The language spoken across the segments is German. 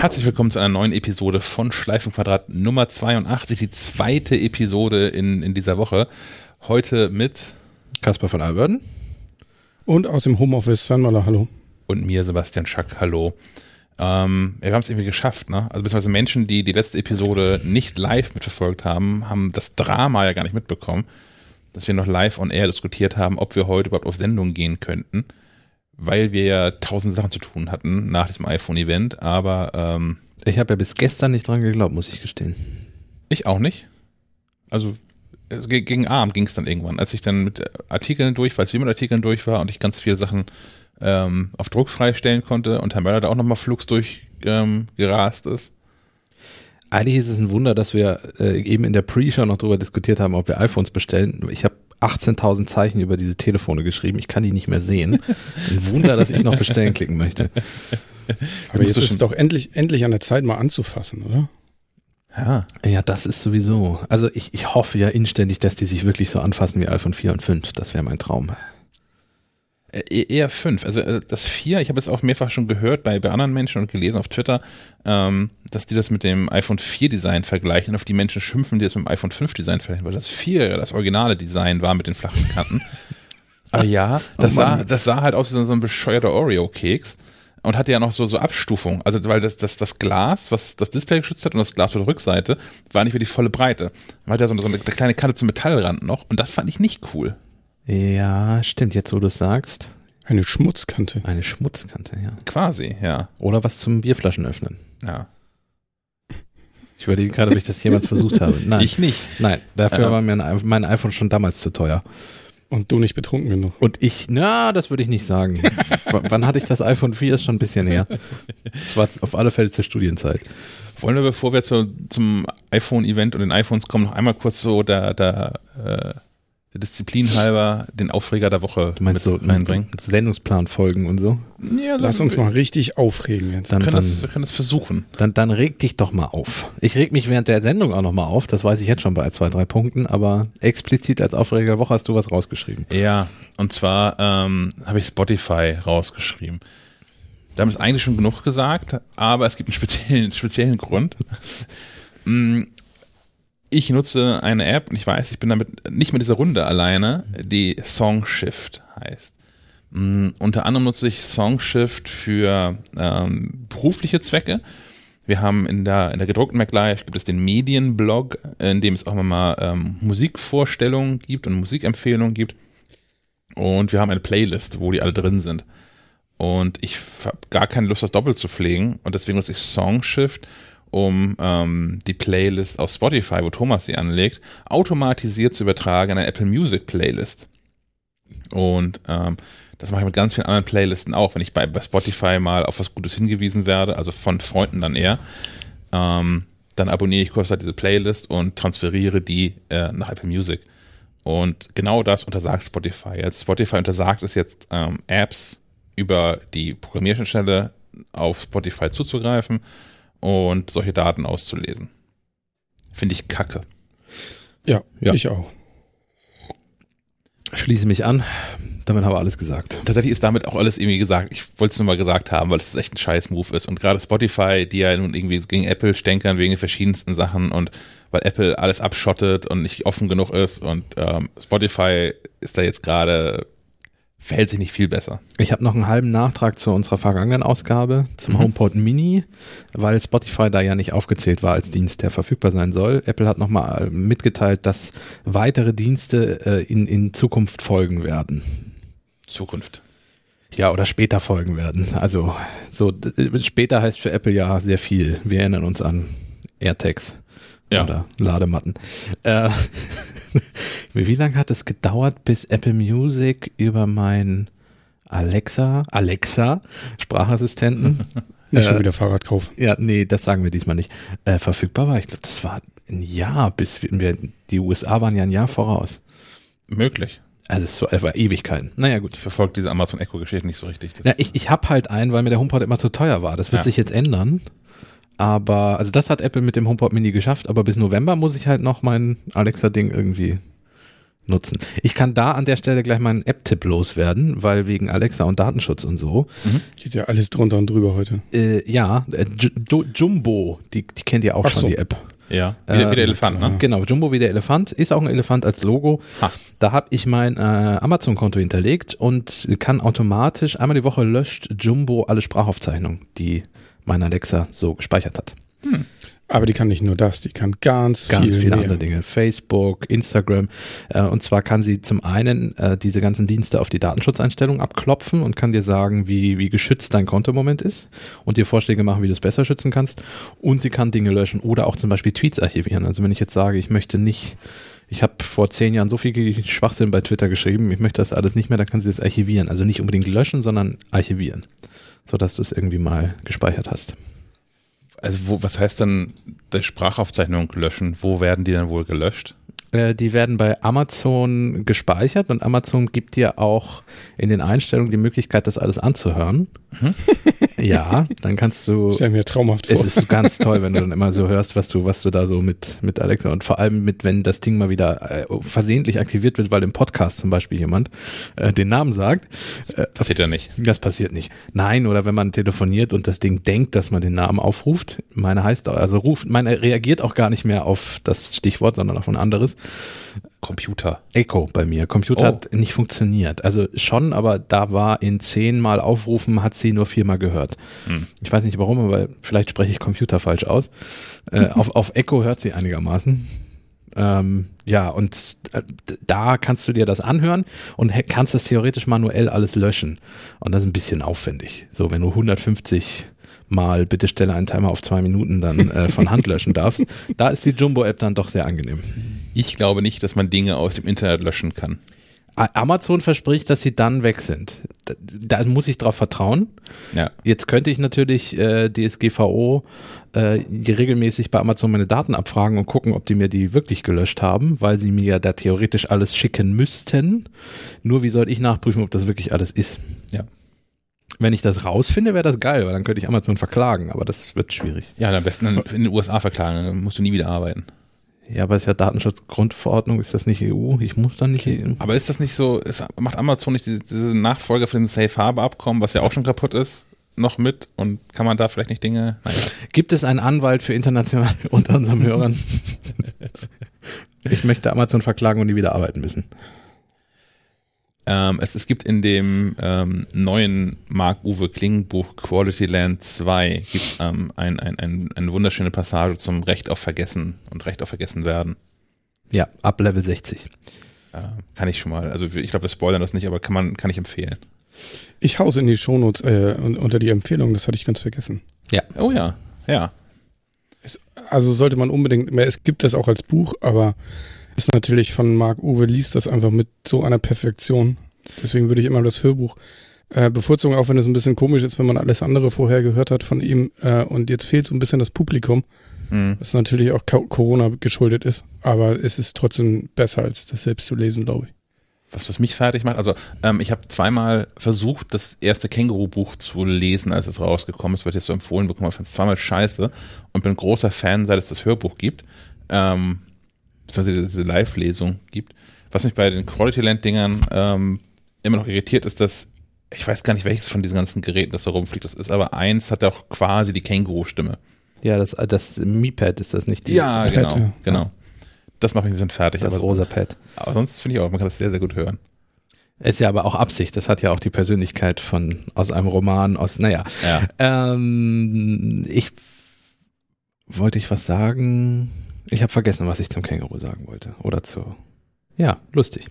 Herzlich willkommen zu einer neuen Episode von Schleifenquadrat Nummer 82, die zweite Episode in, in dieser Woche. Heute mit Kasper von Alberden. Und aus dem Homeoffice Sanmaler, hallo. Und mir, Sebastian Schack, hallo. Ähm, wir haben es irgendwie geschafft, ne? Also beziehungsweise Menschen, die die letzte Episode nicht live mitverfolgt haben, haben das Drama ja gar nicht mitbekommen, dass wir noch live on air diskutiert haben, ob wir heute überhaupt auf Sendung gehen könnten weil wir ja tausend Sachen zu tun hatten nach diesem iPhone-Event, aber ähm, ich habe ja bis gestern nicht dran geglaubt, muss ich gestehen. Ich auch nicht. Also gegen Abend ging es dann irgendwann, als ich dann mit Artikeln durch war, als wir mit Artikeln durch war und ich ganz viele Sachen ähm, auf Druck freistellen konnte und Herr Möller da auch nochmal flugs durchgerast ähm, ist. Eigentlich ist es ein Wunder, dass wir äh, eben in der Pre-Show noch darüber diskutiert haben, ob wir iPhones bestellen. Ich habe 18.000 Zeichen über diese Telefone geschrieben. Ich kann die nicht mehr sehen. Ein Wunder, dass ich noch bestellen klicken möchte. Aber jetzt ist es doch endlich, endlich an der Zeit, mal anzufassen, oder? Ja. Ja, das ist sowieso. Also ich, ich hoffe ja inständig, dass die sich wirklich so anfassen wie iPhone 4 und 5. Das wäre mein Traum. Äh, e-, eher fünf. Also äh, das vier, ich habe jetzt auch mehrfach schon gehört bei, bei anderen Menschen und gelesen auf Twitter, ähm, dass die das mit dem iPhone 4 Design vergleichen und auf die Menschen schimpfen, die das mit dem iPhone 5 Design vergleichen, weil das 4 das originale Design war mit den flachen Kanten. Aber ja, das, oh sah, das sah halt aus wie so ein bescheuerter Oreo-Keks und hatte ja noch so, so Abstufung. Also, weil das, das, das Glas, was das Display geschützt hat und das Glas auf der Rückseite, war nicht mehr die volle Breite. Weil da so, so eine kleine Kante zum Metallrand noch und das fand ich nicht cool. Ja, stimmt, jetzt wo du es sagst. Eine Schmutzkante. Eine Schmutzkante, ja. Quasi, ja. Oder was zum Bierflaschen öffnen. Ja. Ich überlege gerade, ob ich das jemals versucht habe. Nein. Ich nicht. Nein, dafür ja. war mir ein, mein iPhone schon damals zu teuer. Und du nicht betrunken genug. Und ich, na, das würde ich nicht sagen. wann hatte ich das iPhone 4? Ist schon ein bisschen her. Das war auf alle Fälle zur Studienzeit. Wollen wir, bevor wir zu, zum iPhone-Event und den iPhones kommen, noch einmal kurz so da, da äh, der Disziplin halber den Aufreger der Woche du meinst mit so reinbringen. Sendungsplan folgen und so? Ja, Lass uns mal richtig aufregen jetzt. Dann, wir, können dann, das, wir können das versuchen. Dann, dann reg dich doch mal auf. Ich reg mich während der Sendung auch noch mal auf, das weiß ich jetzt schon bei zwei, drei Punkten, aber explizit als Aufreger der Woche hast du was rausgeschrieben. Ja, und zwar ähm, habe ich Spotify rausgeschrieben. Da haben es eigentlich schon genug gesagt, aber es gibt einen speziellen, speziellen Grund. Mm, ich nutze eine App und ich weiß, ich bin damit nicht mit dieser Runde alleine, die Songshift heißt. Mhm, unter anderem nutze ich Songshift für ähm, berufliche Zwecke. Wir haben in der, in der gedruckten MacLive gibt es den Medienblog, in dem es auch mal ähm, Musikvorstellungen gibt und Musikempfehlungen gibt. Und wir haben eine Playlist, wo die alle drin sind. Und ich habe gar keine Lust, das doppelt zu pflegen. Und deswegen nutze ich Songshift um ähm, die Playlist auf Spotify, wo Thomas sie anlegt, automatisiert zu übertragen in eine Apple Music Playlist. Und ähm, das mache ich mit ganz vielen anderen Playlisten auch, wenn ich bei, bei Spotify mal auf was Gutes hingewiesen werde, also von Freunden dann eher. Ähm, dann abonniere ich kurz halt diese Playlist und transferiere die äh, nach Apple Music. Und genau das untersagt Spotify. Jetzt Spotify untersagt es jetzt ähm, Apps über die Programmierschnittstelle auf Spotify zuzugreifen und solche Daten auszulesen. Finde ich kacke. Ja, ja, ich auch. Schließe mich an. Damit haben wir alles gesagt. Tatsächlich ist damit auch alles irgendwie gesagt. Ich wollte es nur mal gesagt haben, weil es echt ein scheiß Move ist. Und gerade Spotify, die ja nun irgendwie gegen Apple stänkern wegen den verschiedensten Sachen und weil Apple alles abschottet und nicht offen genug ist und ähm, Spotify ist da jetzt gerade verhält sich nicht viel besser. Ich habe noch einen halben Nachtrag zu unserer vergangenen Ausgabe zum mhm. HomePod Mini, weil Spotify da ja nicht aufgezählt war als Dienst, der verfügbar sein soll. Apple hat nochmal mitgeteilt, dass weitere Dienste äh, in, in Zukunft folgen werden. Zukunft. Ja, oder später folgen werden. Also so später heißt für Apple ja sehr viel. Wir erinnern uns an AirTags ja. oder Ladematten. Äh, wie lange hat es gedauert, bis Apple Music über mein Alexa, Alexa, Sprachassistenten, nicht äh, schon wieder Fahrradkauf. Ja, nee, das sagen wir diesmal nicht. Äh, verfügbar war. Ich glaube, das war ein Jahr, bis wir, die USA waren ja ein Jahr voraus. Möglich. Also es war, war Ewigkeiten. Naja, gut. Ich verfolge diese Amazon Echo-Geschichte nicht so richtig. ja, ich, ich habe halt einen, weil mir der HomePod immer zu teuer war. Das wird ja. sich jetzt ändern. Aber, also das hat Apple mit dem HomePod Mini geschafft, aber bis November muss ich halt noch mein Alexa-Ding irgendwie nutzen. Ich kann da an der Stelle gleich mal einen App-Tipp loswerden, weil wegen Alexa und Datenschutz und so. Mhm. Geht ja alles drunter und drüber heute. Äh, ja, äh, Jumbo, die, die kennt ihr auch Ach schon, so. die App. Ja, wie, der, wie der Elefant, ne? Genau, Jumbo wie der Elefant, ist auch ein Elefant als Logo. Ha. Da habe ich mein äh, Amazon-Konto hinterlegt und kann automatisch, einmal die Woche löscht Jumbo alle Sprachaufzeichnungen, die mein Alexa so gespeichert hat. Hm. Aber die kann nicht nur das, die kann ganz, ganz viel viele mehr. andere Dinge. Facebook, Instagram. Äh, und zwar kann sie zum einen äh, diese ganzen Dienste auf die Datenschutzeinstellungen abklopfen und kann dir sagen, wie, wie geschützt dein Konto im Moment ist und dir Vorschläge machen, wie du es besser schützen kannst. Und sie kann Dinge löschen oder auch zum Beispiel Tweets archivieren. Also wenn ich jetzt sage, ich möchte nicht ich habe vor zehn Jahren so viel Schwachsinn bei Twitter geschrieben, ich möchte das alles nicht mehr, dann kann sie das archivieren. Also nicht unbedingt löschen, sondern archivieren, sodass du es irgendwie mal gespeichert hast. Also wo, was heißt dann die Sprachaufzeichnung löschen? Wo werden die dann wohl gelöscht? Äh, die werden bei Amazon gespeichert und Amazon gibt dir auch in den Einstellungen die Möglichkeit, das alles anzuhören. Mhm. Ja, dann kannst du. Stell mir traumhaft vor. Es ist ganz toll, wenn du dann immer so hörst, was du, was du da so mit, mit Alexa und vor allem mit, wenn das Ding mal wieder äh, versehentlich aktiviert wird, weil im Podcast zum Beispiel jemand äh, den Namen sagt. Äh, passiert ja nicht. Das passiert nicht. Nein, oder wenn man telefoniert und das Ding denkt, dass man den Namen aufruft. Meine heißt, also ruft, meine reagiert auch gar nicht mehr auf das Stichwort, sondern auf ein anderes. Computer. Echo bei mir. Computer oh. hat nicht funktioniert. Also schon, aber da war in zehnmal Aufrufen, hat sie nur viermal gehört. Hm. Ich weiß nicht warum, aber vielleicht spreche ich Computer falsch aus. Äh, auf, auf Echo hört sie einigermaßen. Ähm, ja, und äh, da kannst du dir das anhören und kannst das theoretisch manuell alles löschen. Und das ist ein bisschen aufwendig. So, wenn du 150 mal bitte stelle einen Timer auf zwei Minuten dann äh, von Hand löschen darfst, da ist die Jumbo-App dann doch sehr angenehm. Ich glaube nicht, dass man Dinge aus dem Internet löschen kann. Amazon verspricht, dass sie dann weg sind. Da, da muss ich drauf vertrauen. Ja. Jetzt könnte ich natürlich äh, DSGVO äh, regelmäßig bei Amazon meine Daten abfragen und gucken, ob die mir die wirklich gelöscht haben, weil sie mir da theoretisch alles schicken müssten. Nur wie soll ich nachprüfen, ob das wirklich alles ist? Ja. Wenn ich das rausfinde, wäre das geil, weil dann könnte ich Amazon verklagen, aber das wird schwierig. Ja, am besten in den USA verklagen, dann musst du nie wieder arbeiten. Ja, aber es ist ja Datenschutzgrundverordnung, ist das nicht EU? Ich muss dann nicht EU. Aber ist das nicht so, ist, macht Amazon nicht diese, diese Nachfolger von dem Safe Harbor Abkommen, was ja auch schon kaputt ist, noch mit und kann man da vielleicht nicht Dinge. Nein. Gibt es einen Anwalt für international unter unseren Hörern? ich möchte Amazon verklagen und die wieder arbeiten müssen. Ähm, es, es gibt in dem ähm, neuen Marc-Uwe Kling-Buch Quality Land 2 gibt ähm, ein, ein, ein, eine wunderschöne Passage zum Recht auf Vergessen und Recht auf Vergessen werden. Ja, ab Level 60. Äh, kann ich schon mal, also ich glaube, wir spoilern das nicht, aber kann man, kann ich empfehlen. Ich haus in die Shownotes äh, unter die Empfehlung, das hatte ich ganz vergessen. Ja. Oh ja, ja. Es, also sollte man unbedingt, es gibt das auch als Buch, aber ist natürlich von Marc Uwe liest das einfach mit so einer Perfektion. Deswegen würde ich immer das Hörbuch äh, bevorzugen, auch wenn es ein bisschen komisch ist, wenn man alles andere vorher gehört hat von ihm. Äh, und jetzt fehlt so ein bisschen das Publikum, mhm. was natürlich auch Corona geschuldet ist. Aber es ist trotzdem besser, als das selbst zu lesen, glaube ich. Was das mich fertig macht, also ähm, ich habe zweimal versucht, das erste Känguru-Buch zu lesen, als es rausgekommen ist, wird jetzt so empfohlen bekommen, ich fand es zweimal scheiße und bin großer Fan, seit es das Hörbuch gibt. Ähm, beziehungsweise diese Live-Lesung gibt. Was mich bei den Quality Land-Dingern ähm, immer noch irritiert, ist, dass ich weiß gar nicht, welches von diesen ganzen Geräten das da rumfliegt, das ist, aber eins hat ja auch quasi die Känguru-Stimme. Ja, das, das Mi-Pad ist das nicht? Ja, genau, Pad, ja. genau. Das macht mich ein bisschen fertig. Das rosa Pad. Aber sonst finde ich auch, man kann das sehr, sehr gut hören. Ist ja aber auch Absicht. Das hat ja auch die Persönlichkeit von aus einem Roman, aus, naja. Ja. Ähm, ich wollte ich was sagen. Ich habe vergessen, was ich zum Känguru sagen wollte. Oder zu. Ja, lustig.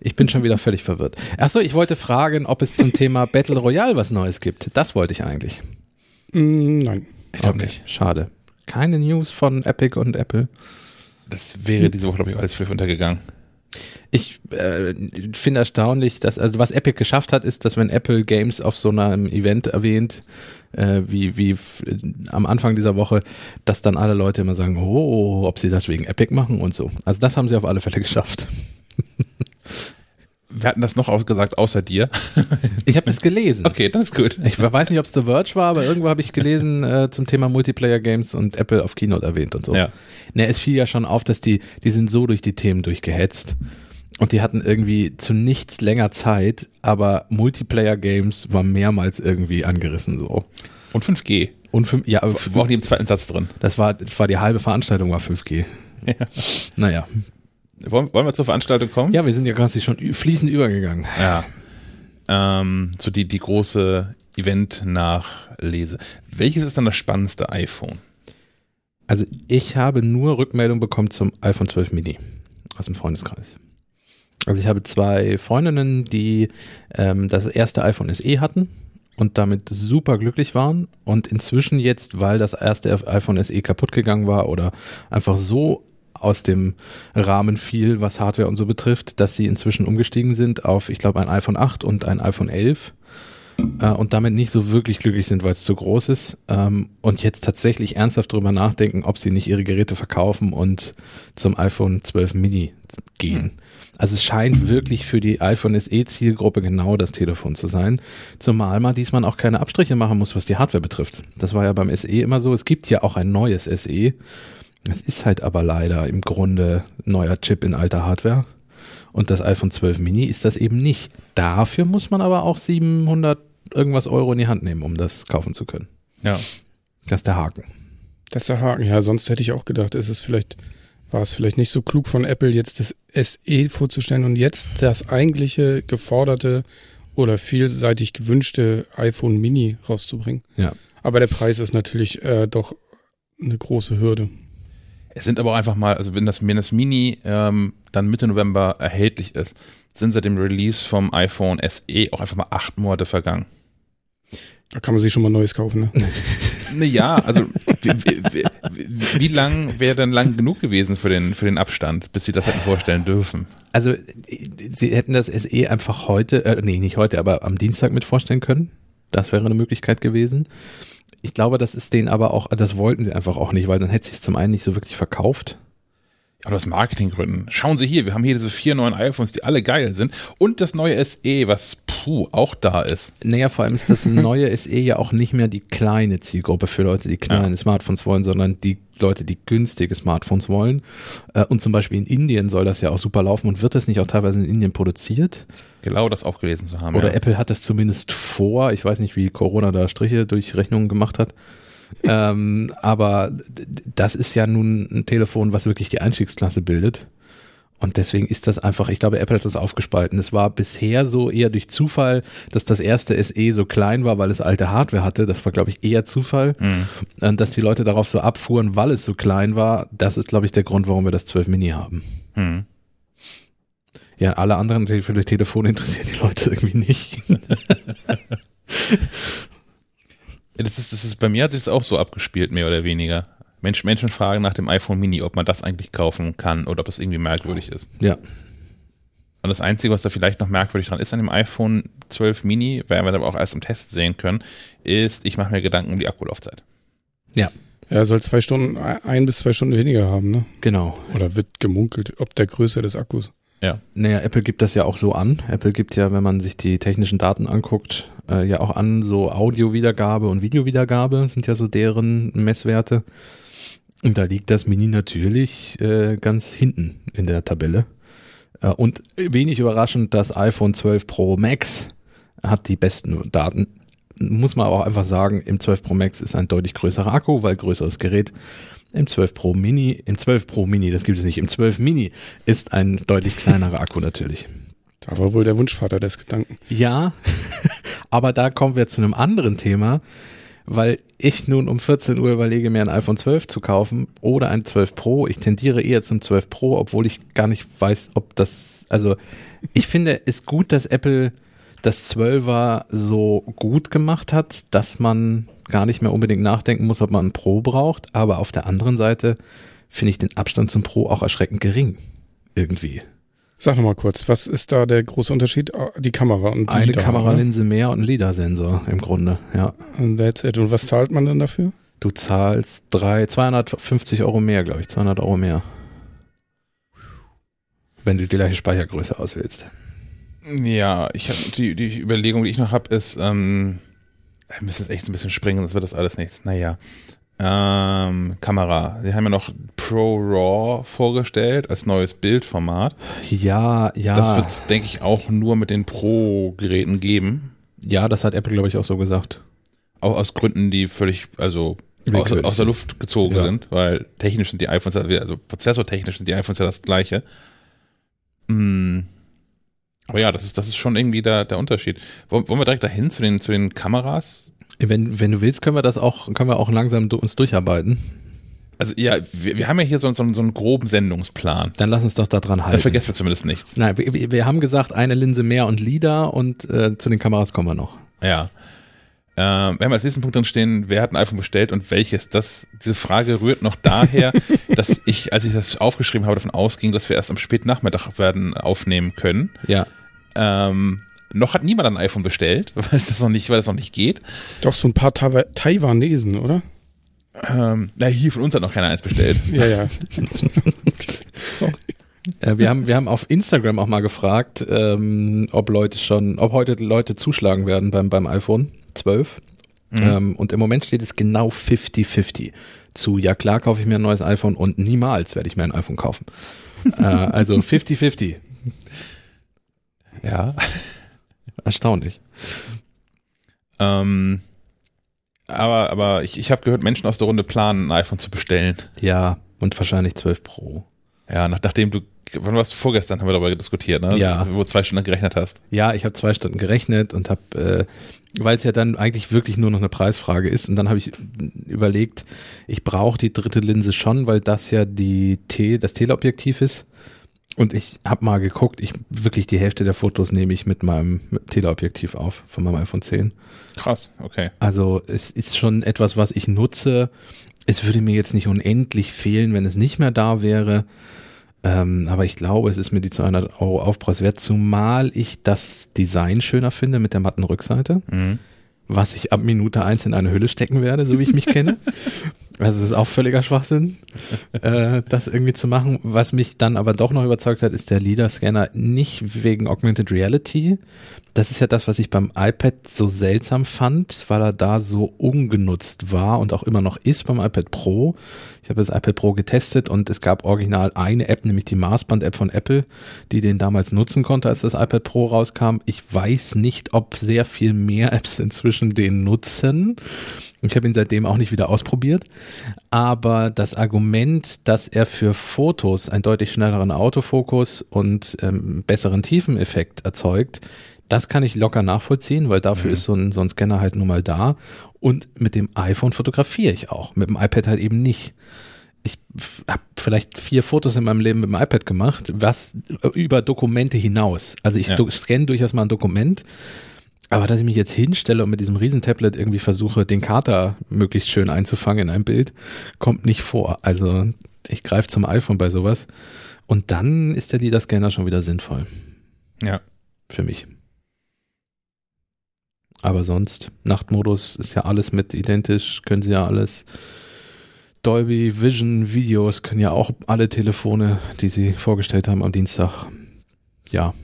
Ich bin schon wieder völlig verwirrt. Achso, ich wollte fragen, ob es zum Thema Battle Royale was Neues gibt. Das wollte ich eigentlich. Mm, nein. Ich glaube okay. nicht. Schade. Keine News von Epic und Apple. Das wäre diese Woche, glaube ich, alles völlig untergegangen. Ich äh, finde erstaunlich, dass, also was Epic geschafft hat, ist, dass wenn Apple Games auf so einem Event erwähnt, äh, wie, wie am Anfang dieser Woche, dass dann alle Leute immer sagen, oh, ob sie das wegen Epic machen und so. Also das haben sie auf alle Fälle geschafft. Wir hatten das noch ausgesagt, außer dir. Ich habe das gelesen. Okay, das ist gut. Ich weiß nicht, ob es The Verge war, aber irgendwo habe ich gelesen äh, zum Thema Multiplayer Games und Apple auf Keynote erwähnt und so. Ja. Ne, es fiel ja schon auf, dass die, die sind so durch die Themen durchgehetzt. Und die hatten irgendwie zu nichts länger Zeit, aber Multiplayer-Games war mehrmals irgendwie angerissen so. Und 5G. Und fünf, ja, War auch die im zweiten Satz drin. das war, das war die halbe Veranstaltung war 5G. Ja. Naja. Wollen, wollen wir zur Veranstaltung kommen? Ja, wir sind ja quasi schon fließend übergegangen. Ja. Ähm, so die, die große Event-Nachlese. Welches ist dann das spannendste iPhone? Also ich habe nur Rückmeldung bekommen zum iPhone 12 Mini aus dem Freundeskreis. Also ich habe zwei Freundinnen, die ähm, das erste iPhone SE hatten und damit super glücklich waren. Und inzwischen jetzt, weil das erste iPhone SE kaputt gegangen war oder einfach so aus dem Rahmen fiel, was Hardware und so betrifft, dass sie inzwischen umgestiegen sind auf, ich glaube, ein iPhone 8 und ein iPhone 11 äh, und damit nicht so wirklich glücklich sind, weil es zu groß ist. Ähm, und jetzt tatsächlich ernsthaft drüber nachdenken, ob sie nicht ihre Geräte verkaufen und zum iPhone 12 Mini gehen. Also es scheint wirklich für die iPhone SE Zielgruppe genau das Telefon zu sein, zumal man diesmal auch keine Abstriche machen muss, was die Hardware betrifft. Das war ja beim SE immer so, es gibt ja auch ein neues SE. Es ist halt aber leider im Grunde neuer Chip in alter Hardware. Und das iPhone 12 Mini ist das eben nicht. Dafür muss man aber auch 700 irgendwas Euro in die Hand nehmen, um das kaufen zu können. Ja. Das ist der Haken. Das ist der Haken. Ja, sonst hätte ich auch gedacht, ist es vielleicht, war es vielleicht nicht so klug von Apple, jetzt das SE vorzustellen und jetzt das eigentliche geforderte oder vielseitig gewünschte iPhone Mini rauszubringen. Ja. Aber der Preis ist natürlich äh, doch eine große Hürde. Es sind aber auch einfach mal, also wenn das, wenn das Mini ähm, dann Mitte November erhältlich ist, sind seit dem Release vom iPhone SE auch einfach mal acht Monate vergangen. Da kann man sich schon mal Neues kaufen, ne? Naja, also wie, wie, wie, lang wäre denn lang genug gewesen für den, für den Abstand, bis sie das hätten vorstellen dürfen? Also, sie hätten das SE einfach heute, äh, nee, nicht heute, aber am Dienstag mit vorstellen können. Das wäre eine Möglichkeit gewesen. Ich glaube, das ist denen aber auch, das wollten sie einfach auch nicht, weil dann hätte sich zum einen nicht so wirklich verkauft. Aber aus Marketinggründen. Schauen Sie hier, wir haben hier diese vier neuen iPhones, die alle geil sind. Und das neue SE, was puh, auch da ist. Naja, vor allem ist das neue SE ja auch nicht mehr die kleine Zielgruppe für Leute, die kleine Ja. Smartphones wollen, sondern die Leute, die günstige Smartphones wollen. Äh, Und zum Beispiel in Indien soll das ja auch super laufen und wird das nicht auch teilweise in Indien produziert? Genau das auch gelesen zu haben. Oder ja. Apple hat das zumindest vor. Ich weiß nicht, wie Corona da Striche durch Rechnungen gemacht hat. Ähm, aber das ist ja nun ein Telefon, was wirklich die Einstiegsklasse bildet. Und deswegen ist das einfach, ich glaube, Apple hat das aufgespalten. Es war bisher so eher durch Zufall, dass das erste SE so klein war, weil es alte Hardware hatte. Das war, glaube ich, eher Zufall. Hm. Und dass die Leute darauf so abfuhren, weil es so klein war, das ist, glaube ich, der Grund, warum wir das 12 Mini haben. Hm. Ja, alle anderen Te- Telefone interessieren die Leute irgendwie nicht. Das ist, das ist, bei mir hat sich das auch so abgespielt, mehr oder weniger. Mensch, Menschen fragen nach dem iPhone Mini, ob man das eigentlich kaufen kann oder ob es irgendwie merkwürdig ist. ja. Und das Einzige, was da vielleicht noch merkwürdig dran ist an dem iPhone 12 Mini, werden wir aber auch erst im Test sehen können, ist, ich mache mir Gedanken um die Akkulaufzeit. Ja, er soll zwei Stunden, ein bis zwei Stunden weniger haben, ne? Genau. Oder wird gemunkelt, ob der Größe des Akkus. Naja, Apple gibt das ja auch so an. Apple gibt ja, wenn man sich die technischen Daten anguckt, äh, ja auch an, so Audio-Wiedergabe und Videowiedergabe sind ja so deren Messwerte. Und da liegt das Mini natürlich äh, ganz hinten in der Tabelle. Äh, und wenig überraschend, das iPhone 12 Pro Max hat die besten Daten. Muss man auch einfach sagen, im 12 Pro Max ist ein deutlich größerer Akku, weil größeres Gerät. Im 12 Pro Mini, im 12 Pro Mini, das gibt es nicht, im 12 Mini ist ein deutlich kleinerer Akku natürlich. Da war wohl der Wunschvater des Gedanken. Ja, aber da kommen wir zu einem anderen Thema, weil ich nun um 14 Uhr überlege, mir ein iPhone 12 zu kaufen oder ein 12 Pro. Ich tendiere eher zum 12 Pro, obwohl ich gar nicht weiß, ob das, also ich finde es gut, dass Apple das 12er so gut gemacht hat, dass man gar nicht mehr unbedingt nachdenken muss, ob man ein Pro braucht. Aber auf der anderen Seite finde ich den Abstand zum Pro auch erschreckend gering. Irgendwie. Sag nochmal kurz, was ist da der große Unterschied? Ah, Die Kamera und die Eine LiDAR, Kameralinse mehr und ein LiDAR-Sensor im Grunde, ja. oder? Und that's it. Und was zahlt man dann dafür? Du zahlst drei, 250 Euro mehr, glaube ich, 200 Euro mehr. Wenn du die gleiche Speichergröße auswählst. Ja, ich hab, die, die Überlegung, die ich noch habe, ist, ähm, wir müssen jetzt echt ein bisschen springen, sonst wird das alles nichts. Naja. Ähm, Kamera. Sie haben ja noch Pro RAW vorgestellt als neues Bildformat. Ja, ja. Das wird es, denke ich, auch nur mit den Pro-Geräten geben. ja, das hat Apple, glaube ich, auch so gesagt. Auch aus Gründen, die völlig, also aus, aus der Luft gezogen Ja. sind, weil technisch sind die iPhones, also prozessortechnisch sind die iPhones ja das gleiche. Mm. Aber ja, das ist, das ist schon irgendwie der, der Unterschied. Wollen, wollen wir direkt dahin zu den, zu den Kameras? Wenn, wenn du willst, können wir das auch, können wir auch langsam uns durcharbeiten. Also ja, wir, wir haben ja hier so, so, so einen groben Sendungsplan. Dann lass uns doch da dran Dann halten. vergessen wir zumindest nichts. Nein, wir, wir- haben gesagt, eine Linse mehr und LIDAR und äh, zu den Kameras kommen wir noch. Ja. Ähm, wir haben als nächsten Punkt drin stehen, wer hat ein iPhone bestellt und welches? Das, diese Frage rührt noch daher, dass ich, als ich das aufgeschrieben habe, davon ausging, dass wir erst am Spätnachmittag werden aufnehmen können. Ja. Ähm, noch hat niemand ein iPhone bestellt, weil es das noch nicht, weil das noch nicht geht. Doch so ein paar Taiwa- Taiwanesen, oder? Ähm, na, hier von uns hat noch keiner eins bestellt. Ja, ja. Sorry. Äh, wir, haben, wir haben auf Instagram auch mal gefragt, ähm, ob Leute schon, ob heute Leute zuschlagen werden beim, beim iPhone 12. Mhm. Ähm, und im Moment steht es genau 50-50 zu, ja klar kaufe ich mir ein neues iPhone und niemals werde ich mir ein iPhone kaufen. äh, also 50-50. Ja. Erstaunlich. Ähm, aber aber ich, ich habe gehört, Menschen aus der Runde planen, ein iPhone zu bestellen. Ja, und wahrscheinlich 12 Pro. Ja, nach, nachdem du, wann warst du vorgestern, haben wir darüber diskutiert, ne? Ja. Wo du zwei Stunden gerechnet hast. Ja, ich habe zwei Stunden gerechnet und habe, äh, weil es ja dann eigentlich wirklich nur noch eine Preisfrage ist, und dann habe ich überlegt, ich brauche die dritte Linse schon, weil das ja die T, das Teleobjektiv ist. Und ich habe mal geguckt, ich wirklich die Hälfte der Fotos nehme ich mit meinem mit Teleobjektiv auf, von meinem iPhone 10. Krass, okay. Also es ist schon etwas, was ich nutze. Es würde mir jetzt nicht unendlich fehlen, wenn es nicht mehr da wäre. Ähm, aber ich glaube, es ist mir die 200 Euro Aufpreis wert, zumal ich das Design schöner finde mit der matten Rückseite, Mhm. Was ich ab Minute eins in eine Hülle stecken werde, so wie ich mich kenne. Also es ist auch völliger Schwachsinn, äh, das irgendwie zu machen. Was mich dann aber doch noch überzeugt hat, ist der LIDAR-Scanner nicht wegen Augmented Reality. Das ist ja das, was ich beim iPad so seltsam fand, weil er da so ungenutzt war und auch immer noch ist beim iPad Pro. Ich habe das iPad Pro getestet und es gab original eine App, nämlich die Maßband-App von Apple, die den damals nutzen konnte, als das iPad Pro rauskam. Ich weiß nicht, ob sehr viel mehr Apps inzwischen den nutzen. Ich habe ihn seitdem auch nicht wieder ausprobiert. Aber das Argument, dass er für Fotos einen deutlich schnelleren Autofokus und ähm, besseren Tiefeneffekt erzeugt, das kann ich locker nachvollziehen, weil dafür Mhm. ist so ein, so ein Scanner halt nun mal da. Und mit dem iPhone fotografiere ich auch, mit dem iPad halt eben nicht. Ich habe vielleicht vier Fotos in meinem Leben mit dem iPad gemacht, was über Dokumente hinaus. Also ich Ja. scanne durchaus mal ein Dokument, aber dass ich mich jetzt hinstelle und mit diesem Riesentablet irgendwie versuche, den Kater möglichst schön einzufangen in einem Bild, kommt nicht vor. Also ich greife zum iPhone bei sowas. Und dann ist der LIDAR-Scanner schon wieder sinnvoll Ja. für mich. Aber sonst, Nachtmodus ist ja alles mit identisch, können sie ja alles. Dolby Vision Videos können ja auch alle Telefone, die sie vorgestellt haben am Dienstag. Ja,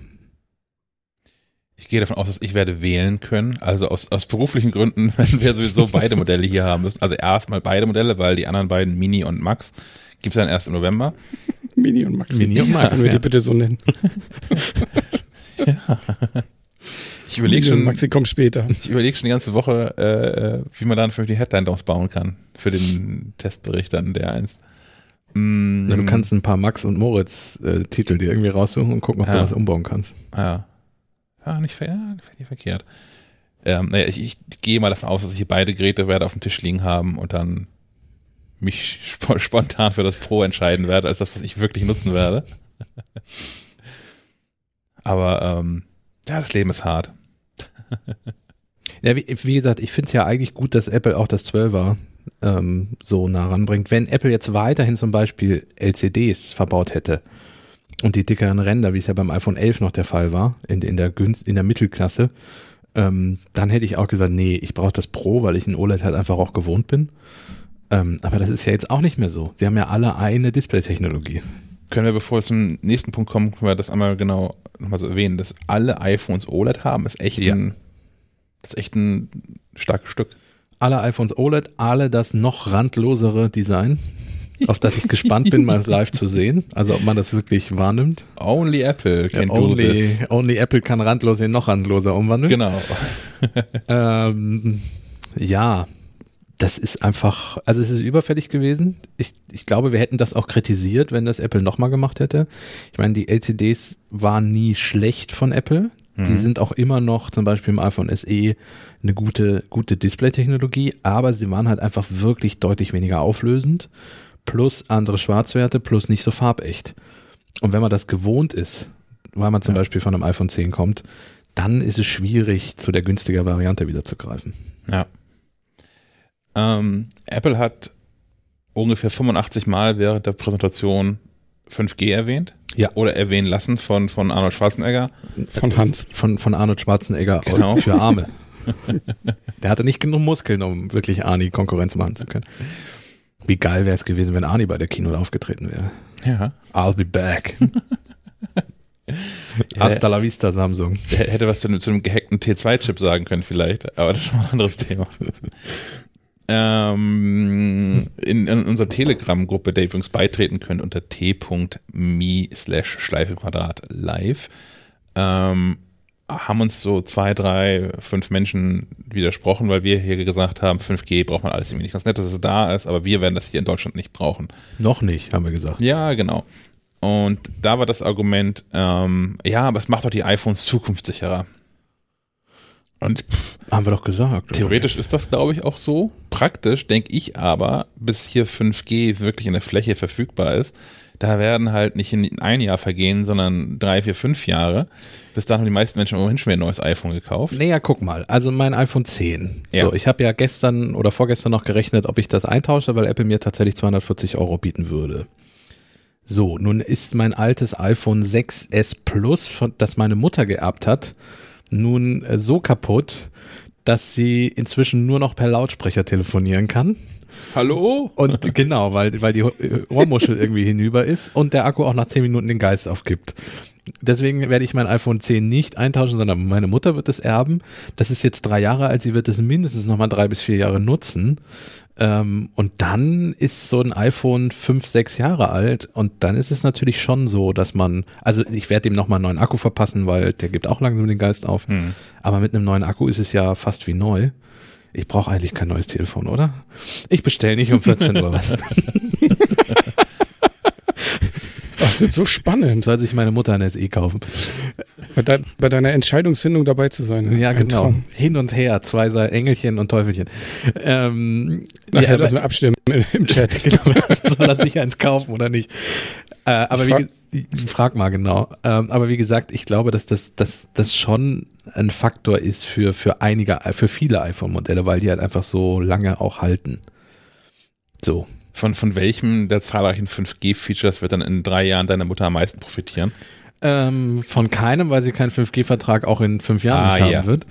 Ich gehe davon aus, dass ich werde wählen können. Also aus, aus beruflichen Gründen werden wir sowieso beide Modelle hier haben müssen. Also erstmal beide Modelle, weil die anderen beiden, Mini und Max, gibt es dann erst im November. Mini und Maxi. Mini und Max, Können wir ja. die bitte so nennen? Ich überlege schon, Maxi kommt später. ich überlege schon die ganze Woche, äh, äh, wie man dann für die Headline draus bauen kann. Für den Testbericht dann, der einst. Mm, Na, du kannst ein paar Max und Moritz äh, Titel dir irgendwie raussuchen und gucken, ob du Ja. was umbauen kannst. Ja. Ja, nicht, ver nicht verkehrt. Ähm, naja, ich, ich gehe mal davon aus, dass ich hier beide Geräte werde auf dem Tisch liegen haben und dann mich sp spontan für das Pro entscheiden werde, als das, was ich wirklich nutzen werde. Aber ähm, ja, das Leben ist hart. Ja, wie, wie gesagt, ich finde es ja eigentlich gut, dass Apple auch das 12er ähm, so nah ranbringt. Wenn Apple jetzt weiterhin zum Beispiel LCDs verbaut hätte und die dickeren Ränder, wie es ja beim iPhone 11 noch der Fall war, in, in, der, Günst, in der Mittelklasse, ähm, dann hätte ich auch gesagt, nee, ich brauche das Pro, weil ich ein OLED halt einfach auch gewohnt bin. Ähm, aber das ist ja jetzt auch nicht mehr so. Sie haben ja alle eine Display-Technologie. Können wir, bevor wir zum nächsten Punkt kommen, können wir das einmal genau nochmal so erwähnen, dass alle iPhones OLED haben, ist echt Ja. ein, das ist echt ein starkes Stück. alle iPhones OLED, alle das noch randlosere Design, auf das ich gespannt bin, mal live zu sehen. Also ob man das wirklich wahrnimmt. Only Apple can do only, this. only Apple kann randlos in noch randloser umwandeln. Genau. Ähm, ja, das ist einfach, also es ist überfällig gewesen. Ich, ich glaube, wir hätten das auch kritisiert, wenn das Apple nochmal gemacht hätte. Ich meine, die LCDs waren nie schlecht von Apple. Die sind auch immer noch, zum Beispiel im iPhone SE, eine gute, gute Display-Technologie, aber sie waren halt einfach wirklich deutlich weniger auflösend, plus andere Schwarzwerte, plus nicht so farbecht. Und wenn man das gewohnt ist, weil man zum Beispiel von einem iPhone 10 kommt, dann ist es schwierig, zu der günstiger Variante wieder zu greifen. Ja. Ähm, Apple hat ungefähr 85 Mal während der Präsentation 5G erwähnt. Ja. Oder erwähnen lassen von, von Arnold Schwarzenegger. Von Hans. Von, von Arnold Schwarzenegger Genau. für Arme. Der hatte nicht genug Muskeln, um wirklich Arnie Konkurrenz machen zu können. Wie geil wäre es gewesen, wenn Arnie bei der Kino aufgetreten wäre. Ja. I'll be back. Hasta la vista, Samsung. Der hätte was zu einem, zu einem gehackten T2-Chip sagen können vielleicht, aber das ist mal ein anderes Thema. ähm, in, in unserer Telegram-Gruppe, der ihr übrigens beitreten könnt unter t.me slash Schleife Quadrat live, ähm, haben uns so zwei, drei, fünf Menschen widersprochen, weil wir hier gesagt haben, 5G braucht man alles irgendwie nicht. Ganz nett, dass es da ist, aber wir werden das hier in Deutschland nicht brauchen. Noch nicht, haben wir gesagt. Ja, genau. Und da war das Argument, ähm, ja, aber es macht doch die iPhones zukunftssicherer. Und pff, Haben wir doch gesagt. theoretisch ist das, glaube ich, auch so. Praktisch denke ich aber, bis hier 5G wirklich in der Fläche verfügbar ist, da werden halt nicht in ein Jahr vergehen, sondern drei, vier, fünf Jahre. Bis dahin haben die meisten Menschen ohnehin schon wieder ein neues iPhone gekauft. Naja, guck mal. Also mein iPhone 10. Ja. So, ich habe ja gestern oder vorgestern noch gerechnet, ob ich das eintausche, weil Apple mir tatsächlich 240 Euro bieten würde. So, nun ist mein altes iPhone 6S Plus, von, das meine Mutter geerbt hat, nun äh, so kaputt, dass sie inzwischen nur noch per Lautsprecher telefonieren kann. Hallo? Und genau, weil, weil die Ohrmuschel irgendwie hinüber ist und der Akku auch nach 10 Minuten den Geist aufgibt. Deswegen werde ich mein iPhone 10 nicht eintauschen, sondern meine Mutter wird es erben. Das ist jetzt drei Jahre alt, sie wird es mindestens nochmal drei bis vier Jahre nutzen. Ähm, und dann ist so ein iPhone fünf, sechs Jahre alt und dann ist es natürlich schon so, dass man, also ich werde dem nochmal einen neuen Akku verpassen, weil der gibt auch langsam den Geist auf. Hm. Aber mit einem neuen Akku ist es ja fast wie neu. Ich brauche eigentlich kein neues Telefon, oder? Ich bestelle nicht um 14 Uhr was. Das wird so spannend, Soll sich meine Mutter ein SE kaufen. bei, de bei deiner Entscheidungsfindung dabei zu sein. Ja, Ein genau. Traum. Hin und her, zwei Engelchen und Teufelchen. Ähm, Nachher ja, lassen wir abstimmen im, Chat. genau, soll er sich eins kaufen oder nicht? Äh, aber wie, frag- mal genau. Ähm, aber wie gesagt, ich glaube, dass das, dass das schon ein Faktor ist für, für einige, für viele iPhone-Modelle, weil die halt einfach so lange auch halten. So. Von, von welchem der zahlreichen 5G-Features wird dann in drei Jahren deine Mutter am meisten profitieren? Ähm, von keinem, weil sie keinen 5G-Vertrag auch in fünf Jahren Ah, nicht haben ja. wird.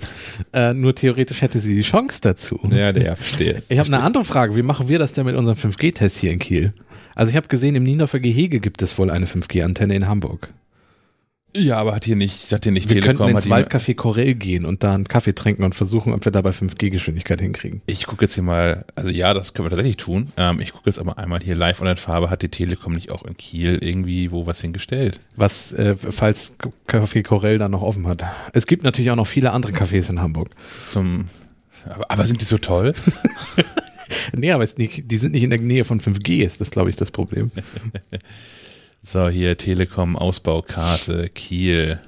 Äh, nur theoretisch hätte sie die Chance dazu. Ja, der, verstehe. Ich habe eine andere Frage. Wie machen wir das denn mit unserem 5G-Test hier in Kiel? Also ich habe gesehen, im Niendorfer Gehege gibt es wohl eine 5G-Antenne in Hamburg. Ja, aber hat hier nicht, hat hier nicht Wir Telekom, könnten hat ins Waldcafé Corell gehen und da einen Kaffee trinken und versuchen, ob wir dabei 5G-Geschwindigkeit hinkriegen. Ich gucke jetzt hier mal, also ja, das können wir tatsächlich tun. Ähm, ich gucke jetzt aber einmal hier live und in Farbe. Hat die Telekom nicht auch in Kiel irgendwie wo was hingestellt? Was, äh, falls Café Corell dann noch offen hat. Es gibt natürlich auch noch viele andere Cafés in Hamburg. Zum, aber, aber sind die so toll? Nee, aber nicht, die sind nicht in der Nähe von 5G, ist das, glaube ich, das Problem. So, hier Telekom Ausbaukarte, Kiel.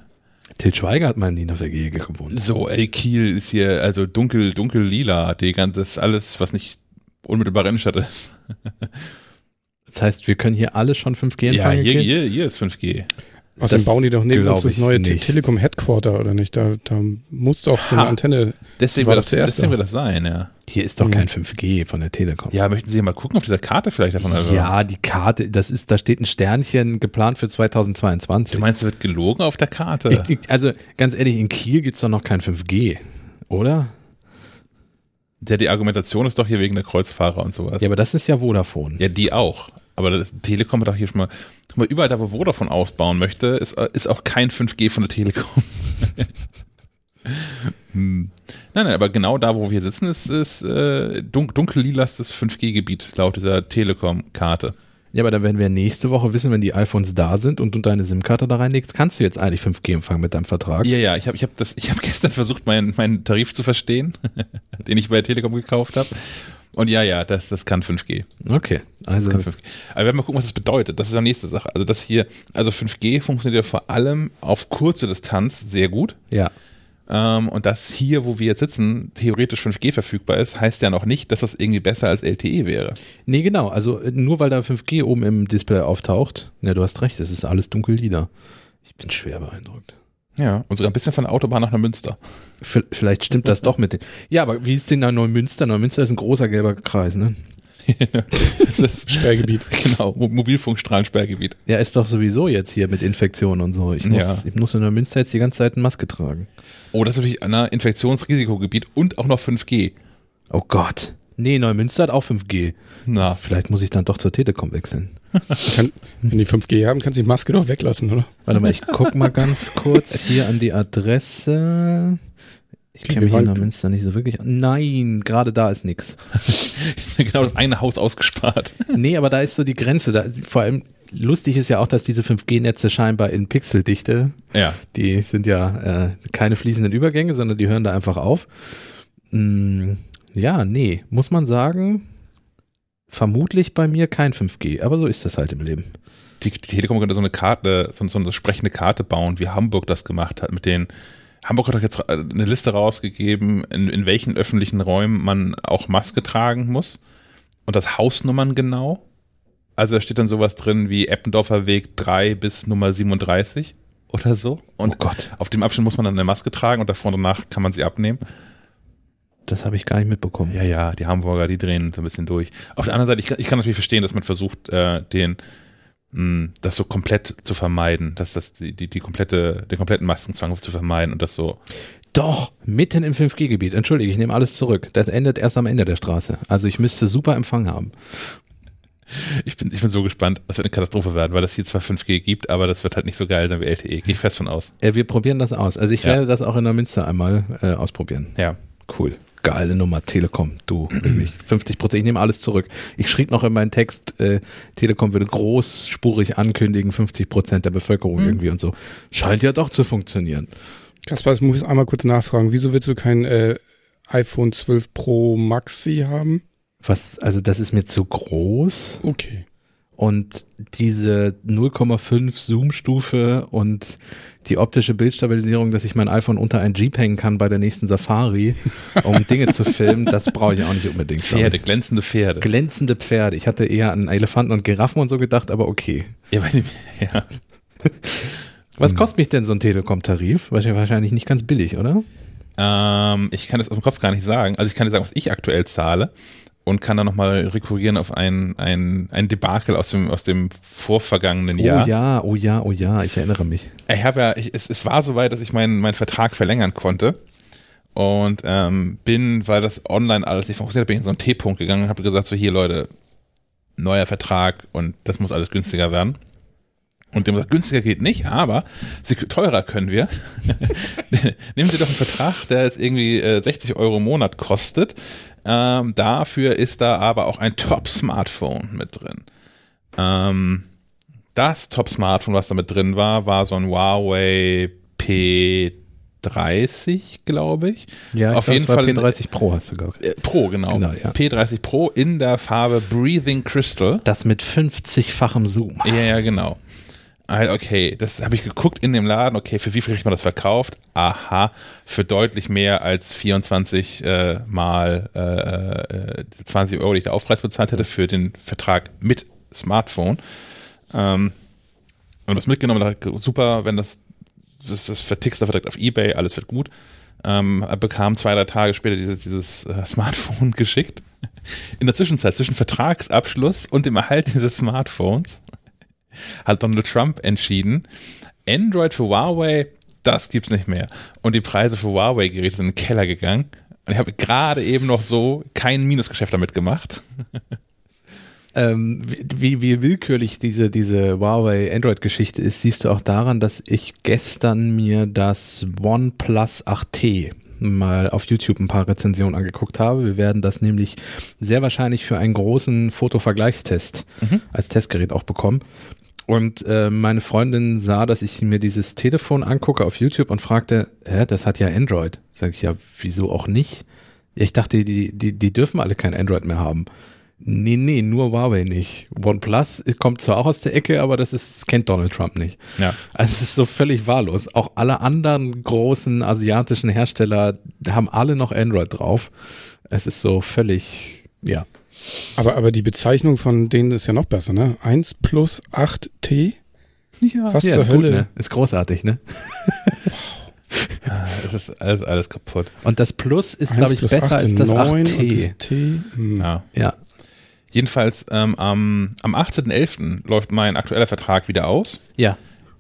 Til Schweiger hat mal in Niendorfer Gehege gewohnt. So, ey, Kiel ist hier also dunkel, dunkel lila. Die ganze, das alles, was nicht unmittelbar Innenstadt ist. Das heißt, wir können hier alle schon 5G Ja, empfangen. hier, Kiel? hier, hier ist 5G. Außerdem bauen die doch neben uns das neue nicht. Telekom Headquarter, oder nicht? Da, da muss doch so eine Ha. Antenne. Deswegen wird das, das zuerst deswegen da. wird das sein, ja. Hier ist doch Mhm. kein 5G von der Telekom. Ja, möchten Sie mal gucken auf dieser Karte vielleicht davon? Also, Ja, die Karte, das ist, da steht ein Sternchen geplant für 2022. Du meinst, es wird gelogen auf der Karte? Ich, ich, also ganz ehrlich, in Kiel gibt's doch noch kein 5G, oder? Ja, die Argumentation ist doch hier wegen der Kreuzfahrer und sowas. Ja, aber das ist ja Vodafone. Ja, die auch. Aber das Telekom hat auch hier schon mal, guck mal, überall da, wo Vodafone ausbauen möchte, ist, ist auch kein 5G von der Telekom. hm. Nein, nein, aber genau da, wo wir sitzen, ist, ist äh, dun dunkellilas das 5G-Gebiet laut dieser Telekom-Karte. Ja, aber dann werden wir nächste Woche wissen, wenn die iPhones da sind und du deine SIM-Karte da reinlegst, kannst du jetzt eigentlich 5G empfangen mit deinem Vertrag. Ja, ja, ich habe ich hab das, ich habe gestern versucht, meinen, meinen Tarif zu verstehen, den ich bei der Telekom gekauft habe. Und ja, ja, das, das kann 5G. Okay, also Das kann 5G. Aber wir werden mal gucken, was das bedeutet. Das ist die nächste Sache. Also das hier, also 5G funktioniert ja vor allem auf kurze Distanz sehr gut. ja. Ähm, und dass hier, wo wir jetzt sitzen, theoretisch 5G verfügbar ist, heißt ja noch nicht, dass das irgendwie besser als LTE wäre. Nee, genau. Also äh, nur weil da 5G oben im Display auftaucht, ne, du hast recht, es ist alles dunkel lila. Ich bin schwer beeindruckt. Ja. Und sogar ein bisschen von der Autobahn nach Neumünster. V vielleicht stimmt das doch mit den. Ja, aber wie ist denn da Neumünster? Neumünster ist ein großer gelber Kreis, ne? das ist, Sperrgebiet. genau, Mo- Mobilfunkstrahlensperrgebiet. Ja, ist doch sowieso jetzt hier mit Infektionen und so. Ich muss, Ja. ich muss in Neumünster jetzt die ganze Zeit eine Maske tragen. Oh, das ist natürlich ein Infektionsrisikogebiet und auch noch 5G. Oh Gott. Nee, Neumünster hat auch 5G. Na, Vielleicht muss ich dann doch zur Telekom wechseln. Kann, wenn die 5G haben, kannst du die Maske doch weglassen, oder? Warte mal, ich guck mal ganz kurz hier an die Adresse. Ich kenne mich in Neumünster nicht so wirklich. Nein, gerade da ist nix. genau das eine Haus ausgespart. Nee, aber da ist so die Grenze. Da, vor allem lustig ist ja auch, dass diese 5G-Netze scheinbar in Pixeldichte, Ja. die sind ja äh, keine fließenden Übergänge, sondern die hören da einfach auf. Mm, ja, nee, muss man sagen, vermutlich bei mir kein 5G, aber so ist das halt im Leben. Die, die Telekom könnte so eine Karte, so, so eine sprechende Karte bauen, wie Hamburg das gemacht hat mit den Hamburg hat doch jetzt eine Liste rausgegeben, in, in welchen öffentlichen Räumen man auch Maske tragen muss. Und das Hausnummern genau. Also da steht dann sowas drin wie Eppendorfer Weg 3 bis Nummer 37 oder so. Und oh Gott, auf dem Abschnitt muss man dann eine Maske tragen und davor und danach kann man sie abnehmen. Das habe ich gar nicht mitbekommen. Ja, ja, die Hamburger, die drehen so ein bisschen durch. Auf der anderen Seite, ich, kann- ich kann natürlich verstehen, dass man versucht, äh, den, mh, das so komplett zu vermeiden, dass das die, die, die komplette, den kompletten Maskenzwang zu vermeiden und das so. Doch, mitten im 5G-Gebiet. Entschuldige, ich nehme alles zurück. Das endet erst am Ende der Straße. Also ich müsste super Empfang haben. Ich bin, ich bin so gespannt, das wird eine Katastrophe werden, weil das hier zwar 5G gibt, aber das wird halt nicht so geil sein wie LTE. Gehe ich fest von aus. Äh, wir probieren das aus. Also ich Ja. werde das auch in der Münster einmal äh, ausprobieren. Ja. Cool. Geile Nummer, Telekom, du, wirklich. 50 Prozent, ich nehme alles zurück. Ich schrieb noch in meinen Text, äh, Telekom würde großspurig ankündigen, 50 Prozent der Bevölkerung Hm. irgendwie und so. Scheint ja doch zu funktionieren. Kaspar, ich muss einmal kurz nachfragen. Wieso willst du kein äh, iPhone 12 Pro Maxi haben? Was, also das ist mir zu groß. Okay. Und diese 0,5 Zoom-Stufe und die optische Bildstabilisierung, dass ich mein iPhone unter ein Jeep hängen kann bei der nächsten Safari, um Dinge zu filmen, das brauche ich auch nicht unbedingt. Pferde, glänzende Pferde. Glänzende Pferde. Ich hatte eher an Elefanten und Giraffen und so gedacht, aber okay. Ja, die, ja. Was kostet mich denn so ein Telekom-Tarif? Wahrscheinlich nicht ganz billig, oder? Ähm, ich kann das aus dem Kopf gar nicht sagen. Also ich kann dir sagen, was ich aktuell zahle und kann dann nochmal rekurrieren auf ein, ein, ein Debakel aus dem, aus dem vorvergangenen Jahr. Oh ja, oh ja, oh ja, ich erinnere mich. Ich habe ja, ich, es, es war soweit, dass ich meinen meinen Vertrag verlängern konnte. Und ähm, bin, weil das online alles nicht funktioniert, hat, bin ich in so einen T-Punkt gegangen und habe gesagt, so hier Leute, neuer Vertrag und das muss alles günstiger werden. Und dem gesagt, günstiger geht nicht, aber sie, teurer können wir. Nehmen Sie doch einen Vertrag, der jetzt irgendwie äh, 60 Euro im Monat kostet. Ähm, dafür ist da aber auch ein Top-Smartphone mit drin. Ähm, das Top-Smartphone, was da mit drin war, war so ein Huawei P30, glaube ich. Ja, Auf glaub, jeden Fall in- P30 Pro hast du gesagt. Äh, Pro, genau. Genau, ja. P30 Pro in der Farbe Breathing Crystal. Das mit 50-fachem Zoom. Ja, ja, genau. Okay, das habe ich geguckt in dem Laden. Okay, für wie viel kriegt man das verkauft? Aha, für deutlich mehr als 24 äh, mal äh, äh, 20 Euro, die ich da Aufpreis bezahlt hätte für den Vertrag mit Smartphone. Ähm, und das mitgenommen, dachte super, wenn das, das, das vertickst direkt auf Ebay, alles wird gut. Ähm, bekam zwei, drei Tage später dieses, dieses äh, Smartphone geschickt. In der Zwischenzeit, zwischen Vertragsabschluss und dem Erhalt dieses Smartphones, hat Donald Trump entschieden, Android für Huawei, das gibt's nicht mehr. Und die Preise für Huawei-Geräte sind in den Keller gegangen. Und ich habe gerade eben noch so kein Minusgeschäft damit gemacht. Ähm, wie, wie willkürlich diese, diese Huawei Android-Geschichte ist, siehst du auch daran, dass ich gestern mir das OnePlus 8T mal auf YouTube ein paar Rezensionen angeguckt habe. Wir werden das nämlich sehr wahrscheinlich für einen großen Fotovergleichstest Mhm. als Testgerät auch bekommen. Und äh, meine Freundin sah, dass ich mir dieses Telefon angucke auf YouTube und fragte, hä, das hat ja Android. Sag ich, ja, wieso auch nicht? Ich dachte, die, die, die dürfen alle kein Android mehr haben. Nee, nee, nur Huawei nicht. OnePlus kommt zwar auch aus der Ecke, aber das ist, das kennt Donald Trump nicht. Ja. Also es ist so völlig wahllos. Auch alle anderen großen asiatischen Hersteller haben alle noch Android drauf. Es ist so völlig, ja. Aber, aber die Bezeichnung von denen ist ja noch besser, ne? 1 plus 8T? Ja. Was ja, zur ist gut, Hölle? ne? Ist großartig, ne? Es ist alles, alles kaputt. Und das Plus ist, 1 glaube ich, besser 8 als das 9 und 8T. das T. Hm. Ja. Ja. Jedenfalls ähm, am, am 18.11. läuft mein aktueller Vertrag wieder aus. Ja.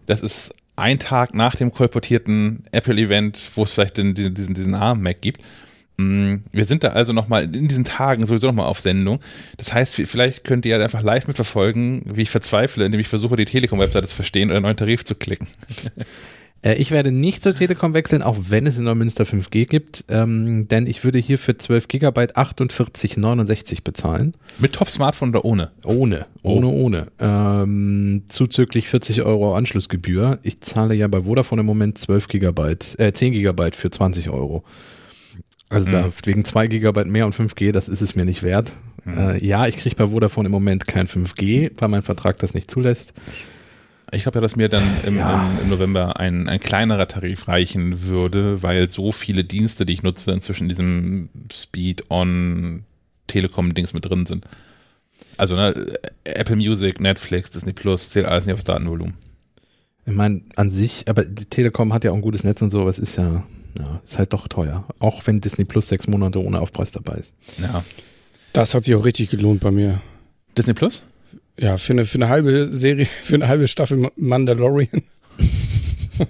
Das ist ein Tag nach dem kolportierten Apple-Event, wo es vielleicht den, den, diesen, diesen ARM-Mac gibt. Mm, Wir sind da also nochmal in diesen Tagen sowieso nochmal auf Sendung. Das heißt, vi- vielleicht könnt ihr ja einfach live mitverfolgen, wie ich verzweifle, indem ich versuche, die Telekom-Webseite zu verstehen oder einen neuen Tarif zu klicken. Äh, ich werde nicht zur Telekom wechseln, auch wenn es in Neumünster 5G gibt, ähm, denn ich würde hier für 12 Gigabyte 48,69 bezahlen. Mit Top-Smartphone oder ohne? Ohne, ohne, ohne. Ähm, zuzüglich 40 Euro Anschlussgebühr. Ich zahle ja bei Vodafone im Moment 12 Gigabyte, äh, 10 Gigabyte für 20 Euro. Also da wegen 2 Gigabyte mehr und 5G, das ist es mir nicht wert. Äh, ja, ich kriege bei Vodafone im Moment kein 5G, weil mein Vertrag das nicht zulässt. Ich glaube ja, dass mir dann im, Ja. im, im November ein, ein kleinerer Tarif reichen würde, weil so viele Dienste, die ich nutze, inzwischen in diesem Speed-on Telekom-Dings mit drin sind. Also ne, Apple Music, Netflix, Disney Plus, zählt alles nicht aufs Datenvolumen. Ich meine, an sich, aber die Telekom hat ja auch ein gutes Netz und so, aber es ist ja, ja, ist halt doch teuer. Auch wenn Disney Plus sechs Monate ohne Aufpreis dabei ist. Ja. Das hat sich auch richtig gelohnt bei mir. Disney Plus? Ja, für eine, für eine halbe Serie, für eine halbe Staffel Ma- Mandalorian.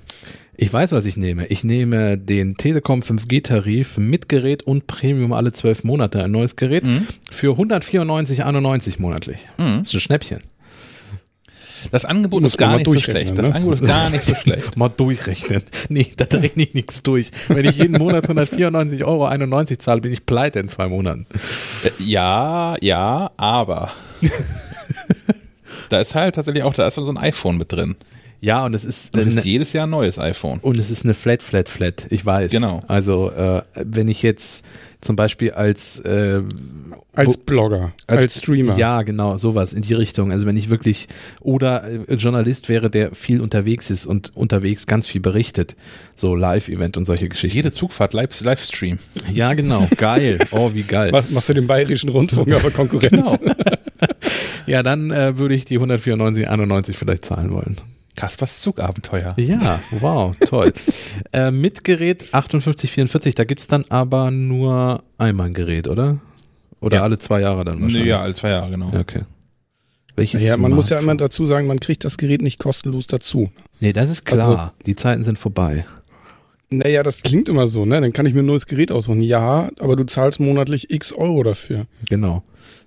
Ich weiß, was ich nehme. Ich nehme den Telekom 5G-Tarif mit Gerät und Premium alle zwölf Monate. Ein neues Gerät Mhm. für 194,91 monatlich. Mhm. Das ist ein Schnäppchen. Das Angebot ist gar nicht so schlecht. Das ne? Angebot ist gar nicht so schlecht. Mal durchrechnen. Nee, da rechne ich nichts durch. Wenn ich jeden Monat 194,91 Euro zahle, bin ich pleite in zwei Monaten. Äh, Ja, ja, aber. da ist halt tatsächlich auch, da ist so ein iPhone mit drin. Ja, und es ist, Du eine, kriegst jedes Jahr ein neues iPhone. und es ist eine Flat, Flat, Flat. Ich weiß. Genau. Also, äh, wenn ich jetzt zum Beispiel als, äh, Als Blogger, als, Streamer. Ja, genau, sowas in die Richtung. Also wenn ich wirklich oder äh, Journalist wäre, der viel unterwegs ist und unterwegs ganz viel berichtet, so Live-Event und solche Geschichten. Jede Zugfahrt live, Livestream. Ja, genau, geil. Oh, wie geil. Was machst du dem bayerischen Rundfunk aber Konkurrenz? Genau. Ja, dann äh, würde ich die 194,91 vielleicht zahlen wollen. Kaspers Zugabenteuer. Ja, wow, toll. äh, mit Gerät 5844, da gibt's dann aber nur einmal ein Gerät, oder? Oder Ja. alle zwei Jahre dann Nee, wahrscheinlich? ja, alle zwei Jahre, genau. Okay. Welches Ja, man muss ja immer dazu sagen, man kriegt das Gerät nicht kostenlos dazu. Nee, das ist klar. Also- die Zeiten sind vorbei. Naja, das klingt immer so, ne? Dann kann ich mir ein neues Gerät aussuchen. Ja, aber du zahlst monatlich x Euro dafür. Genau.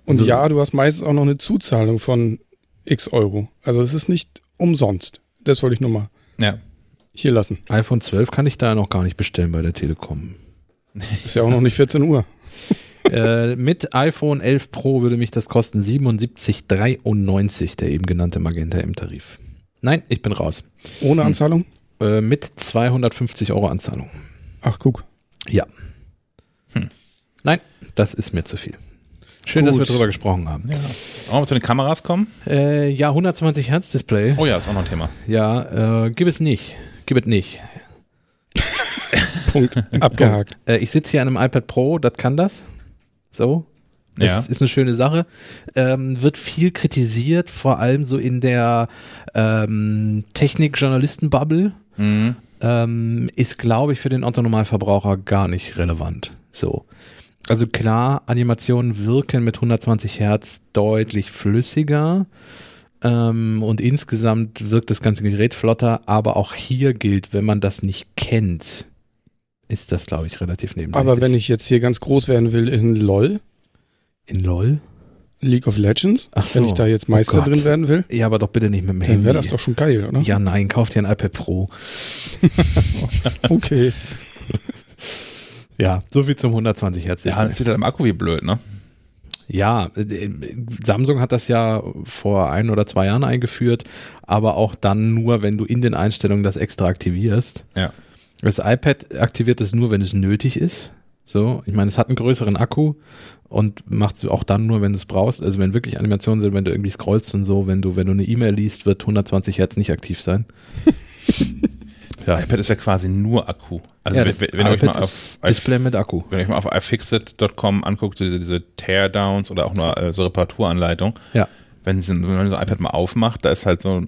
Und So- ja, du hast meistens auch noch eine Zuzahlung von x Euro. Also es ist nicht umsonst. Das wollte ich nur mal Ja. hier lassen. iPhone 12 kann ich da noch gar nicht bestellen bei der Telekom. Ist ja auch noch nicht 14 Uhr. äh, mit iPhone 11 Pro würde mich das kosten 77,93, der eben genannte Magenta im Tarif. Nein, ich bin raus. Ohne Anzahlung? Äh, mit 250 Euro Anzahlung. Ach, guck. Ja. Hm. Nein, das ist mir zu viel. Schön, dass Gut. wir drüber gesprochen haben. ja. Wollen wir zu den Kameras kommen? Äh, ja, 120 Hertz Display. Oh ja, ist auch noch ein Thema. Ja, äh, gib es nicht. Gib es nicht. Punkt. Abgehakt. Äh, ich sitze hier an einem iPad Pro, das kann das. So. Das Ja. ist eine schöne Sache. Ähm, wird viel kritisiert, vor allem so in der ähm, Technik-Journalisten-Bubble. Mhm. Ähm, ist, glaube ich, für den Otto-Normalverbraucher gar nicht relevant. So. Also klar, Animationen wirken mit 120 Hertz deutlich flüssiger. Ähm, und insgesamt wirkt das ganze Gerät flotter, aber auch hier gilt, wenn man das nicht kennt, ist das, glaube ich, relativ nebensächlich. Aber wenn ich jetzt hier ganz groß werden will in LOL, In LOL? League of Legends, Ach so. wenn ich da jetzt Meister Oh drin werden will, Ja, aber doch bitte nicht mit dem dann Handy. wäre das doch schon geil, oder? ja, nein, kauf dir ein iPad Pro. Okay. Ja, so viel zum 120 Hertz. Ja, das wird halt am Akku wie blöd, ne? Ja, äh, Samsung hat das ja vor ein oder zwei Jahren eingeführt, aber auch dann nur, wenn du in den Einstellungen das extra aktivierst. Ja. Das iPad aktiviert es nur, wenn es nötig ist. So, ich meine, es hat einen größeren Akku und macht es auch dann nur, wenn du es brauchst. Also wenn wirklich Animationen sind, wenn du irgendwie scrollst und so, wenn du, wenn du eine E-Mail liest, wird 120 Hertz nicht aktiv sein. Das ja. iPad ist ja quasi nur Akku. Also ja, wenn, wenn ihr euch mal auf Display mit Akku. Wenn ihr euch mal auf iFixit.com anguckt, so diese, diese Teardowns oder auch nur äh, so Reparaturanleitung, ja. wenn, wenn man so ein iPad mal aufmacht, da ist halt so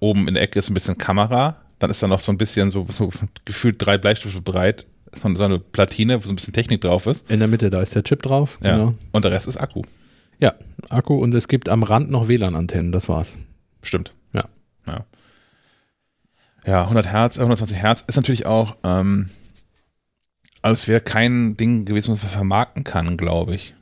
oben in der Ecke ist ein bisschen Kamera, dann ist da noch so ein bisschen so, so gefühlt drei Bleistifte breit von so einer Platine, wo so ein bisschen Technik drauf ist. In der Mitte, da ist der Chip drauf. Ja. Genau. Und der Rest ist Akku. Ja, Akku und es gibt am Rand noch WLAN-Antennen, das war's. Stimmt. Ja. Ja. Ja, 100 Hertz, 120 Hertz ist natürlich auch, ähm, es wäre kein Ding gewesen, was man vermarkten kann, glaube ich.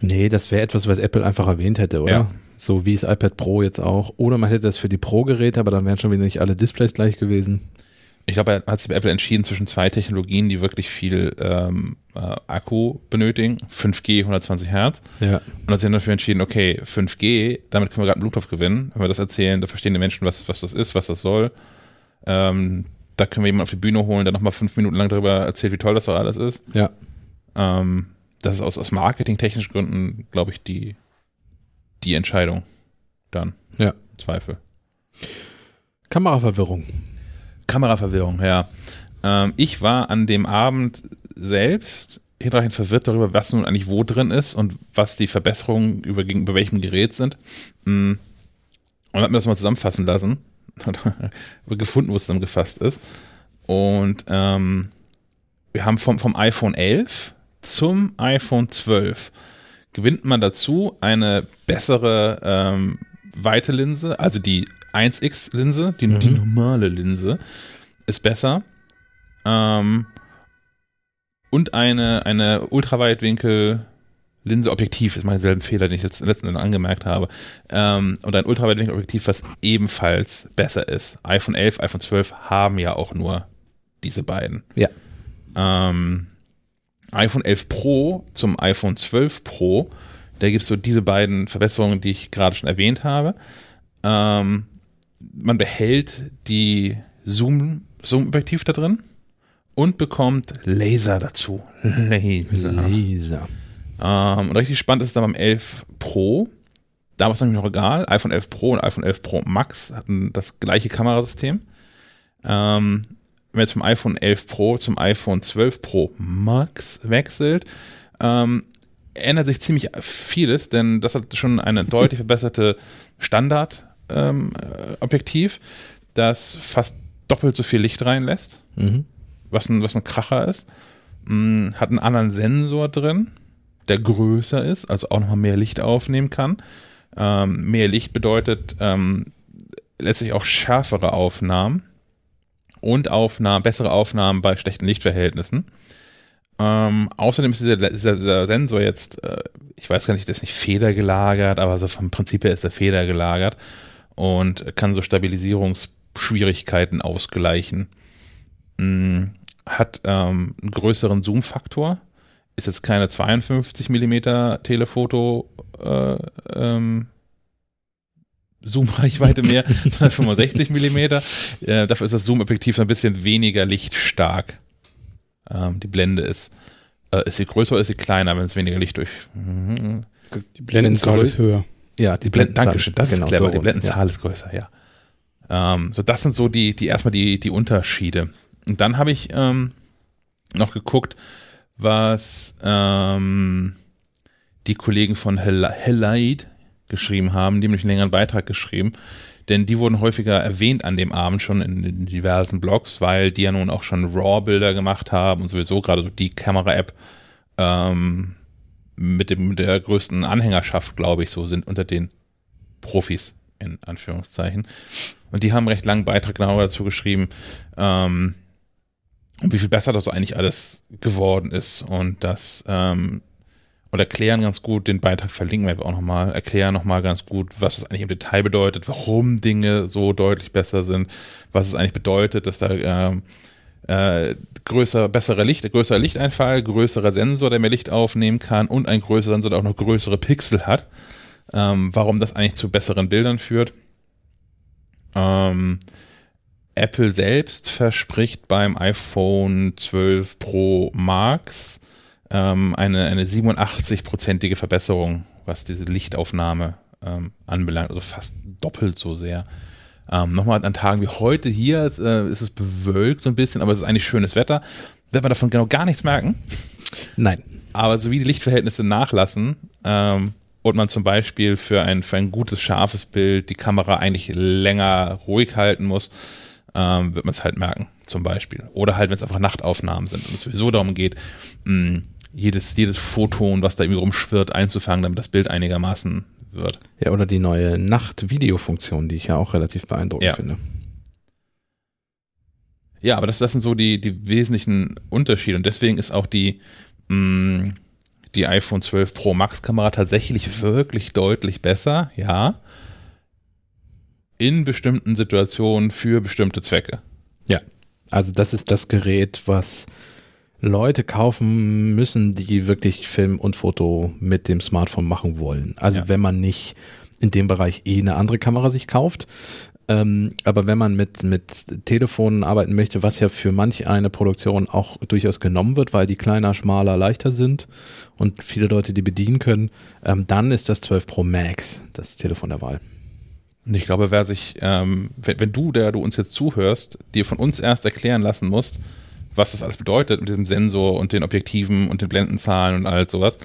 Nee, das wäre etwas, was Apple einfach erwähnt hätte, oder? Ja. So wie das iPad Pro jetzt auch. Oder man hätte das für die Pro-Geräte, aber dann wären schon wieder nicht alle Displays gleich gewesen. Ich glaube, er hat sich bei Apple entschieden zwischen zwei Technologien, die wirklich viel ähm, äh, Akku benötigen. 5G, 120 Hertz. Ja. Und hat sich dann dafür entschieden, okay, 5G, damit können wir gerade einen Bluetooth gewinnen. Wenn wir das erzählen, da verstehen die Menschen, was, was das ist, was das soll. Ähm, da können wir jemanden auf die Bühne holen, der nochmal fünf Minuten lang darüber erzählt, wie toll das doch alles ist. Ja. Ähm, das ist aus, aus marketingtechnischen Gründen, glaube ich, die, die Entscheidung dann. Ja. Zweifel. Kameraverwirrung. Kameraverwirrung, ja. Ähm, ich war an dem Abend selbst hinreichend verwirrt darüber, was nun eigentlich wo drin ist und was die Verbesserungen über, gegenüber welchem Gerät sind. Mm. Und habe mir das mal zusammenfassen lassen. Und gefunden, wo es dann gefasst ist. Und ähm, wir haben vom, vom iPhone 11 zum iPhone 12 gewinnt man dazu eine bessere ähm, weite Linse, also die 1x-Linse, die, mhm. die, normale Linse, ist besser. Ähm, und eine, eine Ultraweitwinkel Linse-Objektiv ist mein selben Fehler, den ich jetzt letzten Endes angemerkt habe. Ähm, und ein Ultraweitwinkel-Objektiv, was ebenfalls besser ist. iPhone 11, iPhone 12 haben ja auch nur diese beiden. Ja. Ähm, iPhone 11 Pro zum iPhone 12 Pro, da gibt es so diese beiden Verbesserungen, die ich gerade schon erwähnt habe. Ähm, man behält die Zoom, Zoom-Objektiv da drin und bekommt Laser dazu. Laser. Laser. Ähm, und richtig spannend ist es dann beim 11 Pro. Da war es nämlich noch egal. iPhone 11 Pro und iPhone 11 Pro Max hatten das gleiche Kamerasystem. Ähm, wenn man jetzt vom iPhone 11 Pro zum iPhone 12 Pro Max wechselt, ähm, ändert sich ziemlich vieles, denn das hat schon eine deutlich verbesserte Standard-Objektiv, ähm, das fast doppelt so viel Licht reinlässt, mhm. was, ein, was ein Kracher ist. Mm, hat einen anderen Sensor drin, der größer ist, also auch nochmal mehr Licht aufnehmen kann. Ähm, mehr Licht bedeutet ähm, letztlich auch schärfere Aufnahmen und Aufnahmen, bessere Aufnahmen bei schlechten Lichtverhältnissen. Ähm, außerdem ist dieser, dieser, dieser Sensor jetzt, äh, ich weiß gar nicht, der ist nicht federgelagert, aber so vom Prinzip her ist er federgelagert und kann so Stabilisierungsschwierigkeiten ausgleichen. Hm, hat ähm, einen größeren Zoom-Faktor, ist jetzt keine 52 mm Telefoto äh, ähm, Zoom-Reichweite mehr, sondern 65 mm. Äh, dafür ist das Zoom-Objektiv ein bisschen weniger lichtstark. Ähm, die Blende ist, äh, ist sie größer oder ist sie kleiner, wenn es weniger Licht durch. Mhm. Die Blendenzahl ist höher. Ja, die, die Blendenzahl. Dankeschön, das genau ist clever. So, die Blendenzahl ja. ist größer, ja. Ähm, so, das sind so die, die erstmal die, die Unterschiede. Und dann habe ich ähm, noch geguckt, was ähm, die Kollegen von Helide geschrieben haben, die haben einen längeren Beitrag geschrieben, denn die wurden häufiger erwähnt an dem Abend schon in, in diversen Blogs, weil die ja nun auch schon RAW-Bilder gemacht haben und sowieso gerade so die Kamera-App ähm, mit, dem, mit der größten Anhängerschaft, glaube ich, so sind unter den Profis, in Anführungszeichen. Und die haben recht langen Beitrag genau dazu geschrieben, ähm, und wie viel besser das eigentlich alles geworden ist und das ähm, und erklären ganz gut, den Beitrag verlinken wir auch nochmal, erklären nochmal ganz gut, was es eigentlich im Detail bedeutet, warum Dinge so deutlich besser sind, was es eigentlich bedeutet, dass da ähm, äh, größer, bessere Licht, größerer Lichteinfall, größerer Sensor, der mehr Licht aufnehmen kann und ein größerer Sensor, der auch noch größere Pixel hat. Ähm, warum das eigentlich zu besseren Bildern führt. Ähm, Apple selbst verspricht beim iPhone 12 Pro Max ähm, eine, eine 87-prozentige Verbesserung, was diese Lichtaufnahme ähm, anbelangt, also fast doppelt so sehr. Ähm, nochmal an Tagen wie heute hier äh, ist es bewölkt so ein bisschen, aber es ist eigentlich schönes Wetter. Wird man davon genau gar nichts merken. Nein. Aber so wie die Lichtverhältnisse nachlassen ähm, und man zum Beispiel für ein, für ein gutes, scharfes Bild die Kamera eigentlich länger ruhig halten muss, ähm, wird man es halt merken, zum Beispiel. Oder halt, wenn es einfach Nachtaufnahmen sind und es sowieso darum geht, mh, jedes, jedes Photon, was da irgendwie rumschwirrt, einzufangen, damit das Bild einigermaßen wird. Ja, oder die neue Nacht-Video-Funktion, die ich ja auch relativ beeindruckend Ja. finde. Ja, aber das, das sind so die, die wesentlichen Unterschiede und deswegen ist auch die, mh, die iPhone 12 Pro Max Kamera tatsächlich wirklich deutlich besser, ja. In bestimmten Situationen für bestimmte Zwecke. Also das ist das Gerät, was Leute kaufen müssen, die wirklich Film und Foto mit dem Smartphone machen wollen. Also Ja. wenn man nicht in dem Bereich eh eine andere Kamera sich kauft. Ähm, aber wenn man mit, mit Telefonen arbeiten möchte, was ja für manch eine Produktion auch durchaus genommen wird, weil die kleiner, schmaler, leichter sind und viele Leute die bedienen können, ähm, dann ist das 12 Pro Max das Telefon der Wahl. Und ich glaube, wer sich, ähm, wenn, wenn du, der du uns jetzt zuhörst, dir von uns erst erklären lassen musst, was das alles bedeutet mit diesem Sensor und den Objektiven und den Blendenzahlen und all sowas,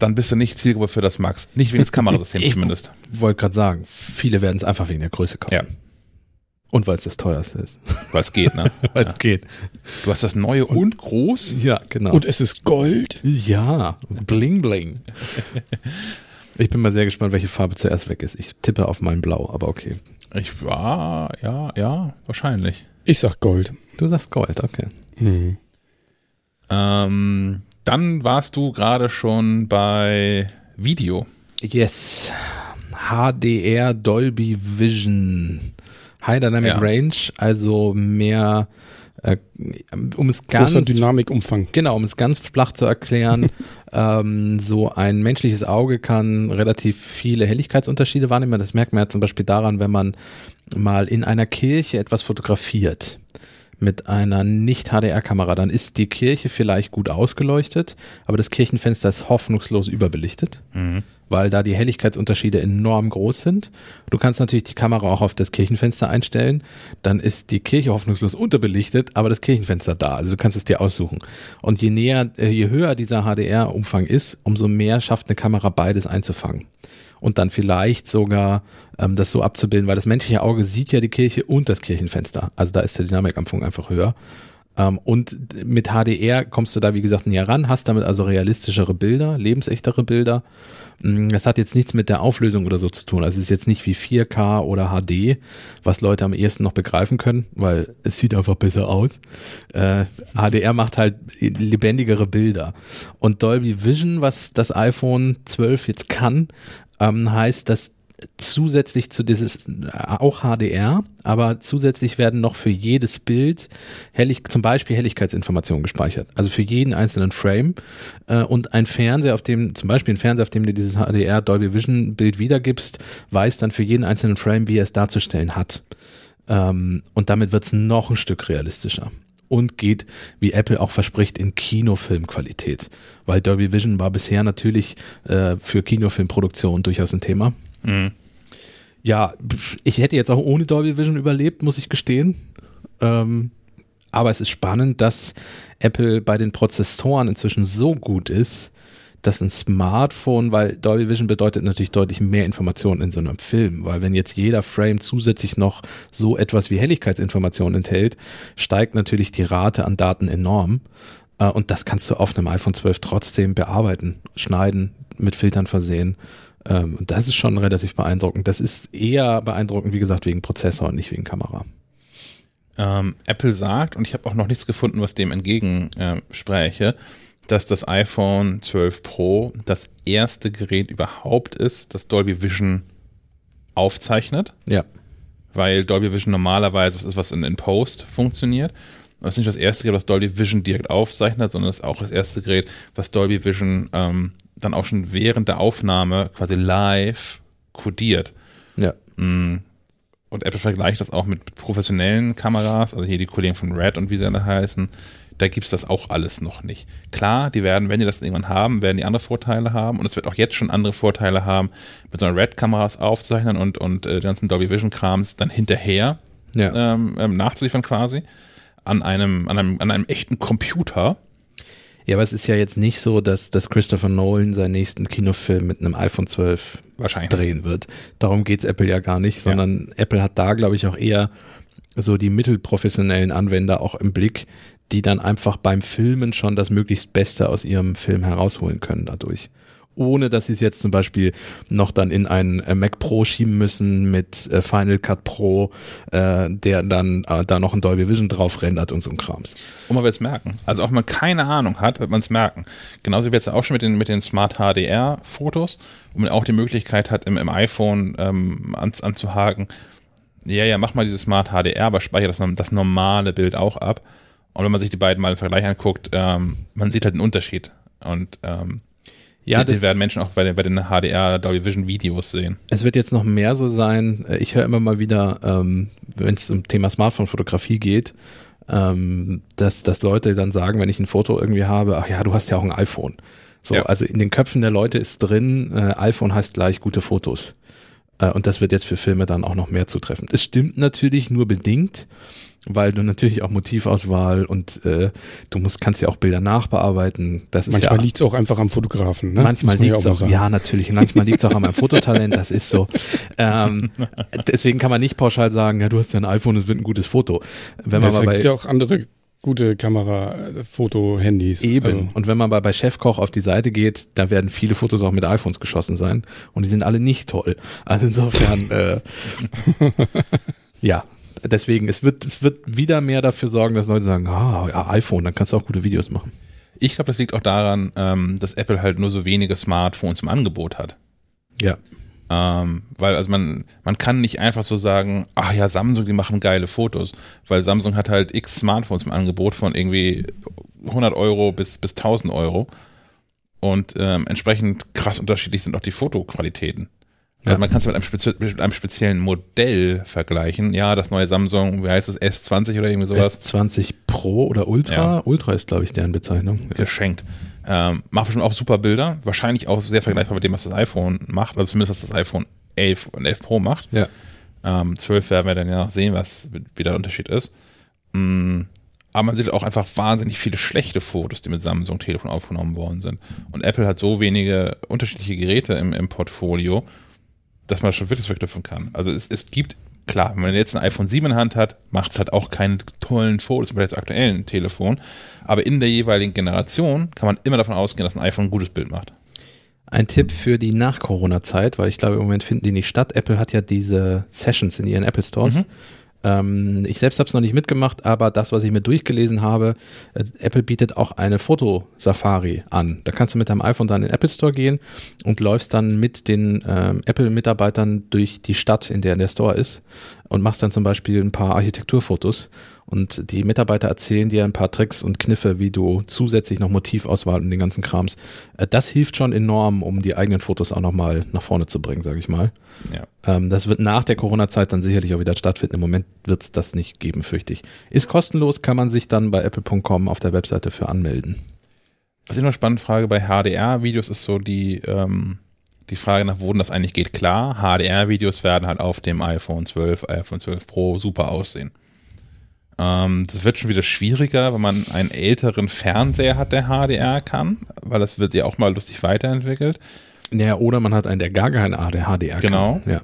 dann bist du nicht Zielgruppe für das Max. Nicht wegen des Kamerasystems Ich- zumindest. Wollte gerade sagen, viele werden es einfach wegen der Größe kaufen. Ja. Und weil es das teuerste ist. Weil es geht, ne? Weil es geht. Du hast das neue und groß. Ja, genau. Und es ist Gold. ja, bling bling. Ich bin mal sehr gespannt, welche Farbe zuerst weg ist. Ich tippe auf mein Blau, aber okay. Ich ja, ja, ja, wahrscheinlich. Ich sag Gold. Du sagst Gold, okay. Hm. Ähm, dann warst du gerade schon bei Video. Yes. HDR Dolby Vision. High Dynamic Ja. Range, also mehr, äh, um es ganz Großer Dynamikumfang. Genau, um es ganz flach zu erklären, ähm, so ein menschliches Auge kann relativ viele Helligkeitsunterschiede wahrnehmen. Das merkt man ja zum Beispiel daran, wenn man mal in einer Kirche etwas fotografiert mit einer Nicht-HDR-Kamera, dann ist die Kirche vielleicht gut ausgeleuchtet, aber das Kirchenfenster ist hoffnungslos überbelichtet, weil da die Helligkeitsunterschiede enorm groß sind. Du kannst natürlich die Kamera auch auf das Kirchenfenster einstellen, dann ist die Kirche hoffnungslos unterbelichtet, aber das Kirchenfenster da. Also du kannst es dir aussuchen. Und je näher, äh, je höher dieser HDR-Umfang ist, umso mehr schafft eine Kamera beides einzufangen. Und dann vielleicht sogar ähm, das so abzubilden, weil das menschliche Auge sieht ja die Kirche und das Kirchenfenster. Also da ist der Dynamikamfang einfach höher. Ähm, und mit HDR kommst du da, wie gesagt, näher ran, hast damit also realistischere Bilder, lebensechtere Bilder. Das hat jetzt nichts mit der Auflösung oder so zu tun. Also es ist jetzt nicht wie 4K oder HD, was Leute am ehesten noch begreifen können, weil es sieht einfach besser aus. Äh, HDR macht halt lebendigere Bilder. Und Dolby Vision, was das iPhone 12 jetzt kann, ähm, heißt, dass zusätzlich zu dieses äh, auch HDR, aber zusätzlich werden noch für jedes Bild Hellig, zum Beispiel Helligkeitsinformationen gespeichert. Also für jeden einzelnen Frame äh, und ein Fernseher, auf dem zum Beispiel ein Fernseher, auf dem du dieses HDR Dolby Vision Bild wiedergibst, weiß dann für jeden einzelnen Frame, wie er es darzustellen hat. Ähm, und damit wird es noch ein Stück realistischer und geht, wie Apple auch verspricht, in Kinofilmqualität. Weil Dolby Vision war bisher natürlich äh, für Kinofilmproduktion durchaus ein Thema. Ja, pf, ich hätte jetzt auch ohne Dolby Vision überlebt, muss ich gestehen. Ähm, aber es ist spannend, dass Apple bei den Prozessoren inzwischen so gut ist, dass ein Smartphone, weil Dolby Vision bedeutet natürlich deutlich mehr Informationen in so einem Film, weil wenn jetzt jeder Frame zusätzlich noch so etwas wie Helligkeitsinformationen enthält, steigt natürlich die Rate an Daten enorm. Äh, Und das kannst du auf einem iPhone 12 trotzdem bearbeiten, schneiden, mit Filtern versehen. Ähm, Und das ist schon relativ beeindruckend. Das ist eher beeindruckend, wie gesagt, wegen Prozessor und nicht wegen Kamera. Ähm, Apple sagt, und ich habe auch noch nichts gefunden, was dem entgegenspräche, dass das iPhone 12 Pro das erste Gerät überhaupt ist, das Dolby Vision aufzeichnet, Ja. weil Dolby Vision normalerweise was ist, was in, in Post funktioniert. Das ist nicht das erste Gerät, was Dolby Vision direkt aufzeichnet, sondern das ist auch das erste Gerät, was Dolby Vision ähm, dann auch schon während der Aufnahme quasi live kodiert. Ja. Mm. Und Apple vergleicht das auch mit professionellen Kameras, also hier die Kollegen von Red und wie sie alle heißen. Da gibt es das auch alles noch nicht. Klar, die werden, wenn die das irgendwann haben, werden die andere Vorteile haben. Und es wird auch jetzt schon andere Vorteile haben, mit so einer Red-Kameras aufzuzeichnen und, und äh, den ganzen Dolby Vision-Krams dann hinterher Ja. ähm, ähm, nachzuliefern quasi. An einem, an einem, an einem echten Computer. ja, aber es ist ja jetzt nicht so, dass, dass Christopher Nolan seinen nächsten Kinofilm mit einem iPhone 12 Wahrscheinlich. drehen wird. Darum geht's Apple ja gar nicht, sondern Apple hat da, glaube ich, auch eher so die mittelprofessionellen Anwender auch im Blick, die dann einfach beim Filmen schon das möglichst Beste aus ihrem Film herausholen können dadurch. Ohne dass sie es jetzt zum Beispiel noch dann in einen äh, Mac Pro schieben müssen mit äh, Final Cut Pro, äh, der dann äh, da noch ein Dolby Vision drauf rendert und so ein Krams. Und man wird es merken. Also auch wenn man keine Ahnung hat, wird man es merken. Genauso wie jetzt auch schon mit den, mit den Smart HDR-Fotos, wo man auch die Möglichkeit hat, im, im iPhone ähm, an, anzuhaken, ja, ja, mach mal dieses Smart HDR, aber speichere das, das normale Bild auch ab. Und wenn man sich die beiden mal im Vergleich anguckt, ähm, man sieht halt einen Unterschied. Und ähm, Ja, den, das den werden Menschen auch bei den, bei den HDR Dolby Vision Videos sehen. Es wird jetzt noch mehr so sein. Äh, Ich höre immer mal wieder, ähm, wenn es zum Thema Smartphone-Fotografie geht, ähm, dass, dass Leute dann sagen, wenn ich ein Foto irgendwie habe, ach ja, du hast ja auch ein iPhone. So, Ja. also in den Köpfen der Leute ist drin, äh, iPhone heißt gleich gute Fotos. Äh, und das wird jetzt für Filme dann auch noch mehr zutreffen. Es stimmt natürlich nur bedingt, weil du natürlich auch Motivauswahl und äh, du musst, kannst ja auch Bilder nachbearbeiten. Das ist Manchmal ja liegt es auch einfach am Fotografen. Ne? Manchmal man liegt es mal auch, sagen. ja natürlich, manchmal liegt es auch an meinem Fototalent, das ist so. Ähm, deswegen kann man nicht pauschal sagen, ja, du hast ja ein iPhone, es wird ein gutes Foto. Wenn man es mal bei, gibt ja auch andere gute Kamera-Foto-Handys. eben, Also, und wenn man mal bei Chefkoch auf die Seite geht, da werden viele Fotos auch mit iPhones geschossen sein und die sind alle nicht toll. Also insofern, äh, ja, deswegen, es wird, es wird wieder mehr dafür sorgen, dass Leute sagen, ah, ja, iPhone, dann kannst du auch gute Videos machen. Ich glaube, das liegt auch daran, ähm, dass Apple halt nur so wenige Smartphones im Angebot hat. Ja. Ähm, weil also man, man kann nicht einfach so sagen, ach ja, Samsung, die machen geile Fotos, weil Samsung hat halt x Smartphones im Angebot von irgendwie 100 Euro bis, bis 1000 Euro und ähm, entsprechend krass unterschiedlich sind auch die Fotoqualitäten. Also Ja. man kann es mit spezi mit einem speziellen Modell vergleichen. Ja, das neue Samsung, wie heißt es, S20 oder irgendwie sowas? S20 Pro oder Ultra? Ja. Ultra ist, glaube ich, deren Bezeichnung. geschenkt. Ähm, macht bestimmt auch super Bilder, wahrscheinlich auch sehr vergleichbar mit dem, was das iPhone macht, also zumindest was das iPhone 11 und 11 Pro macht. Ja. Ähm, 12 werden wir dann ja noch sehen, was wie der Unterschied ist. Mm, aber man sieht auch einfach wahnsinnig viele schlechte Fotos, die mit Samsung-Telefon aufgenommen worden sind. Und Apple hat so wenige unterschiedliche Geräte im, im Portfolio, dass man das schon wirklich verknüpfen kann. Also es, es gibt, klar, wenn man jetzt ein iPhone 7 in Hand hat, macht es halt auch keine tollen Fotos bei jetzt aktuellen Telefon. Aber in der jeweiligen Generation kann man immer davon ausgehen, dass ein iPhone ein gutes Bild macht. Ein Tipp für die Nach-Corona-Zeit, weil ich glaube, im Moment finden die nicht statt. Apple hat ja diese Sessions in ihren Apple Stores. Mhm. Ähm, ich selbst habe es noch nicht mitgemacht, aber das, was ich mir durchgelesen habe, äh, Apple bietet auch eine Fotosafari an. Da kannst du mit deinem iPhone dann in den Apple Store gehen und läufst dann mit den ähm, Apple-Mitarbeitern durch die Stadt, in der der Store ist und machst dann zum Beispiel ein paar Architekturfotos. Und die Mitarbeiter erzählen dir ein paar Tricks und Kniffe, wie du zusätzlich noch Motivauswahl und den ganzen Krams. Äh, Das hilft schon enorm, um die eigenen Fotos auch nochmal nach vorne zu bringen, sage ich mal. Ja. Ähm, das wird nach der Corona-Zeit dann sicherlich auch wieder stattfinden. Im Moment wird es das nicht geben, fürchte ich. Ist kostenlos, kann man sich dann bei apple.com auf der Webseite für anmelden. Was ich noch spannend frage bei HDR-Videos ist so die, ähm, die Frage nach, wo denn das eigentlich geht. Klar, HDR-Videos werden halt auf dem iPhone 12, iPhone 12 Pro super aussehen. Ähm, das wird schon wieder schwieriger, wenn man einen älteren Fernseher hat, der HDR kann, weil das wird ja auch mal lustig weiterentwickelt. Ja, oder man hat einen, der gar kein HDR Genau. kann. Ja.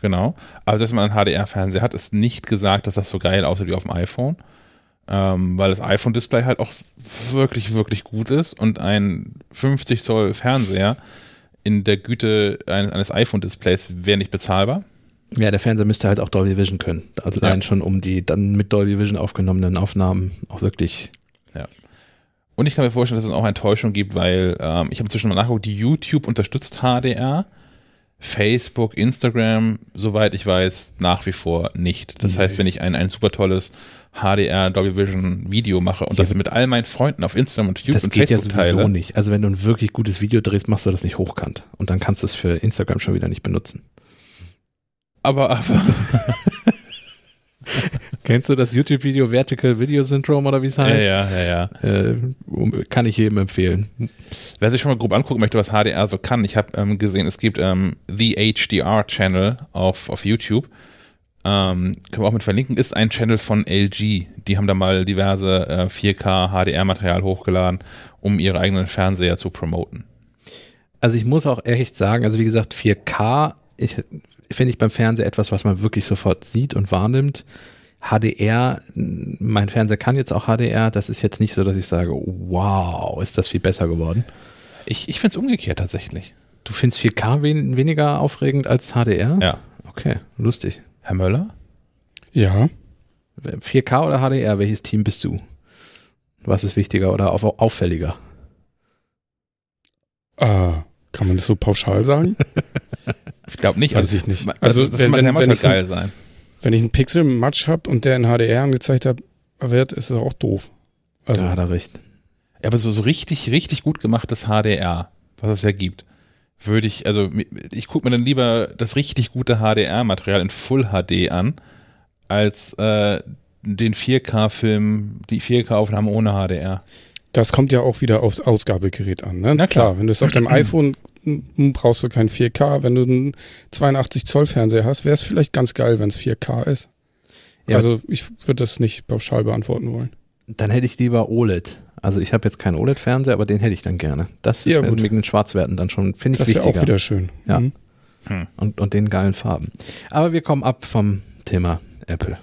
Genau. Aber dass man einen HDR-Fernseher hat, ist nicht gesagt, dass das so geil aussieht wie auf dem iPhone. Ähm, weil das iPhone-Display halt auch wirklich, wirklich gut ist und ein 50 Zoll Fernseher in der Güte eines, eines iPhone-Displays wäre nicht bezahlbar. Ja, der Fernseher müsste halt auch Dolby Vision können. Allein Ja. schon, um die dann mit Dolby Vision aufgenommenen Aufnahmen auch wirklich. Und ich kann mir vorstellen, dass es auch Enttäuschung gibt, weil ähm, ich habe inzwischen mal nachgeguckt, die YouTube unterstützt HDR. Facebook, Instagram, soweit ich weiß, nach wie vor nicht. Das Nee. heißt, wenn ich ein, ein super tolles HDR Dolby Vision Video mache und das mit all meinen Freunden auf Instagram und YouTube Das und geht ja Facebook sowieso teile, nicht. Also wenn du ein wirklich gutes Video drehst, machst du das nicht hochkant. Und dann kannst du es für Instagram schon wieder nicht benutzen. Aber, aber Kennst du das YouTube-Video Vertical Video Syndrome oder wie es ja, heißt? ja, ja, ja. Äh, um- kann ich jedem empfehlen. Wer sich schon mal grob angucken möchte, was HDR so kann, ich habe ähm, gesehen, es gibt ähm, The HDR Channel auf, auf YouTube. Ähm, können wir auch mit verlinken, ist ein Channel von LG. Die haben da mal diverse äh, 4K HDR-Material hochgeladen, um ihre eigenen Fernseher zu promoten. Also ich muss auch echt sagen, also wie gesagt, 4K ich, finde ich beim Fernseher etwas, was man wirklich sofort sieht und wahrnimmt. HDR, mein Fernseher kann jetzt auch HDR, das ist jetzt nicht so, dass ich sage, wow, ist das viel besser geworden. Ich, ich finde es umgekehrt tatsächlich. Du findest 4K wen, weniger aufregend als HDR? Ja. Okay, lustig. Herr Möller? Ja. 4K oder HDR, welches Team bist du? Was ist wichtiger oder auf, auffälliger? Ah, kann man das so pauschal sagen? Ich glaube nicht. Weiß ich nicht. Also, Also, das wenn- wenn- muss wenn halt ich geil sein. Wenn ich einen Pixel-Match habe und der in HDR angezeigt wird, ist es auch doof. Also, da hat er recht. Ja, aber so, so richtig, richtig gut gemachtes HDR, was es ja gibt, würde ich, also ich gucke mir dann lieber das richtig gute HDR-Material in Full HD an, als äh, den 4K-Film, die 4K-Aufnahme ohne HDR. Das kommt ja auch wieder aufs Ausgabegerät an. Ne? Na klar. wenn du es auf dem iPhone m, brauchst du kein 4K. Wenn du einen 82 Zoll Fernseher hast, wäre es vielleicht ganz geil, wenn es 4K ist. Ja. Also ich würde das nicht pauschal beantworten wollen. Dann hätte ich lieber OLED. Also ich habe jetzt keinen OLED-Fernseher, aber den hätte ich dann gerne. Das ist Ja, mit den Schwarzwerten dann schon, finde ich, Das wichtiger. auch wieder schön. Ja. Mhm. und, und den geilen Farben. Aber wir kommen ab vom Thema Apple.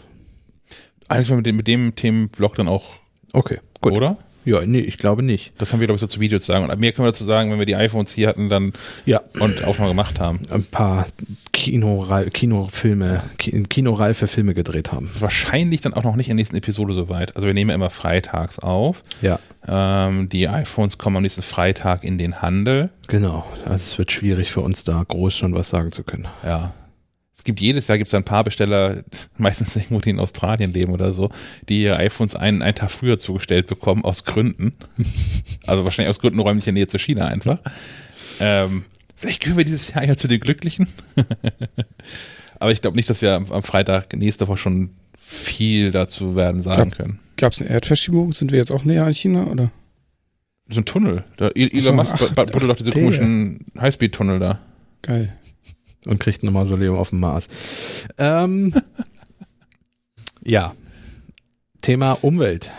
Eigentlich mit dem, mit dem Themenblock dann auch, Okay, gut. oder? Ja, nee, ich glaube nicht. Das haben wir, glaube ich, so zu Videos sagen. Und mehr können wir dazu sagen, wenn wir die iPhones hier hatten dann Ja. und Aufnahme gemacht haben. Ein paar Kinoreif Kinofilme, Ki- kinoreife Filme gedreht haben. Das ist wahrscheinlich dann auch noch nicht in der nächsten Episode soweit. Also wir nehmen ja immer freitags auf. Ja, Ähm, die iPhones kommen am nächsten Freitag in den Handel. genau. Also es wird schwierig für uns da groß schon was sagen zu können. Ja. Es gibt jedes Jahr gibt's da ein paar Besteller, meistens irgendwo, die in Australien leben oder so, die ihre iPhones einen, einen Tag früher zugestellt bekommen, aus Gründen. Also wahrscheinlich aus Gründen räumlicher Nähe zu China einfach. Ähm, vielleicht gehören wir dieses Jahr ja zu den Glücklichen. Aber ich glaube nicht, dass wir am, am Freitag nächste Woche schon viel dazu werden sagen können. Gab es eine Erdverschiebung? Sind wir jetzt auch näher an China? Oder? So ein Tunnel. Da, El- Elon Musk baut doch diese komischen Highspeed-Tunnel da. Geil. Und kriegt ein Mausoleum auf dem Mars. Ähm, ja. Thema Umwelt.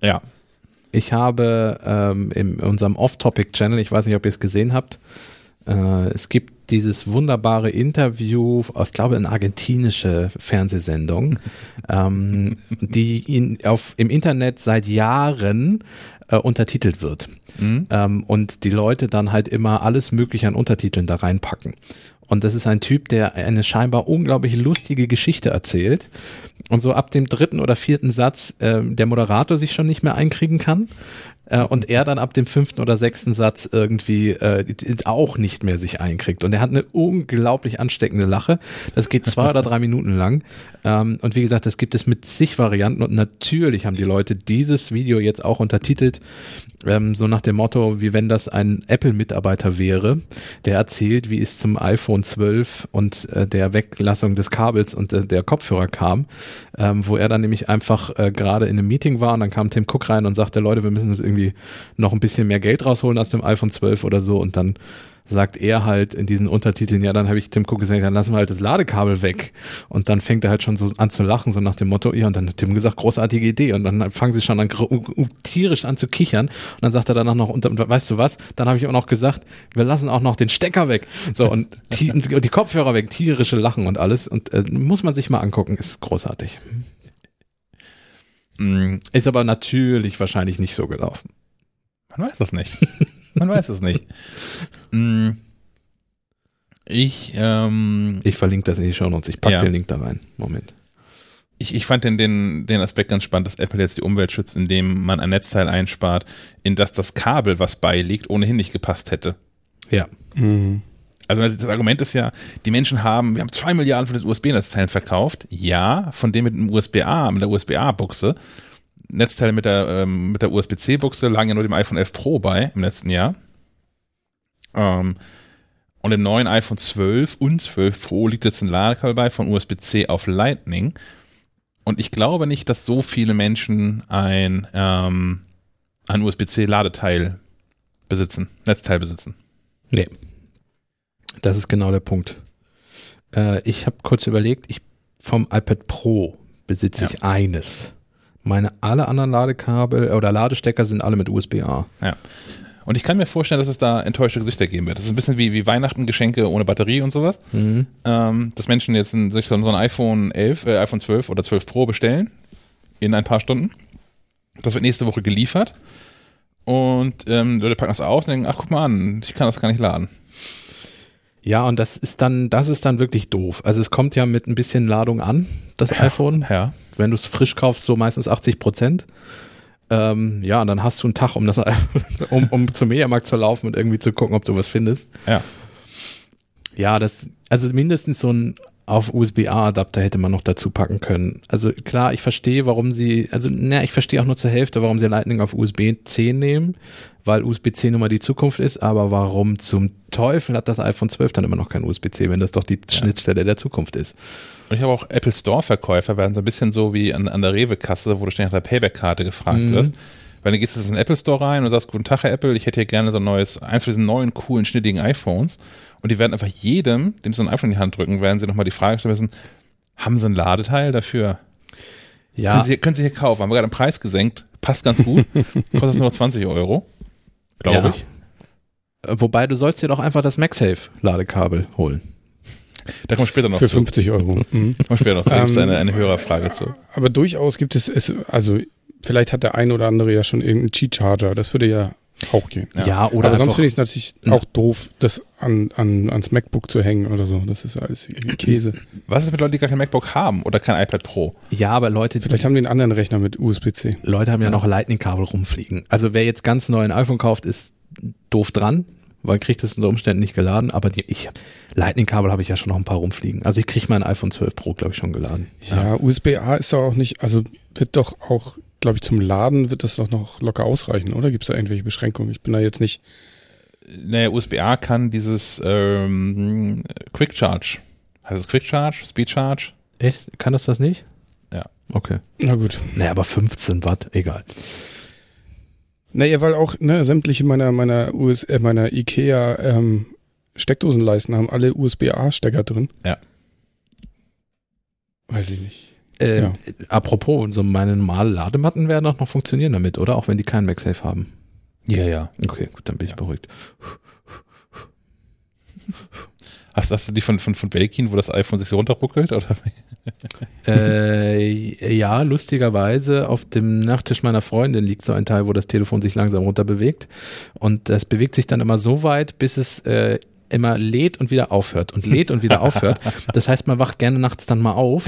Ja. Ich habe ähm, in unserem Off-Topic-Channel, ich weiß nicht, ob ihr es gesehen habt, äh, es gibt dieses wunderbare Interview aus, glaube eine argentinische Fernsehsendung, ähm, die in, auf, im Internet seit Jahren äh, untertitelt wird. Mhm. Ähm, und die Leute dann halt immer alles Mögliche an Untertiteln da reinpacken. Und das ist ein Typ, der eine scheinbar unglaublich lustige Geschichte erzählt. Und so ab dem dritten oder vierten Satz ähm, der Moderator sich schon nicht mehr einkriegen kann. Äh, und er dann ab dem fünften oder sechsten Satz irgendwie äh, auch nicht mehr sich einkriegt. Und er hat eine unglaublich ansteckende Lache. Das geht zwei oder drei Minuten lang. Ähm, und wie gesagt, das gibt es mit zig Varianten. Und natürlich haben die Leute dieses Video jetzt auch untertitelt, ähm, so nach dem Motto, wie wenn das ein Apple-Mitarbeiter wäre, der erzählt, wie es zum iPhone 12 und äh, der Weglassung des Kabels und äh, der Kopfhörer kam, ähm, wo er dann nämlich einfach äh, gerade in einem Meeting war und dann kam Tim Cook rein und sagte, Leute, wir müssen das irgendwie noch ein bisschen mehr Geld rausholen aus dem iPhone 12 oder so und dann sagt er halt in diesen Untertiteln, ja, dann habe ich Tim Cook gesagt, dann lassen wir halt das Ladekabel weg. Und dann fängt er halt schon so an zu lachen, so nach dem Motto, ja, und dann hat Tim gesagt, großartige Idee. Und dann fangen sie schon an, tierisch an zu kichern. Und dann sagt er danach noch, und, weißt du was, dann habe ich auch noch gesagt, wir lassen auch noch den Stecker weg. So, und die, die Kopfhörer weg, tierische Lachen und alles. Und äh, muss man sich mal angucken, ist großartig. Mhm. Ist aber natürlich wahrscheinlich nicht so gelaufen. Man weiß es nicht. Man weiß es nicht. Mm. Ich, ähm, Ich verlinke das in die Show Notes. Ich packe Ja. den Link da rein. Moment. ich, ich fand den, den, den Aspekt ganz spannend, dass Apple jetzt die Umwelt schützt, indem man ein Netzteil einspart, in das das Kabel, was beiliegt, ohnehin nicht gepasst hätte. Ja. Mhm. Also das Argument ist ja, die Menschen haben, wir haben zwei Milliarden für das USB-Netzteil verkauft. Ja, von dem mit dem USB-A, mit der USB-A-Buchse. Netzteile mit der, ähm, mit der USB-C-Buchse lagen ja nur dem iPhone 11 Pro bei im letzten Jahr. Ähm, und im neuen iPhone 12 und 12 Pro liegt jetzt ein Ladekabel bei von USB-C auf Lightning. Und ich glaube nicht, dass so viele Menschen ein, ähm, ein USB-C-Ladeteil besitzen, Netzteil besitzen. Nee. Das ist genau der Punkt. Äh, ich habe kurz überlegt, ich vom iPad Pro besitze Ja. ich eines. Meine alle anderen Ladekabel oder Ladestecker sind alle mit USB-A. Ja. Und ich kann mir vorstellen, dass es da enttäuschte Gesichter geben wird. Das ist ein bisschen wie, wie Weihnachten, Geschenke ohne Batterie und sowas. Mhm. Ähm, dass Menschen jetzt ein, sich so ein iPhone 11, äh, iPhone 12 oder 12 Pro bestellen in ein paar Stunden. Das wird nächste Woche geliefert. Und ähm, Leute packen das aus und denken, ach guck mal an, ich kann das gar nicht laden. Ja, und das ist dann, das ist dann wirklich doof. Also es kommt ja mit ein bisschen Ladung an, das iPhone. Ja. Wenn du es frisch kaufst, so meistens 80 Prozent. Ähm, ja, und dann hast du einen Tag, um das, um, um zum Mediamarkt zu laufen und irgendwie zu gucken, ob du was findest. Ja. Ja, das, also mindestens so ein auf USB-A-Adapter hätte man noch dazu packen können. Also klar, ich verstehe, warum sie, also na, ich verstehe auch nur zur Hälfte, warum sie Lightning auf USB-C nehmen, weil USB-C nun mal die Zukunft ist, aber warum zum Teufel hat das iPhone 12 dann immer noch kein USB-C, wenn das doch die Schnittstelle der Zukunft ist? Und ich habe auch Apple Store-Verkäufer werden so ein bisschen so wie an, an der Rewe-Kasse, wo du ständig nach der Payback-Karte gefragt Mhm. wirst. Weil dann gehst du in den Apple Store rein und sagst, guten Tag, Herr Apple, ich hätte hier gerne so ein neues, eins von diesen neuen, coolen, schnittigen iPhones. Und die werden einfach jedem, dem sie so ein iPhone in die Hand drücken, werden sie nochmal die Frage stellen müssen, haben sie ein Ladeteil dafür? Ja, Können, sie, können sie hier kaufen? Haben wir gerade den Preis gesenkt? Passt ganz gut. Kostet nur 20 Euro. Glaube Ja. ich. Äh, wobei du sollst dir doch einfach das MagSafe-Ladekabel holen. Da kommen wir später noch Für zu. 50 Euro. Mhm. Kommen wir später noch zu. Da gibt's Ähm, eine, eine Hörerfrage zu. Aber durchaus gibt es, es, also vielleicht hat der ein oder andere ja schon irgendeinen Cheat-Charger. Das würde ja auch gehen. Ja. Ja, oder aber sonst finde ich es natürlich auch doof, das an, an, ans MacBook zu hängen oder so. Das ist alles irgendwie Käse. Was ist mit Leuten, die gar kein MacBook haben oder kein iPad Pro? ja, aber Leute, Vielleicht haben die einen anderen Rechner mit USB-C. Leute haben ja noch Lightning-Kabel rumfliegen. Also wer jetzt ganz neu ein iPhone kauft, ist doof dran, weil kriegt es unter Umständen nicht geladen. Aber die, ich, Lightning-Kabel habe ich ja schon noch ein paar rumfliegen. Also ich kriege mein iPhone 12 Pro, glaube ich, schon geladen. Ja, USB-A ist doch auch nicht, also wird doch auch, glaube ich, zum Laden wird das doch noch locker ausreichen, oder? Gibt es da irgendwelche Beschränkungen? Ich bin da jetzt nicht. Naja, USB-A kann dieses ähm, Quick Charge. Heißt es Quick Charge? Speed Charge? Echt? Kann das das nicht? Ja. Okay. Na gut. Naja, aber 15 Watt, egal. Naja, weil auch ne, sämtliche meiner meiner US, äh, meiner IKEA ähm, Steckdosenleisten haben alle USB-A-Stecker drin. Ja. Weiß ich nicht. Ähm, Ja. Apropos, so meine normale Ladematten werden auch noch funktionieren damit, oder? Auch wenn die keinen MagSafe haben. Ja, ja. Okay, gut, dann bin ich beruhigt. Hast, hast du die von, von, von Belkin, wo das iPhone sich so runterruckelt? Oder? Äh, ja, lustigerweise auf dem Nachttisch meiner Freundin liegt so ein Teil, wo das Telefon sich langsam runter bewegt. Und das bewegt sich dann immer so weit, bis es äh, immer lädt und wieder aufhört und lädt und wieder aufhört. Das heißt, man wacht gerne nachts dann mal auf,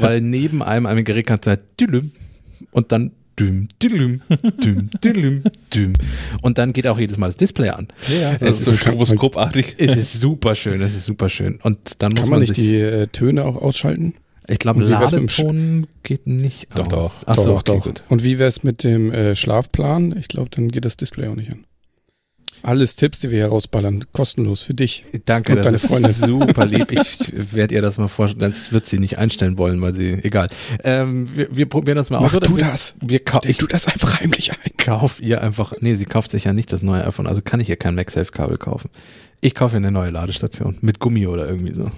weil neben einem ein Gerät kann dülüm, und dann düm, dülüm, düm, dülüm, düm. Und dann geht auch jedes Mal das Display an. Ja, Es das ist so stroboskopartig. Es ist super schön, es ist super schön. Und dann muss Kann man, man nicht sich, die äh, Töne auch ausschalten? ich glaube, Ladeton geht nicht Doch, aus. doch. Ach so, doch, okay, doch. gut. Und wie wäre es mit dem äh, Schlafplan? Ich glaube, dann geht das Display auch nicht an. Alles Tipps, die wir hier rausballern, kostenlos für dich. Danke, Und das deine ist Freundin. super lieb. Ich werde ihr das mal vorstellen. Das wird sie nicht einstellen wollen, weil sie, egal. Ähm, wir, wir probieren das mal Mach aus. oder? du wir, das. Wir kau Ich tu das einfach heimlich ein. kauf ihr einfach, nee, sie kauft sich ja nicht das neue iPhone, also kann ich ihr kein MagSafe-Kabel kaufen. Ich kaufe ihr eine neue Ladestation mit Gummi oder irgendwie so.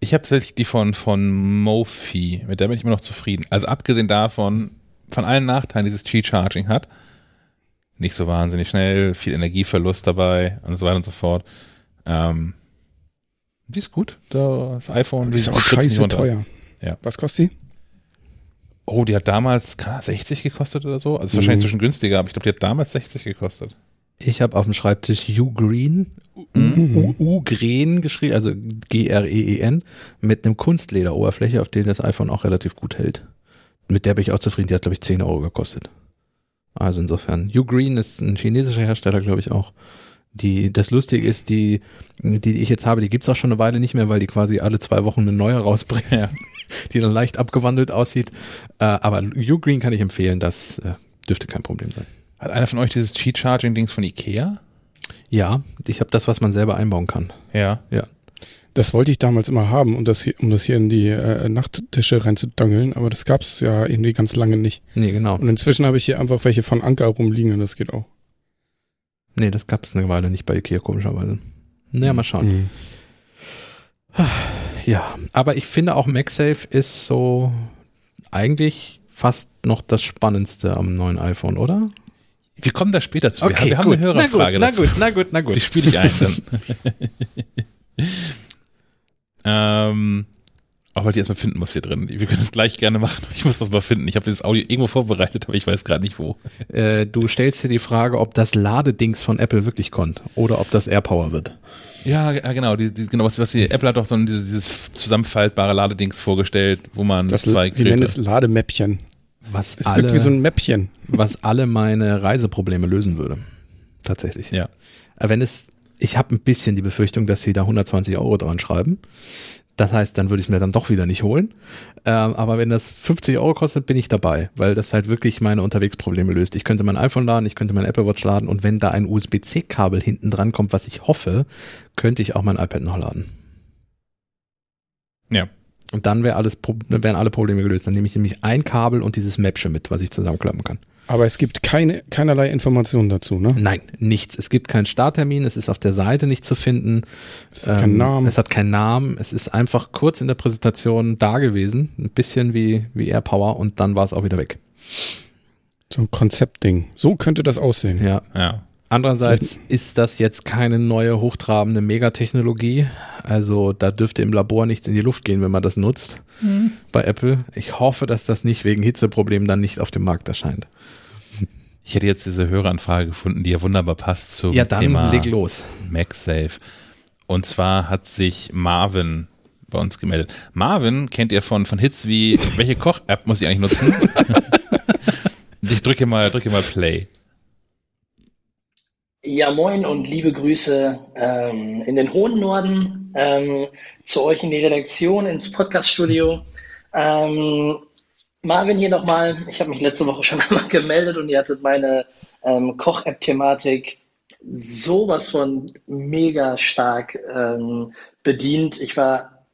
Ich habe tatsächlich die von, von Mofi, mit der bin ich immer noch zufrieden. Also abgesehen davon, von allen Nachteilen, die dieses Cheat-Charging hat, nicht so wahnsinnig schnell, viel Energieverlust dabei und so weiter und so fort. Ähm, die ist gut, das iPhone. Die ist die- auch scheiße runter. teuer. Ja. Was kostet die? Oh, die hat damals keine 60 gekostet oder so. Also ist wahrscheinlich Mhm. zwischen günstiger, aber ich glaube, die hat damals 60 gekostet. Ich habe auf dem Schreibtisch U Green, Mhm. U, U Green geschrieben, also G-R-E-E-N, mit einem Kunstlederoberfläche, auf der das iPhone auch relativ gut hält. Mit der bin ich auch zufrieden. Die hat, glaube ich, 10 Euro gekostet. Also insofern, U Green ist ein chinesischer Hersteller, glaube ich auch. Die, das Lustige ist, die, die ich jetzt habe, die gibt's auch schon eine Weile nicht mehr, weil die quasi alle zwei Wochen eine neue rausbringen, Ja. die dann leicht abgewandelt aussieht. Äh, aber Ugreen kann ich empfehlen, das äh, dürfte kein Problem sein. Hat einer von euch dieses Cheat-Charging-Dings von Ikea? Ja, ich habe das, was man selber einbauen kann. Ja. Ja. Das wollte ich damals immer haben, um das hier, um das hier in die äh, Nachttische reinzudongeln, aber das gab's ja irgendwie ganz lange nicht. Nee, genau. Und inzwischen habe ich hier einfach welche von Anker rumliegen und das geht auch. Nee, das gab's eine Weile nicht bei Ikea, komischerweise. Naja, mal schauen. Mhm. Ja, aber ich finde auch MagSafe ist so eigentlich fast noch das Spannendste am neuen iPhone, oder? Wir kommen da später zu. wir haben, wir haben eine Hörerfrage na dazu. gut, na gut, na gut. Die spiele ich ein dann. ähm, auch weil ich erstmal finden muss hier drin. Wir können das gleich gerne machen. Ich muss das mal finden. Ich habe dieses Audio irgendwo vorbereitet, aber ich weiß gerade nicht wo. Äh, du stellst dir die Frage, ob das Ladedings von Apple wirklich kommt oder ob das AirPower wird. Ja, ja genau. Die, die, genau was, was die, Apple hat doch so ein, dieses, dieses zusammenfaltbare Ladedings vorgestellt, wo man Das, zwei wir nennen Geräte. es Lademäppchen. Was Es wirkt wie so alle, ein Mäppchen. was alle meine Reiseprobleme lösen würde. Tatsächlich. Ja. Äh, Wenn es, ich habe ein bisschen die Befürchtung, dass sie da 120 Euro dran schreiben. Das heißt, dann würde ich es mir dann doch wieder nicht holen. Ähm, aber wenn das 50 Euro kostet, bin ich dabei, weil das halt wirklich meine Unterwegsprobleme löst. Ich könnte mein iPhone laden, ich könnte mein Apple Watch laden und wenn da ein USB-C-Kabel hinten dran kommt, was ich hoffe, könnte ich auch mein iPad noch laden. Ja. Und dann wäre alles, wären alle Probleme gelöst. Dann nehme ich nämlich ein Kabel und dieses Mäppchen mit, was ich zusammenklappen kann. Aber es gibt keine, keinerlei Informationen dazu, ne? Nein, nichts. Es gibt keinen Starttermin, es ist auf der Seite nicht zu finden. Es hat keinen Namen. Es hat keinen Namen. Es ist einfach kurz in der Präsentation da gewesen. Ein bisschen wie, wie AirPower und dann war es auch wieder weg. So ein Konzeptding. So könnte das aussehen. Ja. Ja. Andererseits ist das jetzt keine neue hochtrabende Megatechnologie. Also da dürfte im Labor nichts in die Luft gehen, wenn man das nutzt bei Apple. Ich hoffe, dass das nicht wegen Hitzeproblemen dann nicht auf dem Markt erscheint. Ich hätte jetzt diese Höreranfrage gefunden, die ja wunderbar passt zum Ja, dann Thema leg los. MagSafe. Und zwar hat sich Marvin bei uns gemeldet. Marvin kennt ihr von, von Hits wie, welche Koch-App muss ich eigentlich nutzen? ich drücke mal, drücke mal Play. Ja, moin und liebe Grüße ähm, in den hohen Norden, ähm, zu euch in die Redaktion, ins Podcaststudio. Ähm, Marvin hier nochmal. Ich habe mich letzte Woche schon einmal gemeldet und ihr hattet meine ähm, Koch-App-Thematik sowas von mega stark ähm, bedient. Ich war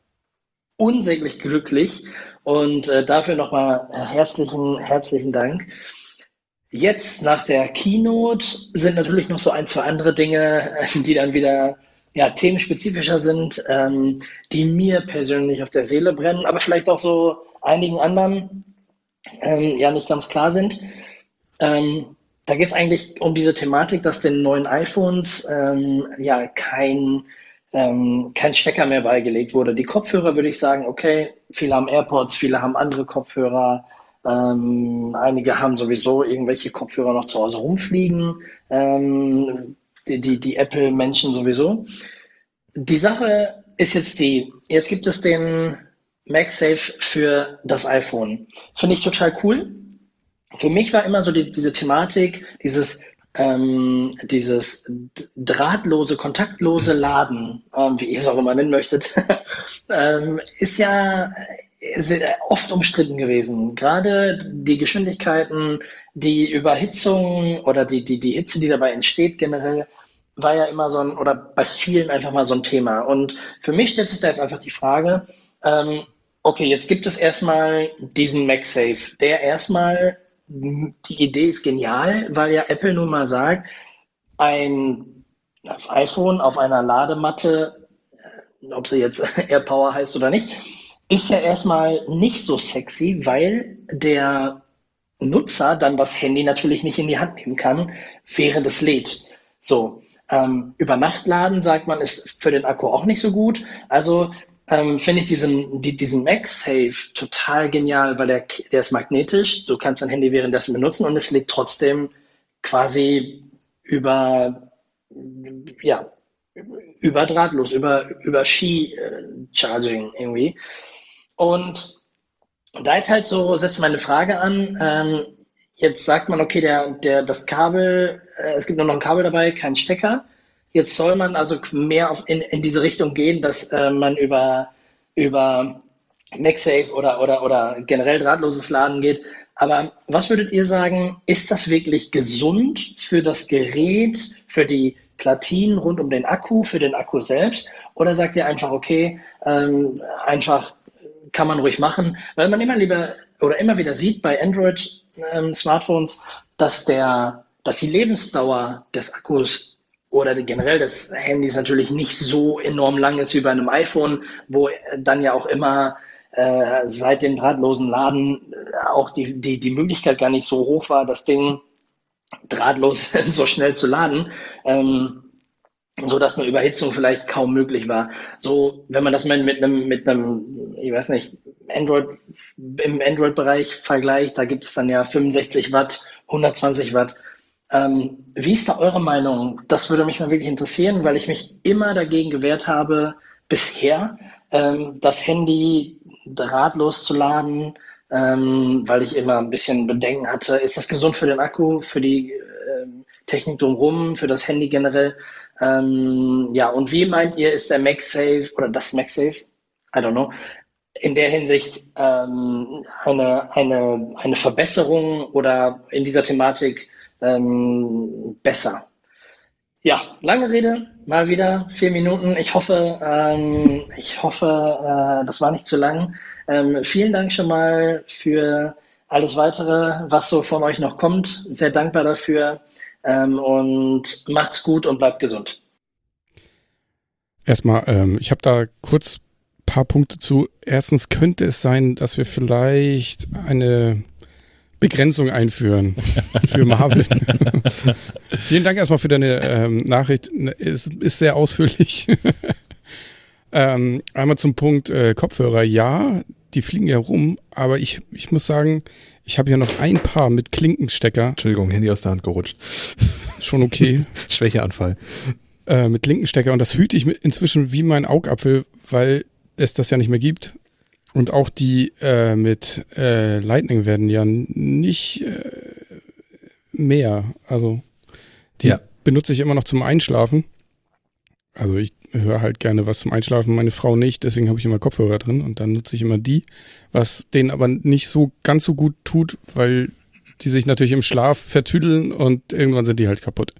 unsäglich glücklich und äh, dafür nochmal herzlichen, herzlichen Dank. Jetzt nach der Keynote sind natürlich noch so ein, zwei andere Dinge, die dann wieder ja, themenspezifischer sind, ähm, die mir persönlich auf der Seele brennen, aber vielleicht auch so einigen anderen ähm, ja nicht ganz klar sind. Ähm, da geht es eigentlich um diese Thematik, dass den neuen iPhones ähm, ja kein, ähm, kein Stecker mehr beigelegt wurde. Die Kopfhörer würde ich sagen, okay, viele haben AirPods, viele haben andere Kopfhörer. Ähm, einige haben sowieso irgendwelche Kopfhörer noch zu Hause rumfliegen, ähm, die, die, die Apple-Menschen sowieso. Die Sache ist jetzt die, jetzt gibt es den MagSafe für das iPhone. Finde ich total cool. Für mich war immer so die, diese Thematik, dieses, ähm, dieses drahtlose, kontaktlose Laden, ähm, wie ihr es auch immer nennen möchtet, ähm, ist ja oft umstritten gewesen. Gerade die Geschwindigkeiten, die Überhitzung oder die, die, die Hitze, die dabei entsteht generell, war ja immer so ein, oder bei vielen einfach mal so ein Thema. Und für mich stellt sich da jetzt einfach die Frage, ähm, okay, jetzt gibt es erstmal diesen MagSafe, der erstmal, die Idee ist genial, weil ja Apple nun mal sagt, ein iPhone auf einer Ladematte, ob sie jetzt AirPower heißt oder nicht, ist ja erstmal nicht so sexy, weil der Nutzer dann das Handy natürlich nicht in die Hand nehmen kann, während es lädt. So, ähm, über Nacht laden, sagt man, ist für den Akku auch nicht so gut. Also ähm, finde ich diesen, die, diesen MagSafe total genial, weil der, der ist magnetisch. Du kannst dein Handy währenddessen benutzen und es lädt trotzdem quasi über, ja, über drahtlos, über, über Ski-Charging irgendwie. Und da ist halt so, setzt meine Frage an. Ähm, jetzt sagt man, okay, der, der, das Kabel, äh, es gibt nur noch ein Kabel dabei, kein Stecker. jetzt soll man also mehr auf, in, in diese Richtung gehen, dass äh, man über, über MagSafe oder, oder, oder generell drahtloses Laden geht. Aber was würdet ihr sagen, ist das wirklich gesund für das Gerät, für die Platinen rund um den Akku, für den Akku selbst? Oder sagt ihr einfach, okay, ähm, einfach kann man ruhig machen, weil man immer lieber oder immer wieder sieht bei Android-Smartphones, ähm, dass der, dass die Lebensdauer des Akkus oder generell des Handys natürlich nicht so enorm lang ist wie bei einem iPhone, wo dann ja auch immer äh, seit dem drahtlosen Laden äh, auch die, die, die Möglichkeit gar nicht so hoch war, das Ding drahtlos so schnell zu laden. Ähm, so dass eine Überhitzung vielleicht kaum möglich war. So, wenn man das mit, einem, mit einem, ich weiß nicht, Android, im Android-Bereich vergleicht, da gibt es dann ja 65 Watt, 120 Watt. Ähm, wie ist da eure Meinung? Das würde mich mal wirklich interessieren, weil ich mich immer dagegen gewehrt habe, bisher, ähm, das Handy drahtlos zu laden, ähm, weil ich immer ein bisschen Bedenken hatte, ist das gesund für den Akku, für die ähm, Technik drumherum, für das Handy generell? Ähm, ja, und wie meint ihr, ist der MagSafe oder das MagSafe, I don't know, in der Hinsicht ähm, eine, eine, eine Verbesserung oder in dieser Thematik ähm, besser? Ja, lange Rede, mal wieder vier Minuten. Ich hoffe, ähm, ich hoffe, äh, das war nicht zu lang. Ähm, vielen Dank schon mal für alles weitere, was so von euch noch kommt. Sehr dankbar dafür. Ähm, und macht's gut und bleibt gesund. Erstmal, ähm, ich habe da kurz ein paar Punkte zu. Erstens könnte es sein, dass wir vielleicht eine Begrenzung einführen für Marvin. Vielen Dank erstmal für deine ähm, Nachricht. Es ist sehr ausführlich. ähm, einmal zum Punkt äh, Kopfhörer. Ja, die fliegen ja rum, aber ich, ich muss sagen, ich habe ja noch ein paar mit Klinkenstecker. Entschuldigung, Handy aus der Hand gerutscht. Schon okay. Schwächeanfall. Äh, mit Klinkenstecker und das hüte ich inzwischen wie mein Augapfel, weil es das ja nicht mehr gibt. Und auch die äh, mit äh, Lightning werden ja nicht äh, mehr. Also die ja. benutze ich immer noch zum Einschlafen. Also ich höre halt gerne was zum Einschlafen, meine Frau nicht, deswegen habe ich immer Kopfhörer drin und dann nutze ich immer die, was denen aber nicht so ganz so gut tut, weil die sich natürlich im Schlaf vertüdeln und irgendwann sind die halt kaputt.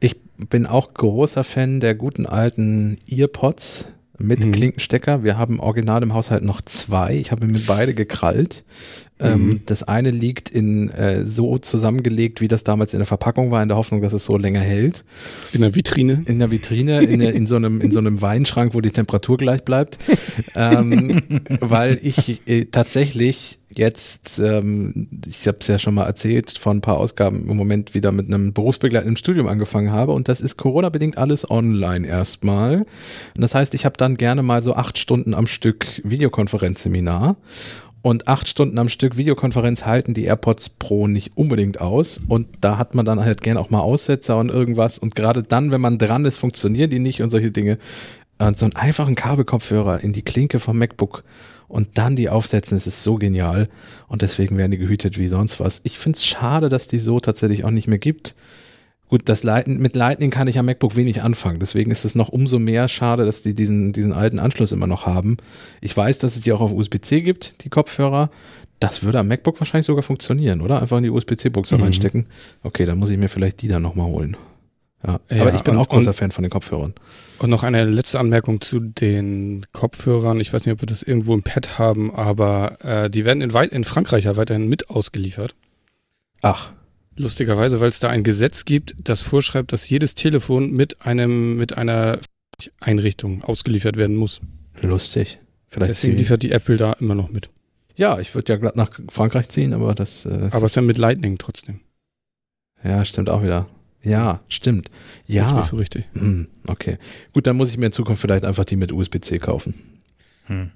Ich bin auch großer Fan der guten alten Earpods mit mhm. Klinkenstecker. Wir haben original im Haushalt noch zwei. Ich habe mir beide gekrallt. Ähm, mhm. das eine liegt in äh, so zusammengelegt, wie das damals in der Verpackung war, in der Hoffnung, dass es so länger hält. In der Vitrine? In der Vitrine, in, der, in, so, einem, in so einem Weinschrank, wo die Temperatur gleich bleibt. ähm, weil ich äh, tatsächlich jetzt, ähm, ich habe es ja schon mal erzählt, von ein paar Ausgaben im Moment wieder mit einem berufsbegleitenden Studium angefangen habe und das ist Corona-bedingt alles online erstmal. Und das heißt, ich habe dann gerne mal so acht Stunden am Stück Videokonferenzseminar und acht Stunden am Stück Videokonferenz halten die AirPods Pro nicht unbedingt aus. Und da hat man dann halt gern auch mal Aussetzer und irgendwas. Und gerade dann, wenn man dran ist, funktionieren die nicht und solche Dinge. Und so einen einfachen Kabelkopfhörer in die Klinke vom MacBook und dann die aufsetzen, das ist so genial. Und deswegen werden die gehütet wie sonst was. Ich finde es schade, dass die so tatsächlich auch nicht mehr gibt. Gut, das Lightning, mit Lightning kann ich am MacBook wenig anfangen. Deswegen ist es noch umso mehr schade, dass die diesen, diesen alten Anschluss immer noch haben. Ich weiß, dass es die auch auf USB-C gibt, die Kopfhörer. Das würde am MacBook wahrscheinlich sogar funktionieren, oder? Einfach in die USB-C-Buchse mhm. reinstecken. Okay, dann muss ich mir vielleicht die dann nochmal holen. Ja, ja, aber ich bin und, auch großer und, Fan von den Kopfhörern. Und noch eine letzte Anmerkung zu den Kopfhörern. Ich weiß nicht, ob wir das irgendwo im Pad haben, aber äh, die werden in, weit, in Frankreich ja weiterhin mit ausgeliefert. Ach. Lustigerweise, weil es da ein Gesetz gibt, das vorschreibt, dass jedes Telefon mit einem, mit einer Einrichtung ausgeliefert werden muss. Lustig. Vielleicht Deswegen liefert die Apple da immer noch mit. Ja, ich würde ja glatt nach Frankreich ziehen, aber das. Äh, aber es ist ja mit Lightning trotzdem. Ja, stimmt auch wieder. Ja, stimmt. Ja. Das ist nicht so richtig. Hm, okay. Gut, dann muss ich mir in Zukunft vielleicht einfach die mit USB-C kaufen. Hm.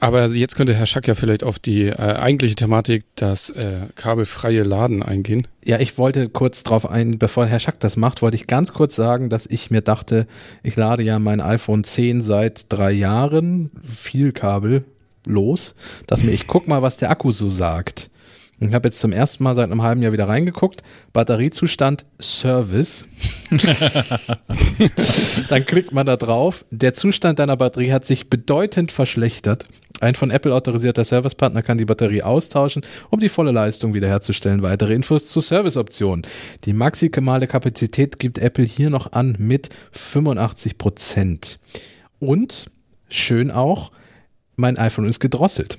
Aber jetzt könnte Herr Schack ja vielleicht auf die äh, eigentliche Thematik, das äh, kabelfreie Laden eingehen. Ja, ich wollte kurz drauf ein, bevor Herr Schack das macht, wollte ich ganz kurz sagen, dass ich mir dachte, ich lade ja mein iPhone 10 seit drei Jahren, viel Kabel los, dass mir, ich guck mal, was der Akku so sagt. Ich habe jetzt zum ersten Mal seit einem halben Jahr wieder reingeguckt. Batteriezustand Service. Dann klickt man da drauf. Der Zustand deiner Batterie hat sich bedeutend verschlechtert. Ein von Apple autorisierter Servicepartner kann die Batterie austauschen, um die volle Leistung wiederherzustellen. Weitere Infos zur Serviceoption. Die maximale Kapazität gibt Apple hier noch an mit 85 Prozent. Und schön auch, mein iPhone ist gedrosselt.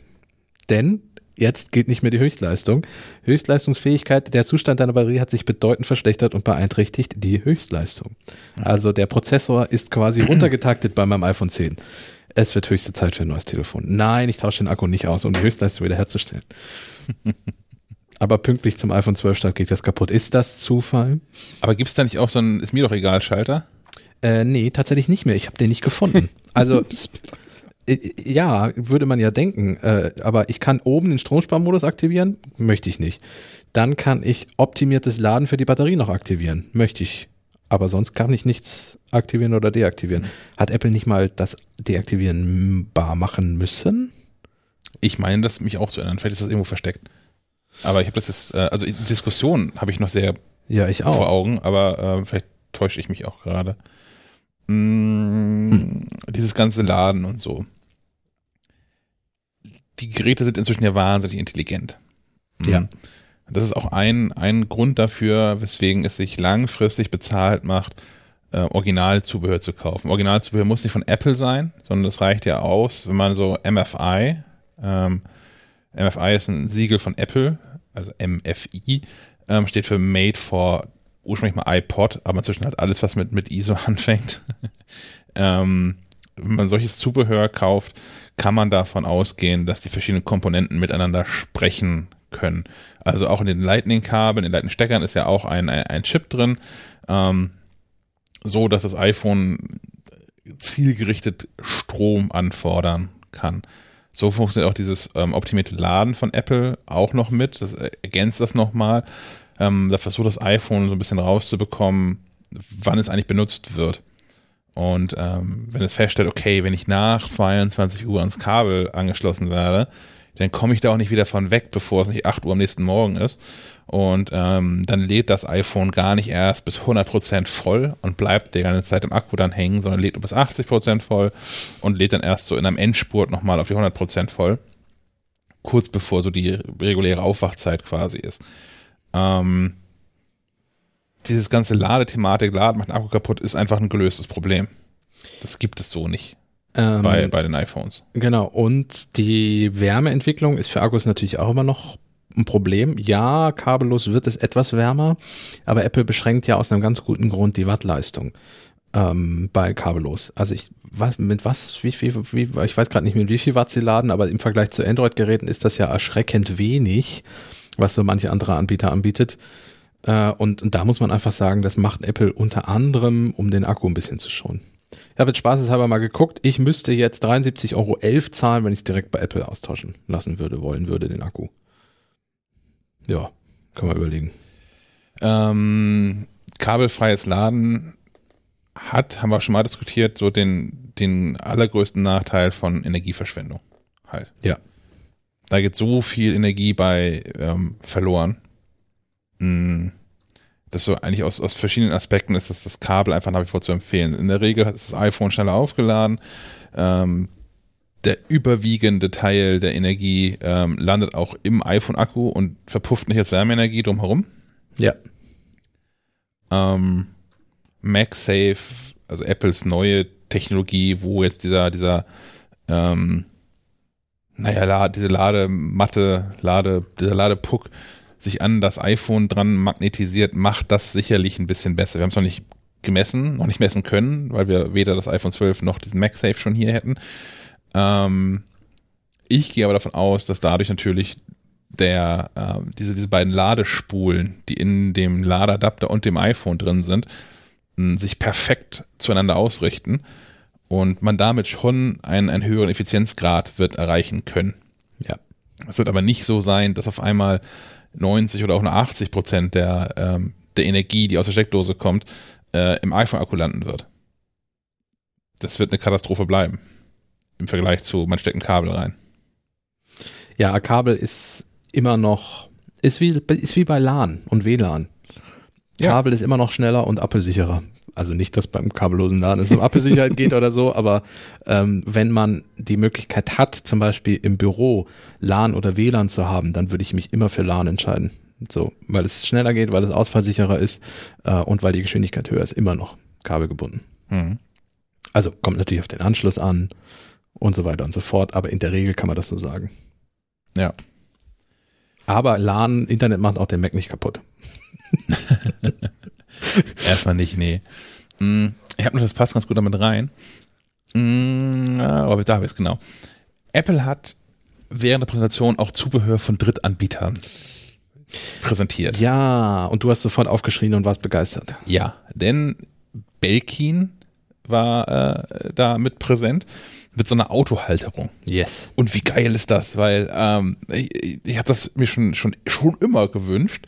Denn jetzt geht nicht mehr die Höchstleistung. Höchstleistungsfähigkeit, der Zustand deiner Batterie hat sich bedeutend verschlechtert und beeinträchtigt die Höchstleistung. Also der Prozessor ist quasi runtergetaktet bei meinem iPhone 10. Es wird höchste Zeit für ein neues Telefon. Nein, ich tausche den Akku nicht aus, um die Höchstleistung wiederherzustellen. Aber pünktlich zum iPhone 12 Start geht das kaputt. Ist das Zufall? Aber gibt es da nicht auch so einen Ist mir doch egal Schalter? Äh, nee, tatsächlich nicht mehr. Ich habe den nicht gefunden. Also ja, würde man ja denken. Äh, aber ich kann oben den Stromsparmodus aktivieren. Möchte ich nicht. Dann kann ich optimiertes Laden für die Batterie noch aktivieren. Möchte ich. Aber sonst kann ich nichts aktivieren oder deaktivieren. Hat Apple nicht mal das Deaktivieren bar machen müssen? Ich meine, das mich auch zu ändern. Vielleicht ist das irgendwo versteckt. Aber ich habe das jetzt, äh, also die Diskussion habe ich noch sehr Ja, ich auch. vor Augen, aber äh, vielleicht täusche ich mich auch gerade. Mm, Dieses ganze Laden und so. Die Geräte sind inzwischen ja wahnsinnig intelligent. Mm. Ja. Das ist auch ein, ein Grund dafür, weswegen es sich langfristig bezahlt macht, äh, Originalzubehör zu kaufen. Originalzubehör muss nicht von Apple sein, sondern das reicht ja aus, wenn man so MFI, ähm, MFI ist ein Siegel von Apple, also MFI, ähm, steht für Made for ursprünglich mal iPod, aber inzwischen halt alles, was mit, mit ISO anfängt. ähm, wenn man solches Zubehör kauft, kann man davon ausgehen, dass die verschiedenen Komponenten miteinander sprechen können. Also auch in den Lightning-Kabeln, in den Lightning-Steckern ist ja auch ein, ein, Chip drin, ähm, so dass das iPhone zielgerichtet Strom anfordern kann. So funktioniert auch dieses ähm, optimierte Laden von Apple auch noch mit. Das ergänzt das nochmal. Ähm, da versucht das iPhone so ein bisschen rauszubekommen, wann es eigentlich benutzt wird. Und ähm, wenn es feststellt, okay, wenn ich nach 22 Uhr ans Kabel angeschlossen werde, dann komme ich da auch nicht wieder von weg, bevor es nicht 8 Uhr am nächsten Morgen ist. Und ähm, dann lädt das iPhone gar nicht erst bis 100% voll und bleibt die ganze Zeit im Akku dann hängen, sondern lädt nur bis 80% voll und lädt dann erst so in einem Endspurt nochmal auf die 100% voll. Kurz bevor so die reguläre Aufwachzeit quasi ist. Ähm, dieses ganze Ladethematik, Laden macht den Akku kaputt, ist einfach ein gelöstes Problem. Das gibt es so nicht Ähm, bei, bei den iPhones. Genau, und die Wärmeentwicklung ist für Akkus natürlich auch immer noch ein Problem. Ja, kabellos wird es etwas wärmer, aber Apple beschränkt ja aus einem ganz guten Grund die Wattleistung ähm, bei kabellos. Also ich was mit was wie viel wie, ich weiß gerade nicht mit wie viel Watt sie laden, aber im Vergleich zu Android-Geräten ist das ja erschreckend wenig, was so manche andere Anbieter anbietet. Äh, und, und da muss man einfach sagen, das macht Apple unter anderem, um den Akku ein bisschen zu schonen. Ich habe jetzt spaßeshalber mal geguckt. Ich müsste jetzt 73,11 Euro zahlen, wenn ich es direkt bei Apple austauschen lassen würde, wollen würde, den Akku. Ja, kann man überlegen. Ähm, kabelfreies Laden hat, haben wir schon mal diskutiert, so den, den allergrößten Nachteil von Energieverschwendung. Halt. Ja. Da geht so viel Energie bei ähm, verloren. Mm, Das so eigentlich aus, aus verschiedenen Aspekten ist das, das Kabel einfach nach wie vor zu empfehlen. In der Regel hat das iPhone schneller aufgeladen. Ähm, der überwiegende Teil der Energie ähm, landet auch im iPhone-Akku und verpufft nicht als Wärmeenergie drumherum. Ja. ähm, MagSafe, also Apples neue Technologie, wo jetzt dieser, dieser, ähm, naja, diese Ladematte, Lade, dieser Ladepuck sich an das iPhone dran magnetisiert, macht das sicherlich ein bisschen besser. Wir haben es noch nicht gemessen, noch nicht messen können, weil wir weder das iPhone 12 noch diesen MagSafe schon hier hätten. Ähm, ich gehe aber davon aus, dass dadurch natürlich der, äh, diese, diese beiden Ladespulen, die in dem Ladeadapter und dem iPhone drin sind, sich perfekt zueinander ausrichten und man damit schon einen, einen höheren Effizienzgrad wird erreichen können. Ja. Es wird aber nicht so sein, dass auf einmal 90 oder auch nur 80 Prozent der, ähm, der Energie, die aus der Steckdose kommt, äh, im iPhone-Akku landen wird. Das wird eine Katastrophe bleiben. Im Vergleich zu, man steckt ein Kabel rein. Ja, Kabel ist immer noch Ist wie, ist wie bei LAN und WLAN. Ja. Kabel ist immer noch schneller und appelsicherer. Also nicht, dass beim kabellosen LAN es um Appelsicherheit geht oder so, aber ähm, wenn man die Möglichkeit hat, zum Beispiel im Büro LAN oder WLAN zu haben, dann würde ich mich immer für LAN entscheiden. So, weil es schneller geht, weil es ausfallsicherer ist äh, und weil die Geschwindigkeit höher ist, immer noch kabelgebunden. Mhm. Also kommt natürlich auf den Anschluss an und so weiter und so fort, aber in der Regel kann man das so sagen. Ja. Aber LAN, Internet macht auch den Mac nicht kaputt. Erstmal nicht, nee. Mm, Ich habe noch, das passt ganz gut damit rein. Mm, ah, Aber da habe ich es genau. Apple hat während der Präsentation auch Zubehör von Drittanbietern präsentiert. Ja, und du hast sofort aufgeschrien und warst begeistert. Ja, denn Belkin war äh, da mit präsent mit so einer Autohalterung. Yes. Und wie geil ist das? Weil ähm, ich, ich habe das mir schon, schon, schon immer gewünscht,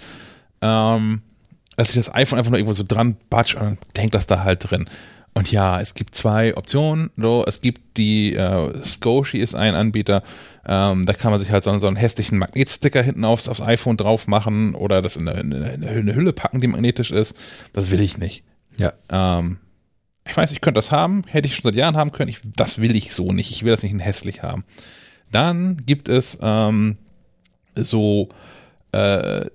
ähm, dass ich das iPhone einfach nur irgendwo so dran batsch und dann hängt das da halt drin. Und ja, es gibt zwei Optionen. So, es gibt die äh, Scoshi ist ein Anbieter, ähm, da kann man sich halt so, so einen hässlichen Magnetsticker hinten aufs, aufs iPhone drauf machen oder das in eine, in eine Hülle packen, die magnetisch ist. Das will ich nicht. Ja. Ähm, ich weiß, ich könnte das haben, hätte ich schon seit Jahren haben können. Ich, das will ich so nicht. Ich will das nicht in hässlich haben. Dann gibt es ähm, so äh,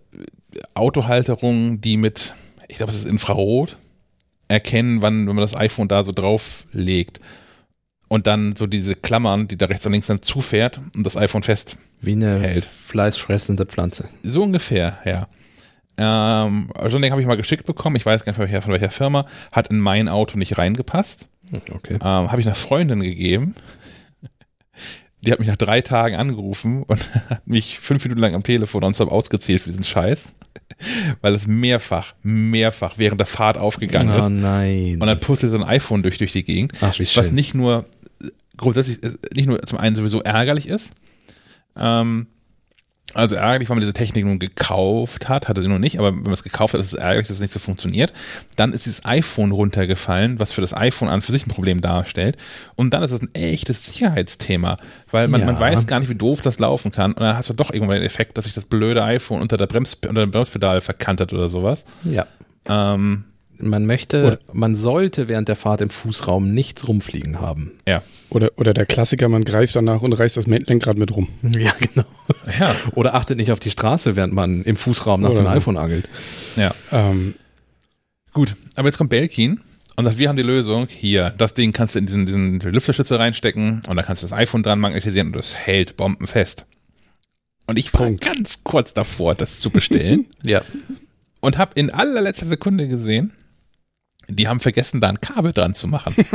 Autohalterungen, die mit, ich glaube, es ist Infrarot, erkennen, wann, wenn man das iPhone da so drauf legt. Und dann so diese Klammern, die da rechts und links dann zufährt und das iPhone fest Wie eine Hält. fleischfressende Pflanze. so ungefähr, ja. Ähm, so ein Ding habe ich mal geschickt bekommen. Ich weiß gar nicht von welcher, von welcher Firma. Hat in mein Auto nicht reingepasst. Okay. Ähm, habe ich einer Freundin gegeben. Die hat mich nach drei Tagen angerufen und hat mich fünf Minuten lang am Telefon nonstop ausgezählt für diesen Scheiß. Weil es mehrfach, mehrfach während der Fahrt aufgegangen Oh ist. nein. Und dann puzzelt so ein iPhone durch, durch die Gegend. Ach, Was schön. nicht nur äh, grundsätzlich, äh, nicht nur zum einen sowieso ärgerlich ist, ähm, also ärgerlich, weil man diese Technik nun gekauft hat, hatte sie noch nicht, aber wenn man es gekauft hat, ist es ärgerlich, dass es nicht so funktioniert. Dann ist dieses iPhone runtergefallen, was für das iPhone an für sich ein Problem darstellt. Und dann ist es ein echtes Sicherheitsthema, weil man, Ja. man weiß gar nicht, wie doof das laufen kann. Und dann hast du doch irgendwann den Effekt, dass sich das blöde iPhone unter, der Brems, unter dem Bremspedal verkantet oder sowas. ja. Ähm, Man möchte, Oder- man sollte während der Fahrt im Fußraum nichts rumfliegen haben. ja. Oder, oder der Klassiker, man greift danach und reißt das Lenkrad mit rum. Ja, genau. Ja. Oder achtet nicht auf die Straße, während man im Fußraum nach Oder dem so. iPhone angelt. Ja. Ähm, Gut, aber jetzt kommt Belkin und sagt, wir haben die Lösung. Hier, das Ding kannst du in diesen, diesen Lüfterschlitze reinstecken und dann kannst du das iPhone dran magnetisieren und das hält bombenfest. Und ich war Punkt. ganz kurz davor, das zu bestellen Ja. und habe in allerletzter Sekunde gesehen, die haben vergessen, da ein Kabel dran zu machen.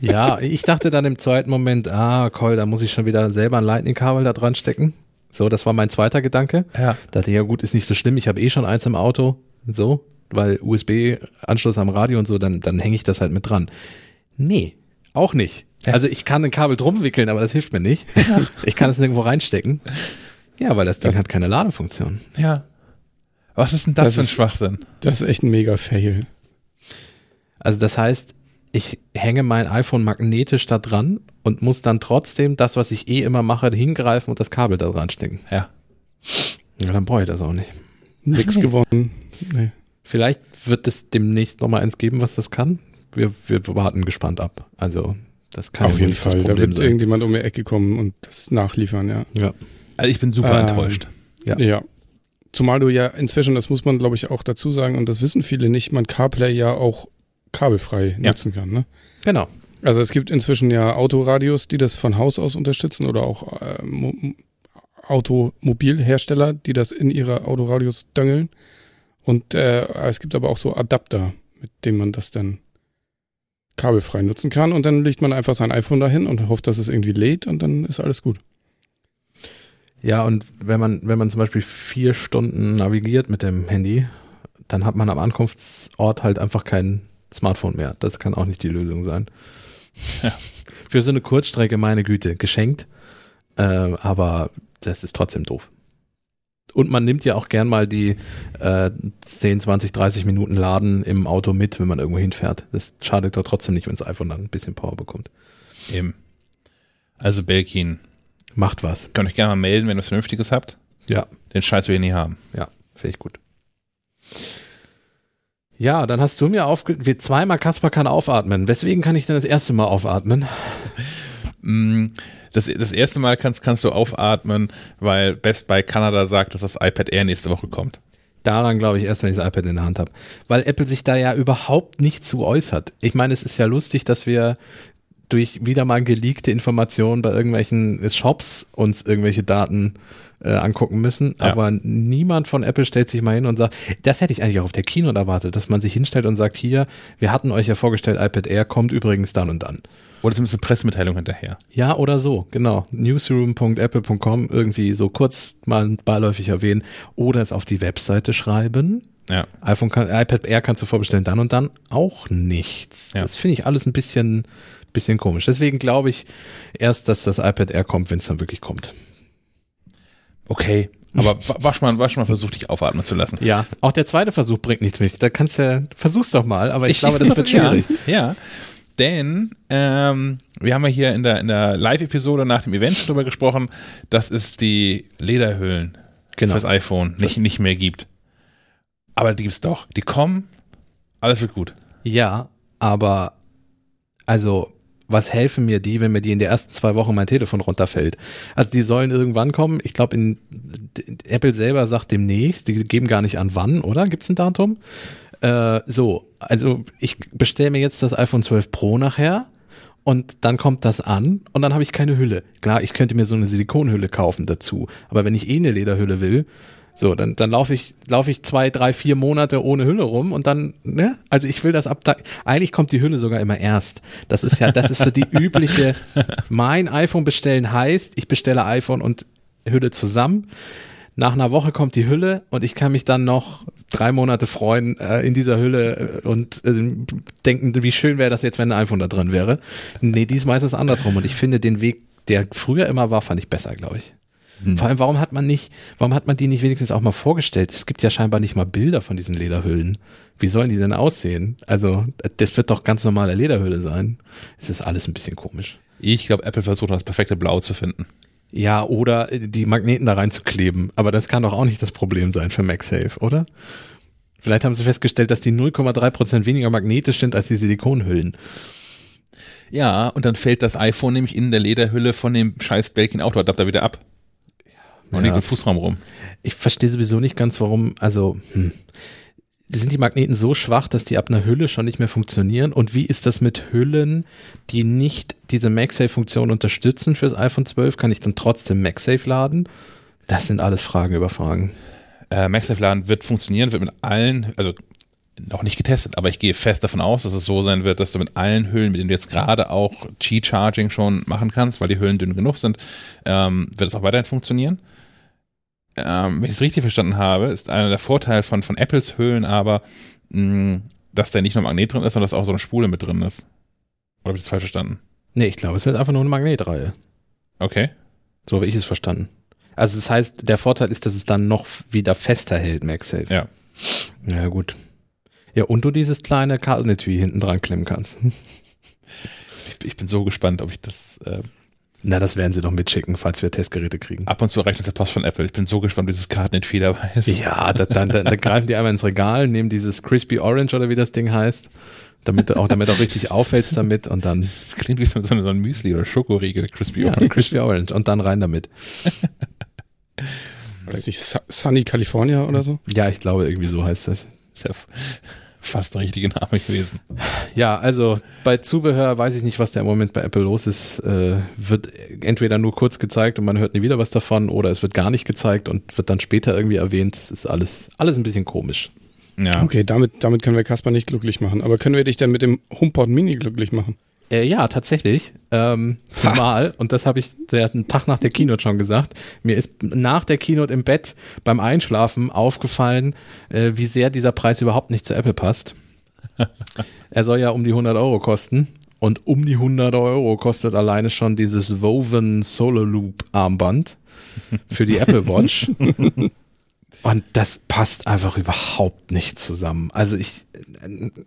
Ja, ich dachte dann im zweiten Moment, ah, Cole, da muss ich schon wieder selber ein Lightning-Kabel da dran stecken. So, das war mein zweiter Gedanke. Ja. Dachte, ja gut, ist nicht so schlimm, ich habe eh schon eins im Auto. So, weil USB-Anschluss am Radio und so, dann, dann hänge ich das halt mit dran. Nee, auch nicht. Also ich kann ein Kabel drum wickeln, aber das hilft mir nicht. Ich kann es nirgendwo reinstecken. Ja, weil das Ding hat keine Ladefunktion. Ja. Was ist denn das, Das für ein ist- Schwachsinn? das ist echt ein mega Fail. Also das heißt, ich hänge mein iPhone magnetisch da dran und muss dann trotzdem das, was ich eh immer mache, hingreifen und das Kabel da dran stecken. Ja. Ja, dann brauche ich das auch nicht. Nix gewonnen. Nee. Vielleicht wird es demnächst nochmal eins geben, was das kann. Wir, wir warten gespannt ab. Also, das kann Auf jeden nicht das Fall. Da Problem wird sein. irgendjemand um die Ecke kommen und das nachliefern, ja. Ja. Also ich bin super Ähm, enttäuscht. Ja. Ja. Zumal du ja inzwischen, das muss man glaube ich auch dazu sagen, und das wissen viele nicht, man CarPlay ja auch kabelfrei Ja. nutzen kann. Ne? Genau. Also es gibt inzwischen ja Autoradios, die das von Haus aus unterstützen oder auch äh, Mo Automobilhersteller, die das in ihre Autoradios döngeln. Und äh, es gibt aber auch so Adapter, mit denen man das dann kabelfrei nutzen kann. Und dann legt man einfach sein iPhone dahin und hofft, dass es irgendwie lädt und dann ist alles gut. Ja, und wenn man, wenn man zum Beispiel vier Stunden navigiert mit dem Handy, dann hat man am Ankunftsort halt einfach kein Smartphone mehr. Das kann auch nicht die Lösung sein. Ja. Für so eine Kurzstrecke, meine Güte, geschenkt. Äh, aber das ist trotzdem doof. Und man nimmt ja auch gern mal die äh, 10, 20, 30 Minuten Laden im Auto mit, wenn man irgendwo hinfährt. Das schadet doch trotzdem nicht, wenn das iPhone dann ein bisschen Power bekommt. Eben. Also Belkin, Macht was. könnt euch gerne mal melden, wenn ihr was Vernünftiges habt. Ja. den Scheiß wir hier nie haben. Ja, finde ich gut. Ja, dann hast du mir aufge... Wir zweimal Kasper kann aufatmen. Weswegen kann ich denn das erste Mal aufatmen? Mm, Das, das erste Mal kannst, kannst du aufatmen, weil Best Buy Canada sagt, dass das iPad Air nächste Woche kommt. Daran glaube ich erst, wenn ich das iPad in der Hand habe. Weil Apple sich da ja überhaupt nicht zu äußert. Ich meine, es ist ja lustig, dass wir durch wieder mal geleakte Informationen bei irgendwelchen Shops uns irgendwelche Daten äh, angucken müssen. Ja. Aber niemand von Apple stellt sich mal hin und sagt, das hätte ich eigentlich auch auf der Keynote erwartet, dass man sich hinstellt und sagt, hier, wir hatten euch ja vorgestellt, iPad Air kommt übrigens dann und dann. Oder zumindest eine Pressemitteilung hinterher. Ja, oder so, genau. Newsroom.apple.com irgendwie so kurz mal beiläufig erwähnen oder es auf die Webseite schreiben. Ja. iPhone kann, iPad Air kannst du vorbestellen, dann und dann auch nichts. Ja. Das finde ich alles ein bisschen, bisschen komisch. Deswegen glaube ich erst, dass das iPad Air kommt, wenn es dann wirklich kommt. Okay. Aber wa- wasch mal, wasch mal versuch dich aufatmen zu lassen. Ja, auch der zweite Versuch bringt nichts mit. Da kannst du ja, versuch's doch mal, aber ich, glaube, das wird schwierig. Ja, ja. denn ähm, wir haben ja hier in der, in der Live-Episode nach dem Event schon drüber gesprochen, dass es die Lederhüllen Genau. fürs iPhone nicht, nicht mehr gibt. Aber die gibt's doch. Die kommen, alles wird gut. Ja, aber also was helfen mir die, wenn mir die in den ersten zwei Wochen mein Telefon runterfällt? Also die sollen irgendwann kommen. Ich glaube, in Apple selber sagt demnächst, die geben gar nicht an wann, oder? Gibt's ein Datum? Äh, so, also ich bestelle mir jetzt das iPhone 12 Pro nachher und dann kommt das an und dann habe ich keine Hülle. Klar, ich könnte mir so eine Silikonhülle kaufen dazu, aber wenn ich eh eine Lederhülle will, so, dann, dann laufe ich, laufe ich zwei, drei, vier Monate ohne Hülle rum und dann, ne? Also ich will das ab, eigentlich kommt die Hülle sogar immer erst. Das ist ja, das ist so die übliche, mein iPhone bestellen heißt, ich bestelle iPhone und Hülle zusammen. Nach einer Woche kommt die Hülle und ich kann mich dann noch drei Monate freuen äh, in dieser Hülle äh, und äh, denken, wie schön wäre das jetzt, wenn ein iPhone da drin wäre. Nee, diesmal ist es andersrum und ich finde den Weg, der früher immer war, fand ich besser, glaube ich. Vor allem, warum hat man nicht, warum hat man die nicht wenigstens auch mal vorgestellt? Es gibt ja scheinbar nicht mal Bilder von diesen Lederhüllen. Wie sollen die denn aussehen? Also, das wird doch ganz normale Lederhülle sein. Es ist alles ein bisschen komisch. Ich glaube, Apple versucht das perfekte Blau zu finden. Ja, oder die Magneten da reinzukleben. Aber das kann doch auch nicht das Problem sein für MagSafe, oder? Vielleicht haben sie festgestellt, dass die 0,3% weniger magnetisch sind als die Silikonhüllen. Ja, und dann fällt das iPhone nämlich in der Lederhülle von dem scheiß Belkin Autoadapter wieder ab. Und liegt Ja. im Fußraum rum. Ich verstehe sowieso nicht ganz, warum, also, hm. Sind die Magneten so schwach, dass die ab einer Hülle schon nicht mehr funktionieren? Und wie ist das mit Hüllen, die nicht diese MagSafe-Funktion unterstützen fürs iPhone 12? Kann ich dann trotzdem MagSafe laden? Das sind alles Fragen über Fragen. Äh, MagSafe Laden wird funktionieren, wird mit allen, also noch nicht getestet, aber ich gehe fest davon aus, dass es so sein wird, dass du mit allen Hüllen, mit denen du jetzt gerade auch Qi-Charging schon machen kannst, weil die Hüllen dünn genug sind, ähm, wird es auch weiterhin funktionieren. Ähm, wenn ich es richtig verstanden habe, ist einer der Vorteile von, von Apples Hüllen aber, mh, dass da nicht nur Magnet drin ist, sondern dass auch so eine Spule mit drin ist. Oder habe ich das falsch verstanden? Nee, ich glaube, es ist einfach nur eine Magnetreihe. Okay. So habe ich es verstanden. Also das heißt, der Vorteil ist, dass es dann noch wieder fester hält, MagSafe. Ja. Ja, gut. Ja, und du dieses kleine Kartenetui hinten dran klemmen kannst. Ich, ich bin so gespannt, ob ich das äh, Na, das werden sie doch mitschicken, falls wir Testgeräte kriegen. ab und zu erreicht das der Post von Apple. Ich bin so gespannt, wie dieses Kartenetui dabei ist. Ja, da, dann, dann, dann greifen die einmal ins Regal, nehmen dieses Crispy Orange oder wie das Ding heißt, damit du auch damit auch richtig auffällst damit und dann Das klingt wie so ein, so ein Müsli oder Schokoriegel, Crispy ja, Orange. Crispy Orange und dann rein damit. Weiß nicht, Su- Sunny California oder so? Ja, ich glaube irgendwie so heißt das. Fast der richtige Name gewesen. Ja, also bei Zubehör weiß ich nicht, was da im Moment bei Apple los ist. Äh, wird entweder nur kurz gezeigt und man hört nie wieder was davon oder es wird gar nicht gezeigt und wird dann später irgendwie erwähnt. Es ist alles, alles ein bisschen komisch. Ja. Okay, damit, damit können wir Kasper nicht glücklich machen. Aber können wir dich denn mit dem HomePod Mini glücklich machen? Äh, ja, tatsächlich. Ähm, zumal, und das habe ich der, einen Tag nach der Keynote schon gesagt, mir ist nach der Keynote im Bett beim Einschlafen aufgefallen, äh, wie sehr dieser Preis überhaupt nicht zu Apple passt. er soll ja um die 100 Euro kosten. Und um die 100 Euro kostet alleine schon dieses Woven Solo Loop Armband für die Apple Watch. Und das passt einfach überhaupt nicht zusammen. Also ich,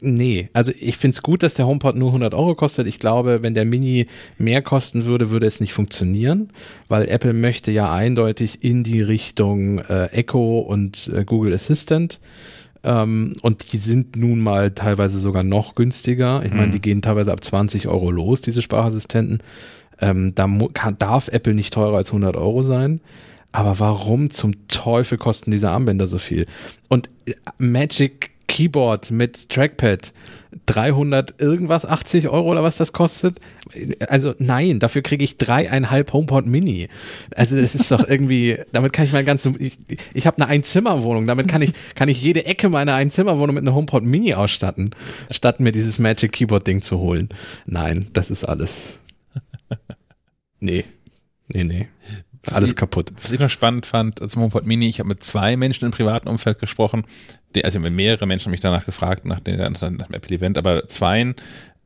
nee, also ich finde es gut, dass der HomePod nur 100 Euro kostet. Ich glaube, wenn der Mini mehr kosten würde, würde es nicht funktionieren, weil Apple möchte ja eindeutig in die Richtung äh, Echo und äh, Google Assistant. Ähm, und die sind nun mal teilweise sogar noch günstiger. Ich meine, Mhm. die gehen teilweise ab 20 Euro los, diese Sprachassistenten. Ähm, da kann, darf Apple nicht teurer als 100 Euro sein. Aber warum zum Teufel kosten diese Armbänder so viel? Und äh, Magic Keyboard mit Trackpad 300 irgendwas, 80 Euro oder was das kostet? Also nein, dafür kriege ich dreieinhalb HomePod Mini. Also das ist doch irgendwie, damit kann ich mein ganzes, ich, ich habe eine Einzimmerwohnung, damit kann ich, kann ich jede Ecke meiner Einzimmerwohnung mit einem HomePod Mini ausstatten, statt mir dieses Magic Keyboard Ding zu holen. Nein, das ist alles. Nee, nee, nee. Was Alles ich- kaputt. Was ich noch spannend fand zum HomePod Mini, ich habe mit zwei Menschen im privaten Umfeld gesprochen, die, also mit mehrere Menschen haben mich danach gefragt, nach, der, nach dem Apple-Event, aber zweien,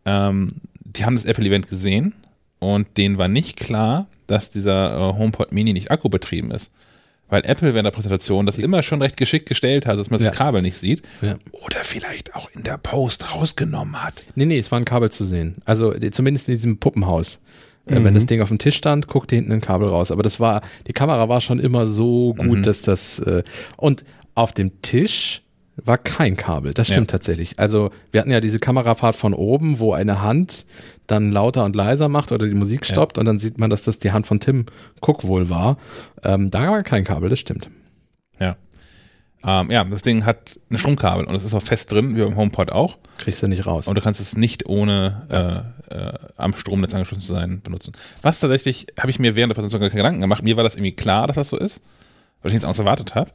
ähm, die haben das Apple-Event gesehen und denen war nicht klar, dass dieser äh, HomePod Mini nicht akkubetrieben ist. Weil Apple während der Präsentation das immer schon recht geschickt gestellt hat, dass man das Ja. Kabel nicht sieht. Ja. Oder vielleicht auch in der Post rausgenommen hat. Nee, nee, es war ein Kabel zu sehen. Also zumindest in diesem Puppenhaus. Mhm. wenn das Ding auf dem Tisch stand, guckte hinten ein Kabel raus. Aber das war, die Kamera war schon immer so gut, Mhm. dass das, äh, und auf dem Tisch war kein Kabel. Das stimmt Ja. tatsächlich. Also wir hatten ja diese Kamerafahrt von oben, wo eine Hand dann lauter und leiser macht oder die Musik Ja. stoppt und dann sieht man, dass das die Hand von Tim Cook wohl war. Ähm, da war kein Kabel, das stimmt. Ähm, ja, das Ding hat ein Stromkabel und es ist auch fest drin, wie beim HomePod auch. Kriegst du nicht raus. Und du kannst es nicht ohne äh, äh, am Stromnetz angeschlossen zu sein benutzen. Was tatsächlich, habe ich mir während der Präsentation gar keine Gedanken gemacht. Mir war das irgendwie klar, dass das so ist, weil ich nichts anderes erwartet habe.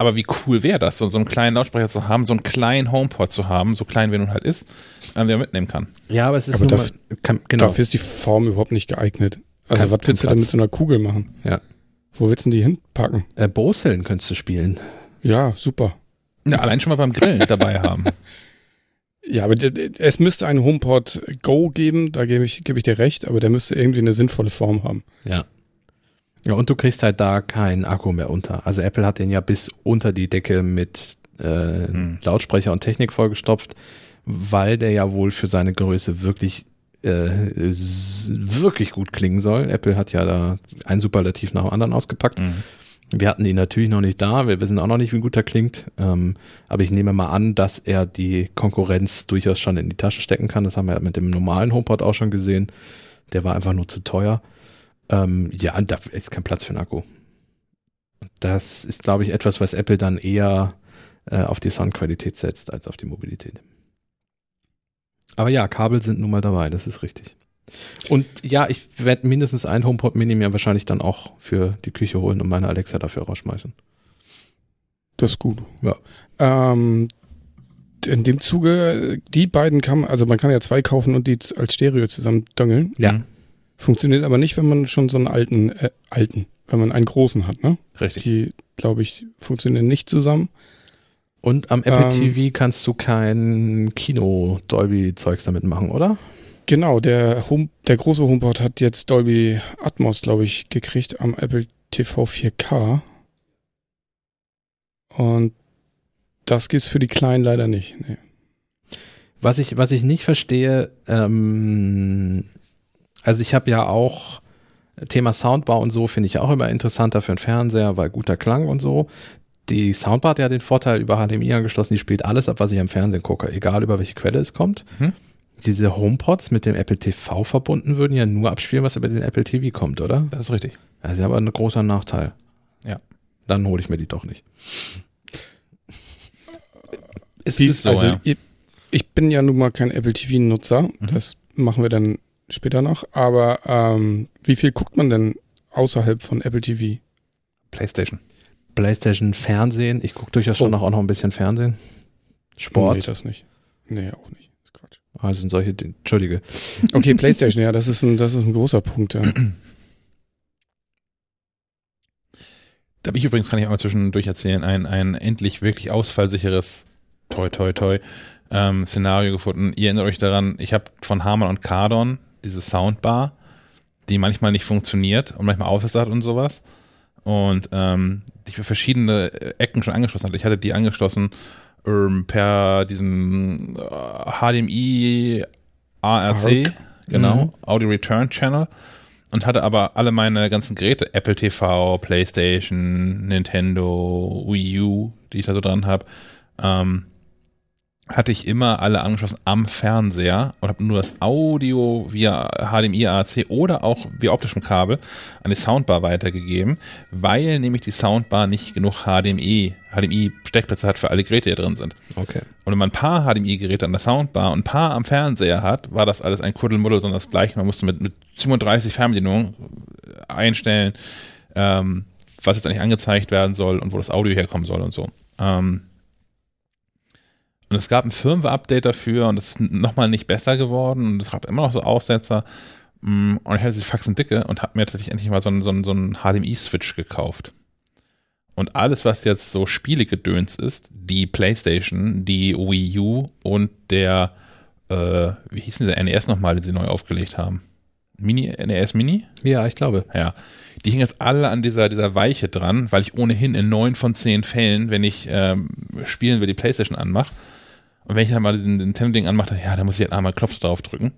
Aber wie cool wäre das, so, so einen kleinen Lautsprecher zu haben, so einen kleinen HomePod zu haben, so klein wie er nun halt ist, äh, den man mitnehmen kann. ja, aber es ist Aber mal, kann, genau. Dafür ist die Form überhaupt nicht geeignet. Also Kein- was willst du denn mit so einer Kugel machen? Ja. Wo willst du denn die hinpacken? Äh, Boseln könntest du spielen. Ja, super. Ja, allein schon mal beim Grillen dabei haben. Ja, aber es müsste einen HomePod Go geben, da gebe ich, gebe ich dir recht, aber der müsste irgendwie eine sinnvolle Form haben. Ja. Ja, und du kriegst halt da keinen Akku mehr unter. Also Apple hat den ja bis unter die Decke mit äh, Hm. Lautsprecher und Technik vollgestopft, weil der ja wohl für seine Größe wirklich äh, wirklich gut klingen soll. Apple hat ja da ein Superlativ nach dem anderen ausgepackt. Mhm. Wir hatten ihn natürlich noch nicht da, wir wissen auch noch nicht, wie gut er klingt. Ähm, aber ich nehme mal an, dass er die Konkurrenz durchaus schon in die Tasche stecken kann. Das haben wir mit dem normalen HomePod auch schon gesehen. Der war einfach nur zu teuer. Ähm, ja, da ist kein Platz für einen Akku. Das ist, glaube ich, etwas, was Apple dann eher äh, auf die Soundqualität setzt, als auf die Mobilität. Aber ja, Kabel sind nun mal dabei, das ist richtig. Und ja, ich werde mindestens ein HomePod Mini mir wahrscheinlich dann auch für die Küche holen und meine Alexa dafür rausschmeißen. Das ist gut. Ja. Ähm, in dem Zuge, die beiden kann man, also man kann ja zwei kaufen und die als Stereo zusammen dongeln. Ja. Mhm. Funktioniert aber nicht, wenn man schon so einen alten, äh, alten, wenn man einen großen hat, ne? Richtig. Die, glaube ich, funktionieren nicht zusammen. Und am Apple Ähm, TV kannst du kein Kino-Dolby-Zeugs damit machen, oder? Genau, der Home, der große HomePod hat jetzt Dolby Atmos, glaube ich, gekriegt am Apple TV 4K. Und das gibt's für die Kleinen leider nicht. Nee. Was ich, was ich nicht verstehe, ähm, also ich habe ja auch Thema Soundbar und so finde ich auch immer interessanter für einen Fernseher, weil guter Klang und so. Die Soundbar hat ja den Vorteil über HDMI angeschlossen, die spielt alles ab, was ich am Fernsehen gucke, egal über welche Quelle es kommt. Mhm. Diese HomePods mit dem Apple TV verbunden würden ja nur abspielen, was über den Apple TV kommt, oder? Das ist richtig. Das ist aber ein großer Nachteil. Ja. Dann hole ich mir die doch nicht. Es ist so, also ja. ich, ich bin ja nun mal kein Apple TV-Nutzer. Mhm. Das machen wir dann später noch. Aber ähm, wie viel guckt man denn außerhalb von Apple TV? PlayStation. PlayStation, Fernsehen, ich gucke durchaus schon Oh. noch auch noch ein bisschen Fernsehen. Sport, Nee, das nicht. Nee, auch nicht. Also sind solche, Entschuldige. Okay, PlayStation, ja, das ist ein, das ist ein großer Punkt. Ja. Da habe ich übrigens, kann ich auch mal zwischendurch erzählen, ein, ein endlich wirklich ausfallsicheres toi toi toi ähm, Szenario gefunden. Ihr erinnert euch daran, ich habe von Harman und Kardon diese Soundbar, die manchmal nicht funktioniert und manchmal Aussätze hat und sowas. Und ähm, die ich für verschiedene äh, Ecken schon angeschlossen hatte. Ich hatte die angeschlossen ähm, per diesem äh, HDMI ARC, ARC. genau, Mhm. Audio Return Channel und hatte aber alle meine ganzen Geräte, Apple TV, PlayStation, Nintendo, Wii U, die ich da so dran habe, ähm, hatte ich immer alle angeschlossen am Fernseher und habe nur das Audio via HDMI, AAC oder auch via optischem Kabel an die Soundbar weitergegeben, weil nämlich die Soundbar nicht genug HDMI, HDMI-Steckplätze hat für alle Geräte, die da drin sind. Okay. Und wenn man ein paar HDMI-Geräte an der Soundbar und ein paar am Fernseher hat, war das alles ein Kuddelmuddel, sondern das gleiche. Man musste mit, mit 37 Fernbedienungen einstellen, ähm, was jetzt eigentlich angezeigt werden soll und wo das Audio herkommen soll und so. Ähm, und es gab ein Firmware-Update dafür und es ist nochmal nicht besser geworden und es gab immer noch so Aussetzer. Mm, Und ich hatte die Faxen dicke und habe mir tatsächlich endlich mal so einen, so einen, so einen HDMI-Switch gekauft. Und alles, was jetzt so Spielegedöns ist, die PlayStation, die Wii U und der, äh, wie hieß denn der NES nochmal, den sie neu aufgelegt haben? Mini, NES Mini? Ja, ich glaube. Ja. Die hingen jetzt alle an dieser, dieser Weiche dran, weil ich ohnehin in neun von zehn Fällen, wenn ich ähm, spielen will, die Playstation anmache. Und wenn ich dann mal diesen Nintendo-Ding anmache, ja, dann muss ich halt einmal Knopf drauf drücken.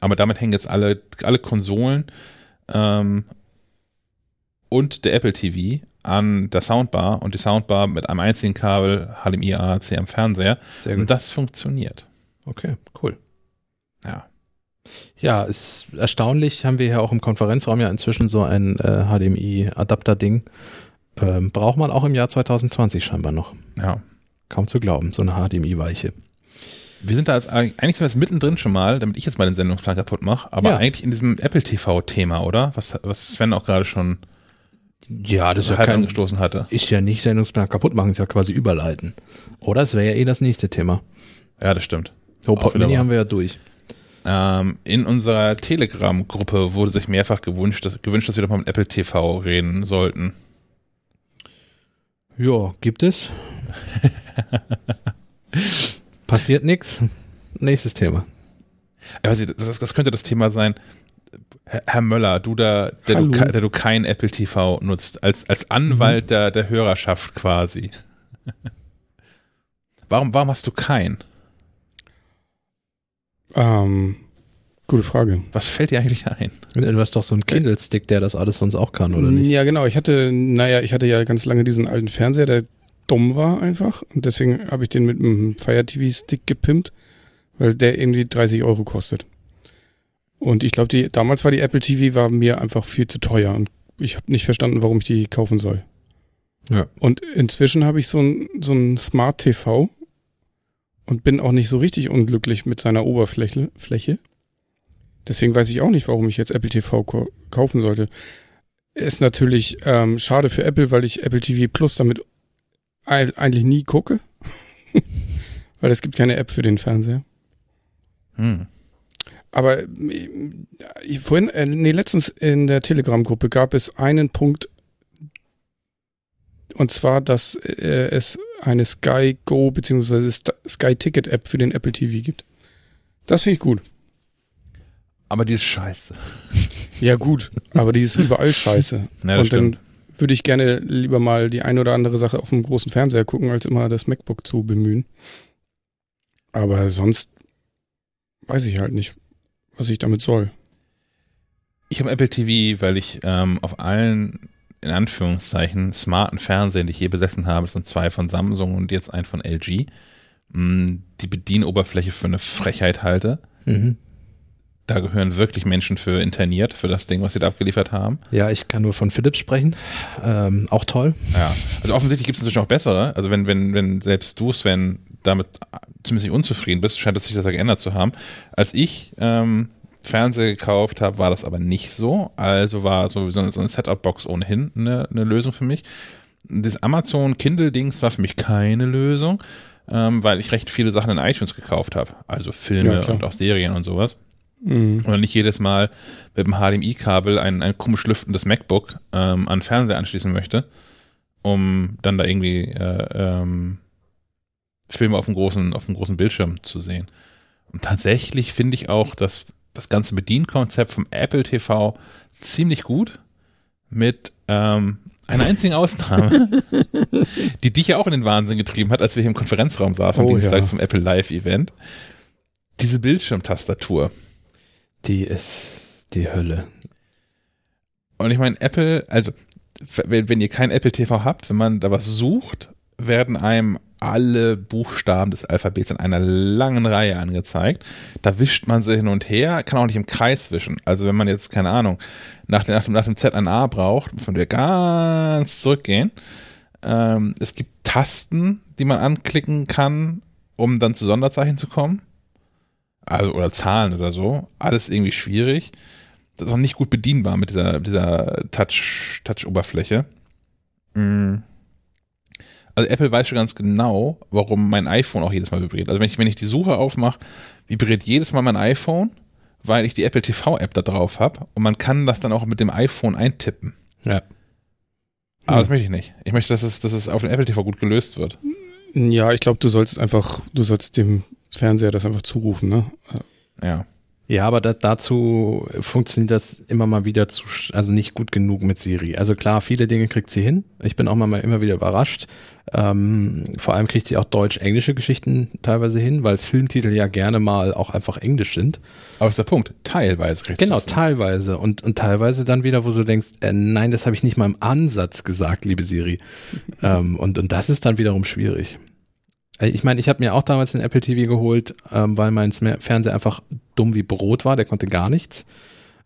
Aber damit hängen jetzt alle, alle Konsolen ähm, und der Apple TV an der Soundbar und die Soundbar mit einem einzigen Kabel HDMI AAC am Fernseher. Sehr Und das funktioniert. Okay, cool. Ja. Ja, ist erstaunlich. Haben wir ja auch im Konferenzraum ja inzwischen so ein äh, HDMI-Adapter-Ding. Ähm, braucht man auch im Jahr 2020 scheinbar noch. Ja. Kaum zu glauben, so eine HDMI-Weiche. Wir sind da jetzt, eigentlich sind wir jetzt mittendrin schon mal, damit ich jetzt mal den Sendungsplan kaputt mache, aber Ja. eigentlich in diesem Apple TV-Thema, oder? Was, was Sven auch gerade schon Ja, das ist ja, kein, angestoßen hatte. ist ja nicht Sendungsplan kaputt machen, ist ja quasi überleiten. Oder es wäre ja eh das nächste Thema. Ja, das stimmt. HomePod wieder Mini haben wir ja durch. Ähm, in unserer Telegram-Gruppe wurde sich mehrfach gewünscht, dass, gewünscht, dass wir doch mal mit Apple TV reden sollten. Ja, gibt es. Passiert nichts. Nächstes Thema. Ja, weiß ich, das, das könnte das Thema sein. Herr Möller, du da, der du, der du kein Apple TV nutzt, als, als Anwalt der, der Hörerschaft quasi. Warum, warum hast du kein? Ähm, gute Frage. Was fällt dir eigentlich ein? Du hast doch so einen Kindle-Stick, der das alles sonst auch kann, oder nicht? Ja, genau. Ich hatte, naja, ich hatte ja ganz lange diesen alten Fernseher, der dumm war einfach. Und deswegen habe ich den mit einem Fire TV Stick gepimpt, weil der irgendwie 30 Euro kostet. Und ich glaube, die damals war die Apple TV war mir einfach viel zu teuer und ich habe nicht verstanden, warum ich die kaufen soll. Ja. Und inzwischen habe ich so ein, so ein Smart TV und bin auch nicht so richtig unglücklich mit seiner Oberfläche. Fläche. Deswegen weiß ich auch nicht, warum ich jetzt Apple TV kaufen sollte. Ist natürlich ähm, schade für Apple, weil ich Apple TV Plus damit eigentlich nie gucke. weil es gibt keine App für den Fernseher. Hm. Aber äh, ich, vorhin, äh, nee, letztens in der Telegram-Gruppe gab es einen Punkt, und zwar, dass äh, es eine Sky Go bzw. Sky Ticket App für den Apple TV gibt. Das finde ich gut. Aber die ist scheiße. Ja, gut, aber die ist überall scheiße. Ja, das und stimmt. dann würde ich gerne lieber mal die eine oder andere Sache auf dem großen Fernseher gucken, als immer das MacBook zu bemühen. Aber sonst weiß ich halt nicht, was ich damit soll. Ich habe Apple TV, weil ich ähm, auf allen, in Anführungszeichen, smarten Fernsehern, die ich je besessen habe, das sind zwei von Samsung und jetzt ein von LG, mh, die Bedienoberfläche für eine Frechheit halte. Mhm. Da gehören wirklich Menschen für interniert, für das Ding, was sie da abgeliefert haben. Ja, ich kann nur von Philips sprechen. Ähm, auch toll. Ja, also offensichtlich gibt es inzwischen auch bessere. Also wenn, wenn, wenn selbst du, Sven, damit zumindest nicht unzufrieden bist, scheint es sich das ja geändert zu haben. Als ich ähm, Fernseher gekauft habe, war das aber nicht so. Also war sowieso so eine Setup-Box ohnehin eine, eine Lösung für mich. Das Amazon Kindle-Dings war für mich keine Lösung, ähm, weil ich recht viele Sachen in iTunes gekauft habe. Also Filme Ja, und auch Serien und sowas. Mhm. Und nicht jedes Mal mit dem HDMI-Kabel ein, ein komisch lüftendes MacBook ähm, an Fernseher anschließen möchte, um dann da irgendwie äh, ähm, Filme auf dem, großen, auf dem großen Bildschirm zu sehen. Und tatsächlich finde ich auch, dass das ganze Bedienkonzept vom Apple TV ziemlich gut mit ähm, einer einzigen Ausnahme, die dich ja auch in den Wahnsinn getrieben hat, als wir hier im Konferenzraum saßen am Oh, Dienstag ja. zum Apple Live Event. Diese Bildschirmtastatur. Die ist die Hölle. Und ich meine, Apple, also wenn, wenn ihr kein Apple TV habt, wenn man da was sucht, werden einem alle Buchstaben des Alphabets in einer langen Reihe angezeigt. Da wischt man sie hin und her, kann auch nicht im Kreis wischen. Also wenn man jetzt, keine Ahnung, nach dem, nach dem, nach dem Z ein A braucht, man wieder ganz zurückgehen. Ähm, es gibt Tasten, die man anklicken kann, um dann zu Sonderzeichen zu kommen. Also, oder Zahlen oder so. Alles irgendwie schwierig. Das ist auch nicht gut bedienbar mit dieser, dieser Touch, Touch-Oberfläche. Mm. Also Apple weiß schon ganz genau, warum mein iPhone auch jedes Mal vibriert. Also wenn ich, wenn ich die Suche aufmache, vibriert jedes Mal mein iPhone, weil ich die Apple TV-App da drauf habe und man kann das dann auch mit dem iPhone eintippen. Ja. Aber Hm. das möchte ich nicht. Ich möchte, dass es, dass es auf dem Apple TV gut gelöst wird. Ja, ich glaube, du sollst einfach, du sollst dem Fernseher das einfach zurufen, ne? Ja. Ja, aber da, dazu funktioniert das immer mal wieder zu, also nicht gut genug mit Siri. Also klar, viele Dinge kriegt sie hin. Ich bin auch mal immer wieder überrascht. Ähm, vor allem kriegt sie auch deutsch-englische Geschichten teilweise hin, weil Filmtitel ja gerne mal auch einfach englisch sind. Aber das ist der Punkt. Teilweise kriegst Genau, teilweise. Und, und teilweise dann wieder, wo du denkst, äh, nein, das habe ich nicht mal im Ansatz gesagt, liebe Siri. ähm, und, und das ist dann wiederum schwierig. Äh, Ich meine, ich habe mir auch damals den Apple TV geholt, ähm, weil mein Fernseher einfach dumm wie Brot war, der konnte gar nichts.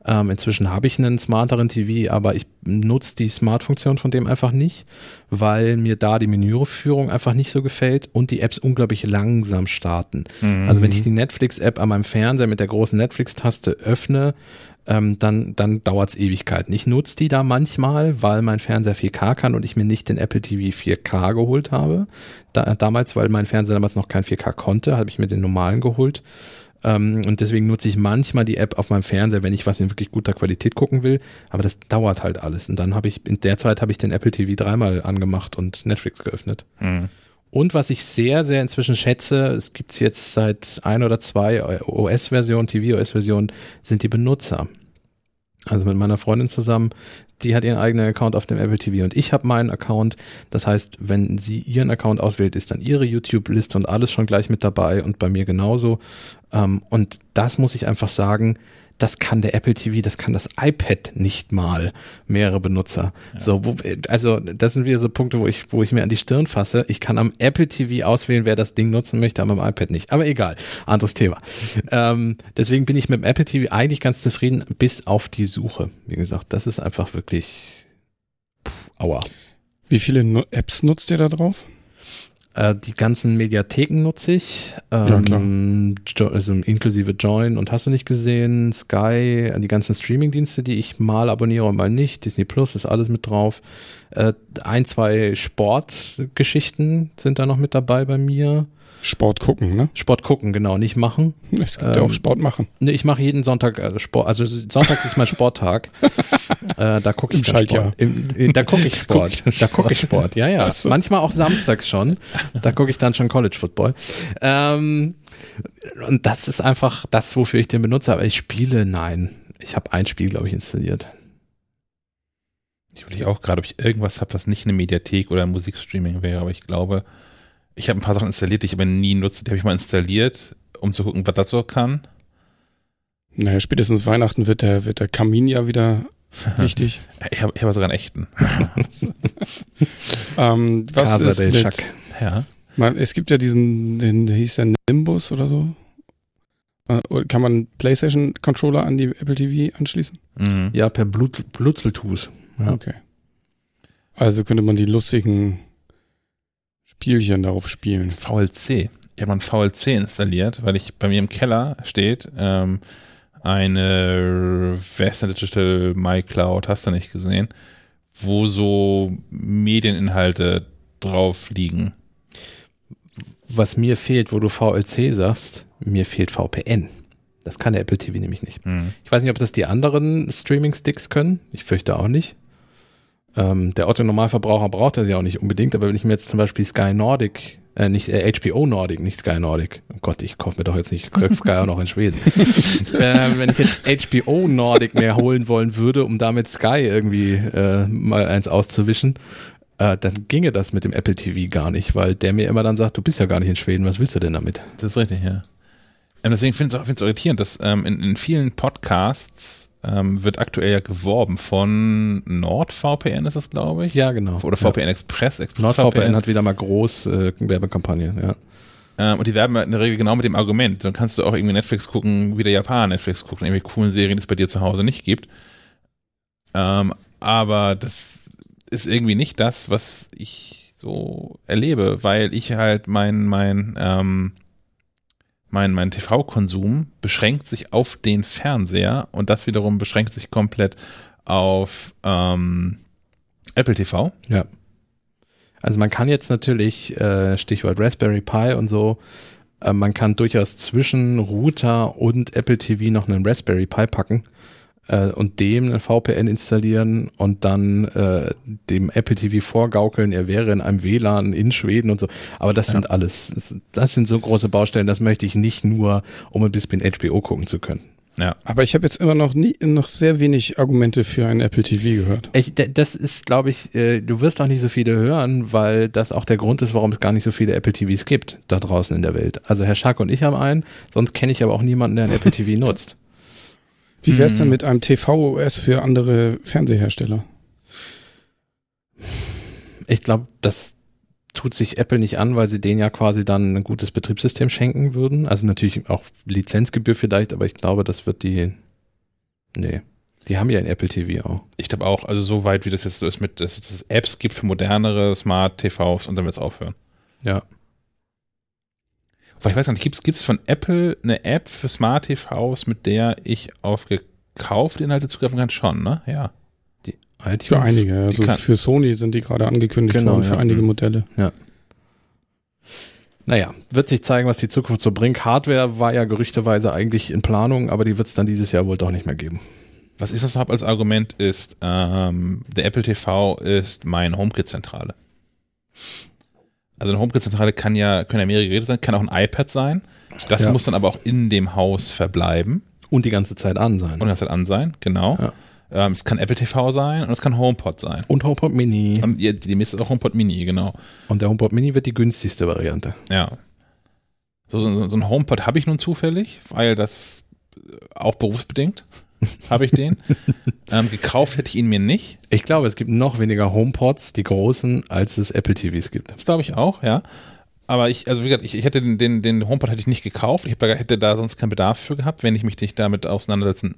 Ähm, inzwischen habe ich einen smarteren TV, aber ich nutze die Smart-Funktion von dem einfach nicht, weil mir da die Menüführung einfach nicht so gefällt und die Apps unglaublich langsam starten. Mhm. Also wenn ich die Netflix-App an meinem Fernseher mit der großen Netflix-Taste öffne, ähm, dann, dann dauert es Ewigkeiten. Ich nutze die da manchmal, weil mein Fernseher 4K kann und ich mir nicht den Apple TV 4K geholt habe. Da, damals, weil mein Fernseher damals noch kein 4K konnte, habe ich mir den normalen geholt. Ähm, und deswegen nutze ich manchmal die App auf meinem Fernseher, wenn ich was in wirklich guter Qualität gucken will. Aber das dauert halt alles. Und dann habe ich, in der Zeit habe ich den Apple TV dreimal angemacht und Netflix geöffnet. Mhm. Und was ich sehr, sehr inzwischen schätze, es gibt es jetzt seit ein oder zwei OS-Versionen, TV-OS-Versionen, sind die Benutzer. Also mit meiner Freundin zusammen, die hat ihren eigenen Account auf dem Apple TV und ich habe meinen Account. Das heißt, wenn sie ihren Account auswählt, ist dann ihre YouTube-Liste und alles schon gleich mit dabei und bei mir genauso. Ähm, und das muss ich einfach sagen, das kann der Apple TV, das kann das iPad nicht mal mehrere Benutzer. So, wo, also das sind wieder so Punkte, wo ich, wo ich mir an die Stirn fasse. Ich kann am Apple TV auswählen, wer das Ding nutzen möchte, aber am iPad nicht. Aber egal, anderes Thema. Ähm, deswegen bin ich mit dem Apple TV eigentlich ganz zufrieden, bis auf die Suche. Wie gesagt, das ist einfach wirklich puh, aua. Wie viele Apps nutzt ihr da drauf? Äh, die ganzen Mediatheken nutze ich, Ja, ähm, Jo- also inklusive Join und hast du nicht gesehen, Sky, äh, die ganzen Streamingdienste, die ich mal abonniere und mal nicht, Disney Plus ist alles mit drauf. Äh, ein, zwei Sportgeschichten sind da noch mit dabei bei mir. Sport gucken, ne? Sport gucken, genau, nicht machen. Es gibt ja auch Ähm, Sport machen. Nee, ich mache jeden Sonntag äh, Sport, also sonntags ist mein Sporttag. äh, da gucke ich dann. Sport. Im, äh, da gucke ich Sport. da gucke ich Sport, ja, ja. Ach so. Manchmal auch samstags schon. Da gucke ich dann schon College Football. Ähm, und das ist einfach das, wofür ich den benutze. Aber ich spiele, nein. Ich habe ein Spiel, glaube ich, installiert. Ich will auch gerade, ob ich irgendwas habe, was nicht eine Mediathek oder ein Musikstreaming wäre, aber ich glaube, ich habe ein paar Sachen installiert, die ich aber nie nutze. Die habe ich mal installiert, um zu gucken, was das so kann. Naja, spätestens Weihnachten wird der, wird der Kamin ja wieder wichtig. Ich habe ich hab sogar einen echten. ähm, was Casa ist del mit, Chac. Ja. man, es gibt ja diesen, den, der hieß der Nimbus oder so. Äh, Kann man PlayStation-Controller an die Apple TV anschließen? Mhm. Ja, per Blut, Blutzeltus. Ja. Okay. Also könnte man die lustigen Spielchen darauf spielen. VLC. Ich habe ein VLC installiert, weil ich bei mir im Keller steht ähm, eine Western Digital My Cloud, hast du nicht gesehen, wo so Medieninhalte drauf liegen. Was mir fehlt, wo du VLC sagst, mir fehlt VPN. Das kann der Apple TV nämlich nicht. Hm. Ich weiß nicht, ob das die anderen Streaming-Sticks können. Ich fürchte auch nicht. Ähm, der Otto-Normalverbraucher braucht das ja auch nicht unbedingt, aber wenn ich mir jetzt zum Beispiel Sky Nordic, äh, nicht äh, HBO Nordic, nicht Sky Nordic, oh Gott, ich kaufe mir doch jetzt nicht Sky auch noch in Schweden. äh, wenn ich jetzt HBO Nordic mehr holen wollen würde, um damit Sky irgendwie äh, mal eins auszuwischen, äh, dann ginge das mit dem Apple TV gar nicht, weil der mir immer dann sagt, du bist ja gar nicht in Schweden, was willst du denn damit? Das ist richtig, ja. Und deswegen finde ich es irritierend, dass ähm, in, in vielen Podcasts ähm, wird aktuell ja geworben von NordVPN ist das, glaube ich. Ja, genau. Oder VPN Express. Express NordVPN hat wieder mal groß äh, Werbekampagne, ja. Ähm, und die werben in der Regel genau mit dem Argument. Dann kannst du auch irgendwie Netflix gucken, wie der Japaner Netflix guckt und irgendwie coolen Serien, die es bei dir zu Hause nicht gibt. Ähm, aber das ist irgendwie nicht das, was ich so erlebe, weil ich halt mein, mein, ähm, mein, mein TV-Konsum beschränkt sich auf den Fernseher und das wiederum beschränkt sich komplett auf ähm, Apple TV. Ja. Also man kann jetzt natürlich, äh, Stichwort Raspberry Pi und so, äh, man kann durchaus zwischen Router und Apple TV noch einen Raspberry Pi packen äh, und dem ein VPN installieren und dann äh, dem Apple TV vorgaukeln, er wäre in einem WLAN in Schweden und so. Aber das ja. sind alles, das sind so große Baustellen, das möchte ich nicht nur, um ein bisschen HBO gucken zu können. Ja. Aber ich habe jetzt immer noch nie, noch sehr wenig Argumente für ein Apple TV gehört. Ich, das ist, glaube ich, äh, du wirst auch nicht so viele hören, weil das auch der Grund ist, warum es gar nicht so viele Apple TVs gibt da draußen in der Welt. Also Herr Schack und ich haben einen, sonst kenne ich aber auch niemanden, der ein Apple TV nutzt. Wie wäre es denn mit einem TV-OS für andere Fernsehersteller? Ich glaube, das tut sich Apple nicht an, weil sie denen ja quasi dann ein gutes Betriebssystem schenken würden. Also natürlich auch Lizenzgebühr vielleicht, aber ich glaube, das wird die. Nee. Die haben ja ein Apple TV auch. Ich glaube auch, also so weit wie das jetzt so ist, mit, dass es Apps gibt für modernere Smart TVs und dann wird es aufhören. Ja. Aber ich weiß gar nicht, gibt es von Apple eine App für Smart TVs, mit der ich auf gekaufte Inhalte zugreifen kann? Schon, ne? Ja. Die iTunes, für einige, also für Sony sind die gerade angekündigt genau, worden, für ja. einige mhm. Modelle. Ja. Naja, wird sich zeigen, was die Zukunft so bringt. Hardware war ja gerüchteweise eigentlich in Planung, aber die wird es dann dieses Jahr wohl doch nicht mehr geben. Was ich das habe als Argument ist, ähm, der Apple TV ist meine HomeKit-Zentrale. Also eine HomeKit-Zentrale kann ja, können ja mehrere Geräte sein, kann auch ein iPad sein. Das ja. muss dann aber auch in dem Haus verbleiben. Und die ganze Zeit an sein. Und die ganze Zeit an sein, genau. Ja. Ähm, es kann Apple TV sein und es kann HomePod sein. Und HomePod Mini. Und die, die ist auch HomePod Mini, genau. Und der HomePod Mini wird die günstigste Variante. Ja. So, so, so ein HomePod habe ich nun zufällig, weil das auch berufsbedingt habe ich den. ähm, gekauft hätte ich ihn mir nicht. Ich glaube, es gibt noch weniger HomePods, die großen, als es Apple TVs gibt. Das glaube ich auch, ja. Aber ich, also wie gesagt, ich, ich hätte den, den, den HomePod hätte ich nicht gekauft. Ich hätte da sonst keinen Bedarf für gehabt, wenn ich mich nicht damit auseinandersetzen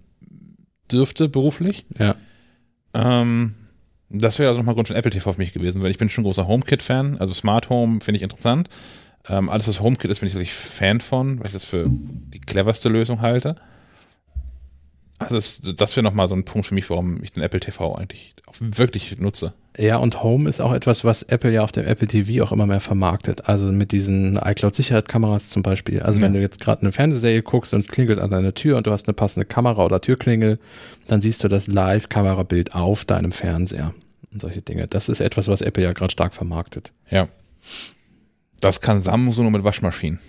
dürfte, beruflich. Ja. Ähm, das wäre also nochmal Grund für Apple TV für mich gewesen, weil ich bin schon ein großer HomeKit-Fan. Also Smart Home finde ich interessant. Ähm, alles, was HomeKit ist, bin ich wirklich Fan von, weil ich das für die cleverste Lösung halte. Also das, das wäre nochmal so ein Punkt für mich, warum ich den Apple TV eigentlich wirklich nutze. Ja, und Home ist auch etwas, was Apple ja auf dem Apple TV auch immer mehr vermarktet. Also mit diesen iCloud-Sicherheitskameras zum Beispiel. Also ja. wenn du jetzt gerade eine Fernsehserie guckst und es klingelt an deiner Tür und du hast eine passende Kamera oder Türklingel, dann siehst du das Live-Kamerabild auf deinem Fernseher und solche Dinge. Das ist etwas, was Apple ja gerade stark vermarktet. Ja. Das kann Samsung nur mit Waschmaschinen.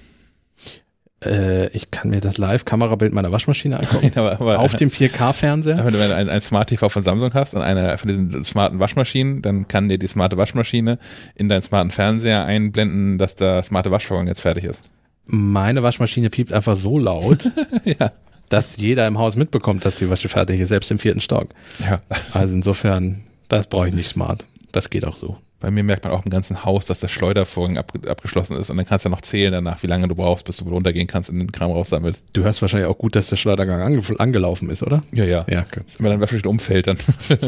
Äh, ich kann mir das Live-Kamerabild meiner Waschmaschine angucken. aber, aber, auf dem 4K-Fernseher. Wenn du ein, ein Smart TV von Samsung hast und eine von diesen smarten Waschmaschinen, dann kann dir die smarte Waschmaschine in deinen smarten Fernseher einblenden, dass der smarte Waschvorgang jetzt fertig ist. Meine Waschmaschine piept einfach so laut, ja. dass jeder im Haus mitbekommt, dass die Wäsche fertig ist, selbst im vierten Stock. Ja. Also insofern, das brauche ich nicht smart. Das geht auch so. Bei mir merkt man auch im ganzen Haus, dass der Schleudervorgang ab, abgeschlossen ist und dann kannst du ja noch zählen danach, wie lange du brauchst, bis du runtergehen kannst und den Kram raussammelst. Du hörst wahrscheinlich auch gut, dass der Schleudergang ange angelaufen ist, oder? Ja, ja. ja okay. Wenn dann Waschmaschine umfällt, dann. das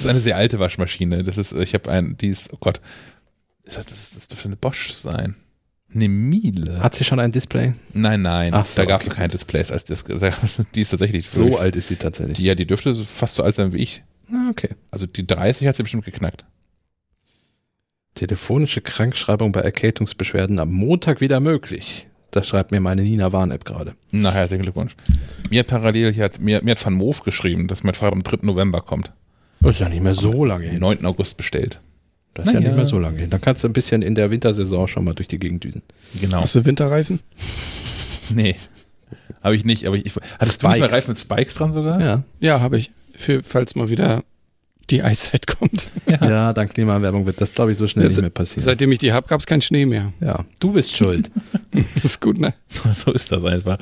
ist eine sehr alte Waschmaschine. Das ist, ich habe einen, die ist, oh Gott, das, das, das dürfte eine Bosch sein. Eine Miele. Hat sie schon ein Display? Nein, nein. Ach so, da gab es okay. kein Displays als Dis Die ist tatsächlich. So alt ist sie tatsächlich. Die, ja, die dürfte fast so alt sein wie ich. Ah, okay. Also die 30 hat sie bestimmt geknackt. Telefonische Krankschreibung bei Erkältungsbeschwerden am Montag wieder möglich. Das schreibt mir meine Nina Warn-App gerade. Na, herzlichen Glückwunsch. Mir parallel, hier hat, mir, mir hat Van Moof geschrieben, dass mein Fahrrad am 3. November kommt. Das ist ja nicht mehr so lange Am hin. 9. August bestellt. Das ist ja Naja. nicht mehr so lange hin. Dann kannst du ein bisschen in der Wintersaison schon mal durch die Gegend düsen. Genau. Hast du Winterreifen? Nee. Habe ich nicht, aber ich. Hattest du nicht mal Spikes. Reifen mit Spikes dran sogar? Ja. Ja, habe ich. Für, falls mal wieder die Eiszeit kommt. Ja, dank Klimaerwärmung wird das, glaube ich, so schnell Das- nicht mehr passieren. Seitdem ich die habe, gab es keinen Schnee mehr. Ja, du bist schuld. Das ist gut, ne? so ist das einfach.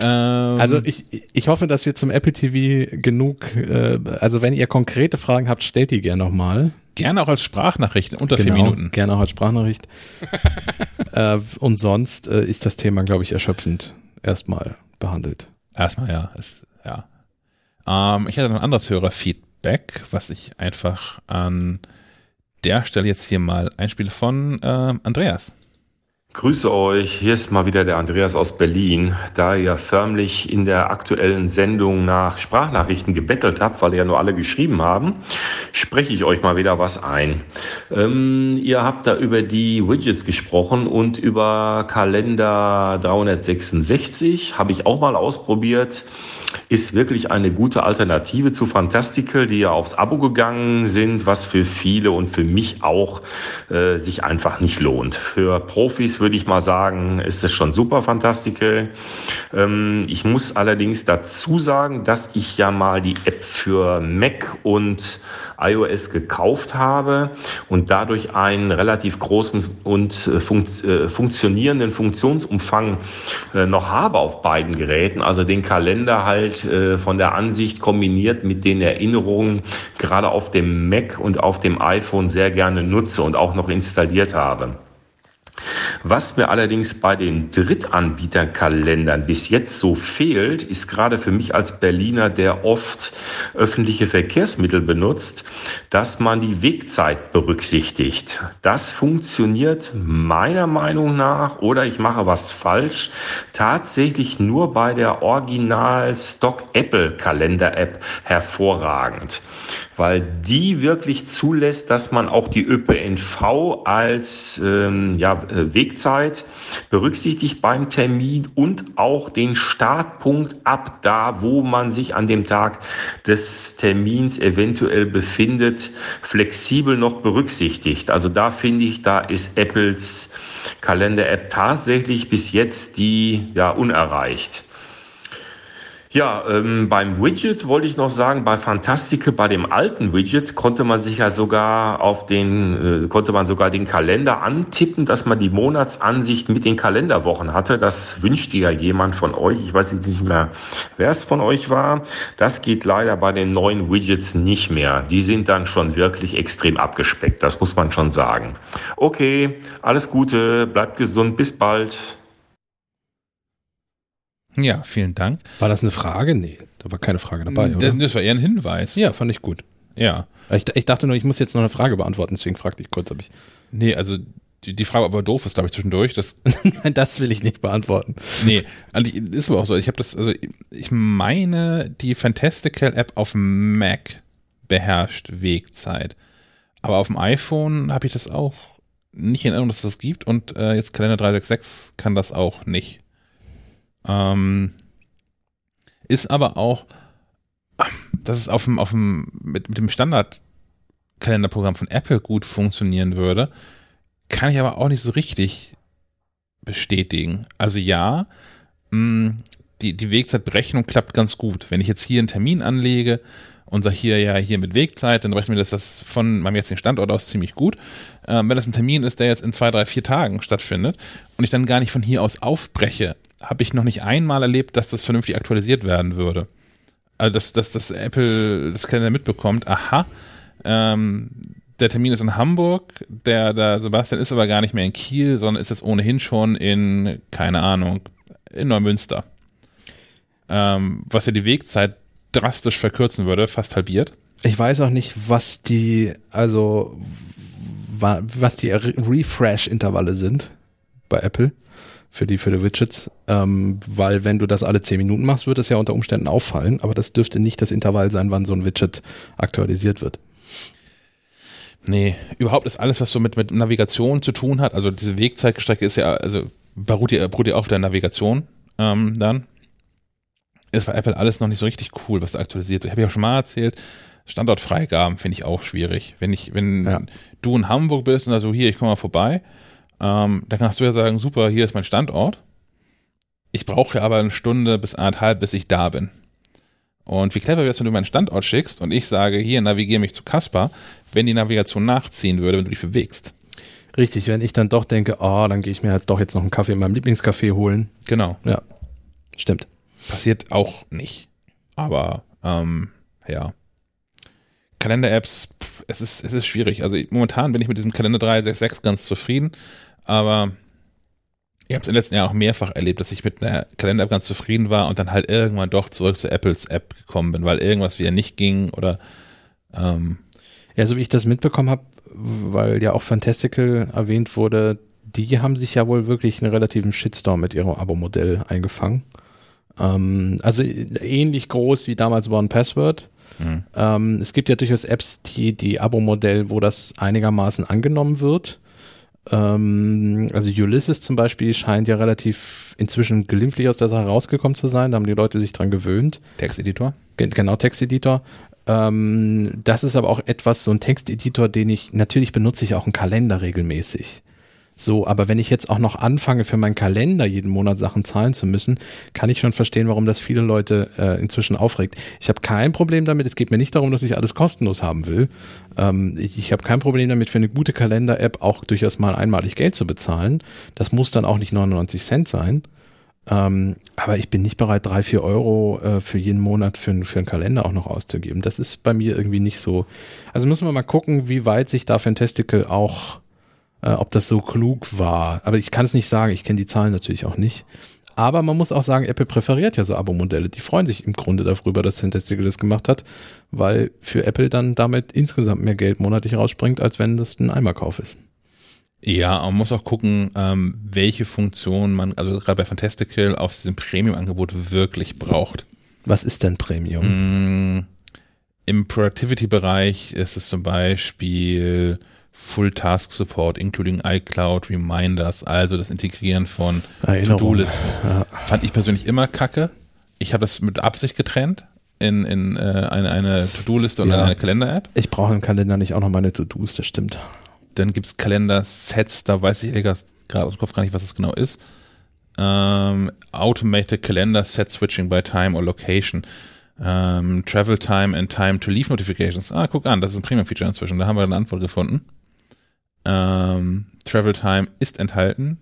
Ähm, Also ich, ich hoffe, dass wir zum Apple TV genug, äh, also wenn ihr konkrete Fragen habt, stellt die gerne nochmal. gerne auch als Sprachnachricht unter vier Genau, Minuten. Gerne auch als Sprachnachricht. äh, und sonst äh, ist das Thema, glaube ich, erschöpfend erstmal behandelt. Erstmal ja. Es, ja. Ähm, ich hatte noch ein anderes Hörerfeedback, was ich einfach an der Stelle jetzt hier mal einspiele von ähm, Andreas. Grüße euch, hier ist mal wieder der Andreas aus Berlin. Da ihr ja förmlich in der aktuellen Sendung nach Sprachnachrichten gebettelt habt, weil ihr ja nur alle geschrieben haben, spreche ich euch mal wieder was ein. Ähm, ihr habt da über die Widgets gesprochen und über Kalender 366 habe ich auch mal ausprobiert. Ist wirklich eine gute Alternative zu Fantastical, die ja aufs Abo gegangen sind, was für viele und für mich auch äh, sich einfach nicht lohnt. Für Profis würde ich mal sagen, ist es schon super Fantastical. Ähm, ich muss allerdings dazu sagen, dass ich ja mal die App für Mac und iOS gekauft habe und dadurch einen relativ großen und äh, funkt, äh, funktionierenden Funktionsumfang äh, noch habe auf beiden Geräten. Also den Kalender halt äh, von der Ansicht kombiniert mit den Erinnerungen gerade auf dem Mac und auf dem iPhone sehr gerne nutze und auch noch installiert habe. Was mir allerdings bei den Drittanbieterkalendern bis jetzt so fehlt, ist gerade für mich als Berliner, der oft öffentliche Verkehrsmittel benutzt, dass man die Wegzeit berücksichtigt. Das funktioniert meiner Meinung nach, oder ich mache was falsch, tatsächlich nur bei der Original Stock Apple Kalender App hervorragend weil die wirklich zulässt, dass man auch die ÖPNV als ähm, ja, äh, Wegzeit berücksichtigt beim Termin und auch den Startpunkt ab da, wo man sich an dem Tag des Termins eventuell befindet, flexibel noch berücksichtigt. Also da finde ich, da ist Apples Kalender-App tatsächlich bis jetzt die ja unerreicht. Ja, ähm, beim Widget wollte ich noch sagen, bei Fantastique, bei dem alten Widget konnte man sich ja sogar auf den, äh, konnte man sogar den Kalender antippen, dass man die Monatsansicht mit den Kalenderwochen hatte. Das wünschte ja jemand von euch. Ich weiß jetzt nicht mehr, wer es von euch war. Das geht leider bei den neuen Widgets nicht mehr. Die sind dann schon wirklich extrem abgespeckt. Das muss man schon sagen. Okay, alles Gute, bleibt gesund, bis bald. Ja, vielen Dank. War das eine Frage? Nee, da war keine Frage dabei, das, oder? das war eher ein Hinweis. Ja, fand ich gut. Ja. Ich, ich dachte nur, ich muss jetzt noch eine Frage beantworten, deswegen fragte ich kurz, ob ich. Nee, also die, die Frage, ob er doof ist, glaube ich, zwischendurch. Das, Nein, das will ich nicht beantworten. nee, also ich- ist aber auch so. Ich habe das, also ich meine, die Fantastical App auf dem Mac beherrscht Wegzeit. Aber auf dem iPhone habe ich das auch nicht in Erinnerung, dass es das gibt. Und äh, jetzt Kalender 366 kann das auch nicht. Ähm, ist aber auch, dass es auf dem, auf dem, mit, mit dem Standard-Kalenderprogramm von Apple gut funktionieren würde, kann ich aber auch nicht so richtig bestätigen. Also ja, mh, die, die Wegzeitberechnung klappt ganz gut. Wenn ich jetzt hier einen Termin anlege und sage hier ja hier mit Wegzeit, dann rechnen wir das, das von meinem jetzigen Standort aus ziemlich gut. Ähm, wenn das ein Termin ist, der jetzt in zwei, drei, vier Tagen stattfindet und ich dann gar nicht von hier aus aufbreche, habe ich noch nicht einmal erlebt, dass das vernünftig aktualisiert werden würde. Also dass, dass, dass Apple das Kalender mitbekommt, aha, ähm, der Termin ist in Hamburg, der, der Sebastian ist aber gar nicht mehr in Kiel, sondern ist jetzt ohnehin schon in, keine Ahnung, in Neumünster. Ähm, was ja die Wegzeit drastisch verkürzen würde, fast halbiert. Ich weiß auch nicht, was die, also wa- was die Re- Refresh-Intervalle sind bei Apple für die für die Widgets, ähm, weil wenn du das alle 10 Minuten machst, wird es ja unter Umständen auffallen, aber das dürfte nicht das Intervall sein, wann so ein Widget aktualisiert wird. Nee, überhaupt ist alles, was so mit, mit Navigation zu tun hat, also diese Wegzeitstrecke ist ja, also beruht ja, beruht ja auf der Navigation ähm, dann. Ist bei Apple alles noch nicht so richtig cool, was da aktualisiert wird. Habe ich auch schon mal erzählt. Standortfreigaben finde ich auch schwierig. Wenn ich, wenn Ja. du in Hamburg bist und also hier, ich komme mal vorbei, ähm, dann kannst du ja sagen, super, hier ist mein Standort. Ich brauche ja aber eine Stunde bis anderthalb, bis ich da bin. Und wie clever wäre es, wenn du meinen Standort schickst und ich sage, hier, navigiere mich zu Kaspar, wenn die Navigation nachziehen würde, wenn du dich bewegst. Richtig, wenn ich dann doch denke, oh, dann gehe ich mir halt doch jetzt noch einen Kaffee in meinem Lieblingscafé holen. Genau. Ja, stimmt. Passiert auch nicht. Aber ähm, ja. Kalender-Apps, es ist, es ist schwierig. Also momentan bin ich mit diesem Kalender 366 ganz zufrieden, aber ich habe es im letzten Jahr auch mehrfach erlebt, dass ich mit einer Kalender-App ganz zufrieden war und dann halt irgendwann doch zurück zu Apples App gekommen bin, weil irgendwas wieder nicht ging oder ähm, Ja, so wie ich das mitbekommen habe, weil ja auch Fantastical erwähnt wurde, die haben sich ja wohl wirklich einen relativen Shitstorm mit ihrem Abo-Modell eingefangen. Ähm, also ähnlich groß wie damals One Password. Mhm. Ähm, es gibt ja durchaus Apps, die die Abo-Modell, wo das einigermaßen angenommen wird. Ähm, also Ulysses zum Beispiel scheint ja relativ inzwischen glimpflich aus der Sache rausgekommen zu sein. Da haben die Leute sich dran gewöhnt. Texteditor. Gen- Genau, Texteditor. Ähm, das ist aber auch etwas, so ein Texteditor, den ich, natürlich benutze ich auch einen Kalender regelmäßig. So, aber wenn ich jetzt auch noch anfange, für meinen Kalender jeden Monat Sachen zahlen zu müssen, kann ich schon verstehen, warum das viele Leute äh, inzwischen aufregt. Ich habe kein Problem damit. Es geht mir nicht darum, dass ich alles kostenlos haben will. Ähm, ich ich habe kein Problem damit, für eine gute Kalender-App auch durchaus mal einmalig Geld zu bezahlen. Das muss dann auch nicht 99 Cent sein. Ähm, aber ich bin nicht bereit, drei, vier Euro äh, für jeden Monat für, für einen Kalender auch noch auszugeben. Das ist bei mir irgendwie nicht so. Also müssen wir mal gucken, wie weit sich da Fantastical auch, äh, ob das so klug war. Aber ich kann es nicht sagen. Ich kenne die Zahlen natürlich auch nicht. Aber man muss auch sagen, Apple präferiert ja so Abo-Modelle. Die freuen sich im Grunde darüber, dass Fantastical das gemacht hat, weil für Apple dann damit insgesamt mehr Geld monatlich rausspringt, als wenn das ein Eimerkauf ist. Ja, man muss auch gucken, ähm, welche Funktion man, also gerade bei Fantastical, auf diesem Premium-Angebot wirklich braucht. Was ist denn Premium? Mm, Im Productivity-Bereich ist es zum Beispiel Full Task Support, including iCloud Reminders, also das Integrieren von. To-Do-Listen. Ja. Fand ich persönlich immer kacke. Ich habe das mit Absicht getrennt in, in äh, eine, eine To-Do-Liste und Ja. in eine Kalender-App. Ich brauche im Kalender nicht auch noch meine To-Dos, das stimmt. Dann gibt's Kalender-Sets, da weiß ich gerade aus dem Kopf gar nicht, was das genau ist. Ähm, Automated Calendar Set Switching by Time or Location. Ähm, Travel Time and Time to Leave Notifications. Ah, guck an, das ist ein Premium-Feature inzwischen. Da haben wir eine Antwort gefunden. Ähm, Travel Time ist enthalten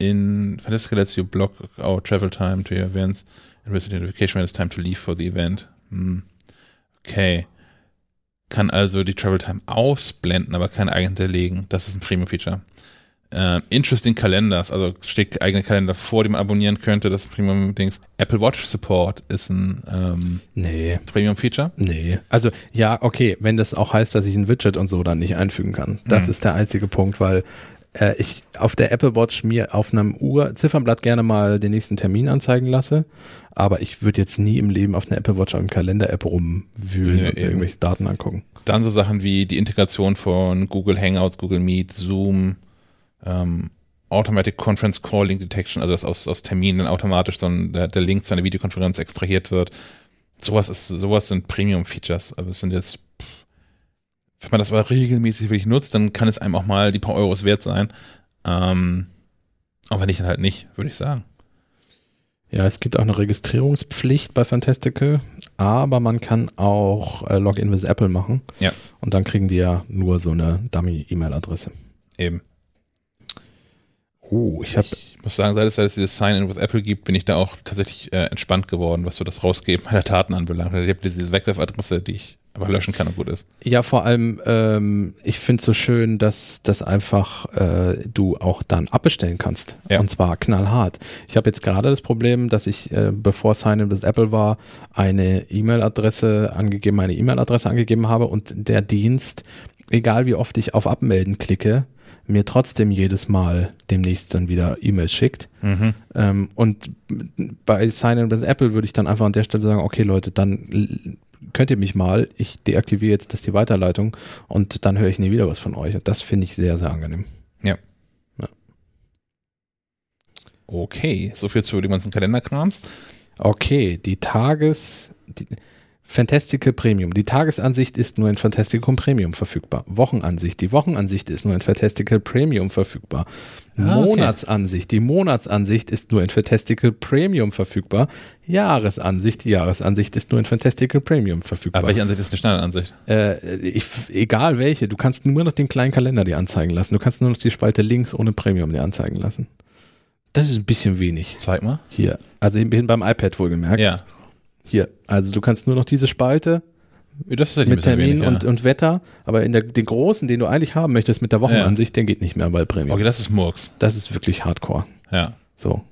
in Fantastica lets you block out travel time to your events and receive notification when it's time to leave for the event. Hm. Okay. Kann also die Travel Time ausblenden, aber kein eigen hinterlegen. Das ist ein Premium-Feature. Ähm, interesting Calendars, also steht eigene Kalender vor, die man abonnieren könnte. Das Premium-Dings. Apple Watch Support ist ein ähm, Nee. Premium-Feature. Nee. Also ja, okay, wenn das auch heißt, dass ich ein Widget und so dann nicht einfügen kann. Das Mhm. ist der einzige Punkt, weil äh, ich auf der Apple Watch mir auf einem Uhr Ziffernblatt gerne mal den nächsten Termin anzeigen lasse, aber ich würde jetzt nie im Leben auf einer Apple Watch am Kalender-App rumwühlen Nee, und irgendwelche Daten angucken. Dann so Sachen wie die Integration von Google Hangouts, Google Meet, Zoom, ähm, Automatic Conference Calling Detection, also dass aus, aus Terminen dann automatisch so ein, der, der Link zu einer Videokonferenz extrahiert wird. Sowas ist, sowas sind Premium-Features. Aber es sind jetzt, pff, wenn man das aber regelmäßig wirklich nutzt, dann kann es einem auch mal die paar Euros wert sein. Ähm, aber wenn nicht, dann halt nicht, würde ich sagen. Ja, es gibt auch eine Registrierungspflicht bei Fantastical, aber man kann auch äh, Login with Apple machen. Ja. Und dann kriegen die ja nur so eine Dummy-E-Mail-Adresse. Eben. Oh, ich habe Ich muss sagen, seit es, seit es dieses Sign-in with Apple gibt, bin ich da auch tatsächlich äh, entspannt geworden, was so das Rausgeben meiner Daten anbelangt. Also ich habe diese Wegwerfadresse, die ich aber löschen kann und gut ist. Ja, vor allem, ähm, ich finde es so schön, dass das einfach äh, du auch dann abbestellen kannst. Ja. Und zwar knallhart. Ich habe jetzt gerade das Problem, dass ich, äh, bevor Sign-in with Apple war, eine E-Mail-Adresse angegeben, meine E-Mail-Adresse angegeben habe und der Dienst, egal wie oft ich auf Abmelden klicke, mir trotzdem jedes Mal demnächst dann wieder E-Mails schickt. Mhm. Ähm, und bei Sign-in with Apple würde ich dann einfach an der Stelle sagen, okay Leute, dann könnt ihr mich mal, ich deaktiviere jetzt das die Weiterleitung und dann höre ich nie wieder was von euch. Und das finde ich sehr, sehr angenehm. Okay, so viel zu dem ganzen Kalenderkrams. Okay, die Tages... Die, Fantastical Premium. Die Tagesansicht ist nur in Fantastical Premium verfügbar. Wochenansicht. Die Wochenansicht ist nur in Fantastical Premium verfügbar. Ah, okay. Monatsansicht. Die Monatsansicht ist nur in Fantastical Premium verfügbar. Jahresansicht. Die Jahresansicht ist nur in Fantastical Premium verfügbar. Aber welche Ansicht ist eine Standardansicht? Äh, ich, egal welche. Du kannst nur noch den kleinen Kalender dir anzeigen lassen. Du kannst nur noch die Spalte links ohne Premium dir anzeigen lassen. Das ist ein bisschen wenig. Zeig mal. Hier. Also hin beim iPad wohlgemerkt. Ja. Hier. Also du kannst nur noch diese Spalte halt mit Termin wenig, und, und Wetter, aber in der, den großen, den du eigentlich haben möchtest mit der Wochenansicht, der geht nicht mehr bei ja. Premium. Okay, das ist Murks. Das ist wirklich Hardcore. Ja. So.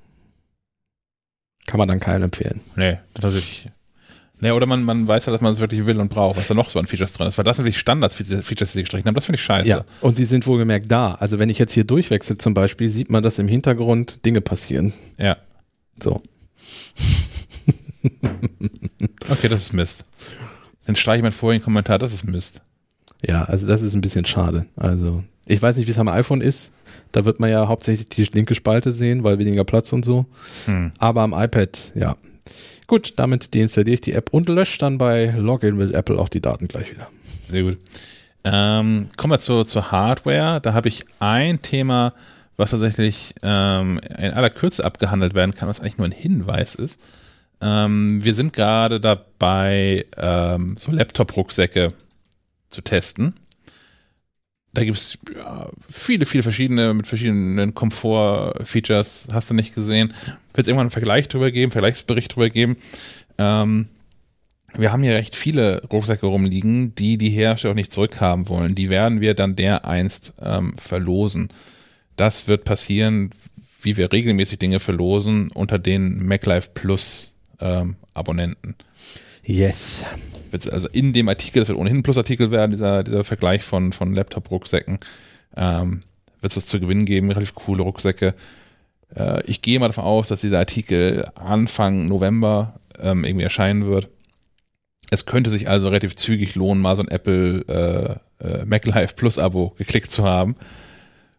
Kann man dann keinem empfehlen. Nee, das ist ich. Nee, oder man, man weiß ja, dass man es wirklich will und braucht, was da noch so an Features drin ist. Weil das sind wirklich Standards-Features, die sie gestrichen haben. Das finde ich scheiße. Ja. Und sie sind wohlgemerkt da. Also wenn ich jetzt hier durchwechsel zum Beispiel, sieht man, dass im Hintergrund Dinge passieren. ja. So. Okay, das ist Mist. Dann streiche ich meinen vorigen Kommentar, das ist Mist. Ja, also das ist ein bisschen schade. Also ich weiß nicht, wie es am iPhone ist. Da wird man ja hauptsächlich die linke Spalte sehen, weil weniger Platz und so. Hm. Aber am iPad, ja. Gut, damit deinstalliere ich die App und lösche dann bei Login mit Apple auch die Daten gleich wieder. Sehr gut. Ähm, kommen wir zur, zur Hardware. Da habe ich ein Thema, was tatsächlich ähm, in aller Kürze abgehandelt werden kann, was eigentlich nur ein Hinweis ist. Ähm, wir sind gerade dabei, ähm, so Laptop-Rucksäcke zu testen. Da gibt es ja, viele, viele verschiedene mit verschiedenen Komfort-Features. Hast du nicht gesehen? Wird es irgendwann einen Vergleich drüber geben, Vergleichsbericht drüber geben. Ähm, wir haben hier recht viele Rucksäcke rumliegen, die die Hersteller auch nicht zurückhaben wollen. Die werden wir dann dereinst ähm, verlosen. Das wird passieren, wie wir regelmäßig Dinge verlosen unter den MacLife Plus ähm, Abonnenten. Yes. Also in dem Artikel, das wird ohnehin ein Plusartikel werden, dieser, dieser Vergleich von, von Laptop-Rucksäcken, ähm, wird es zu gewinnen geben, relativ coole Rucksäcke. Äh, ich gehe mal davon aus, dass dieser Artikel Anfang November ähm, irgendwie erscheinen wird. Es könnte sich also relativ zügig lohnen, mal so ein Apple äh, äh, MacLife Plus Abo geklickt zu haben,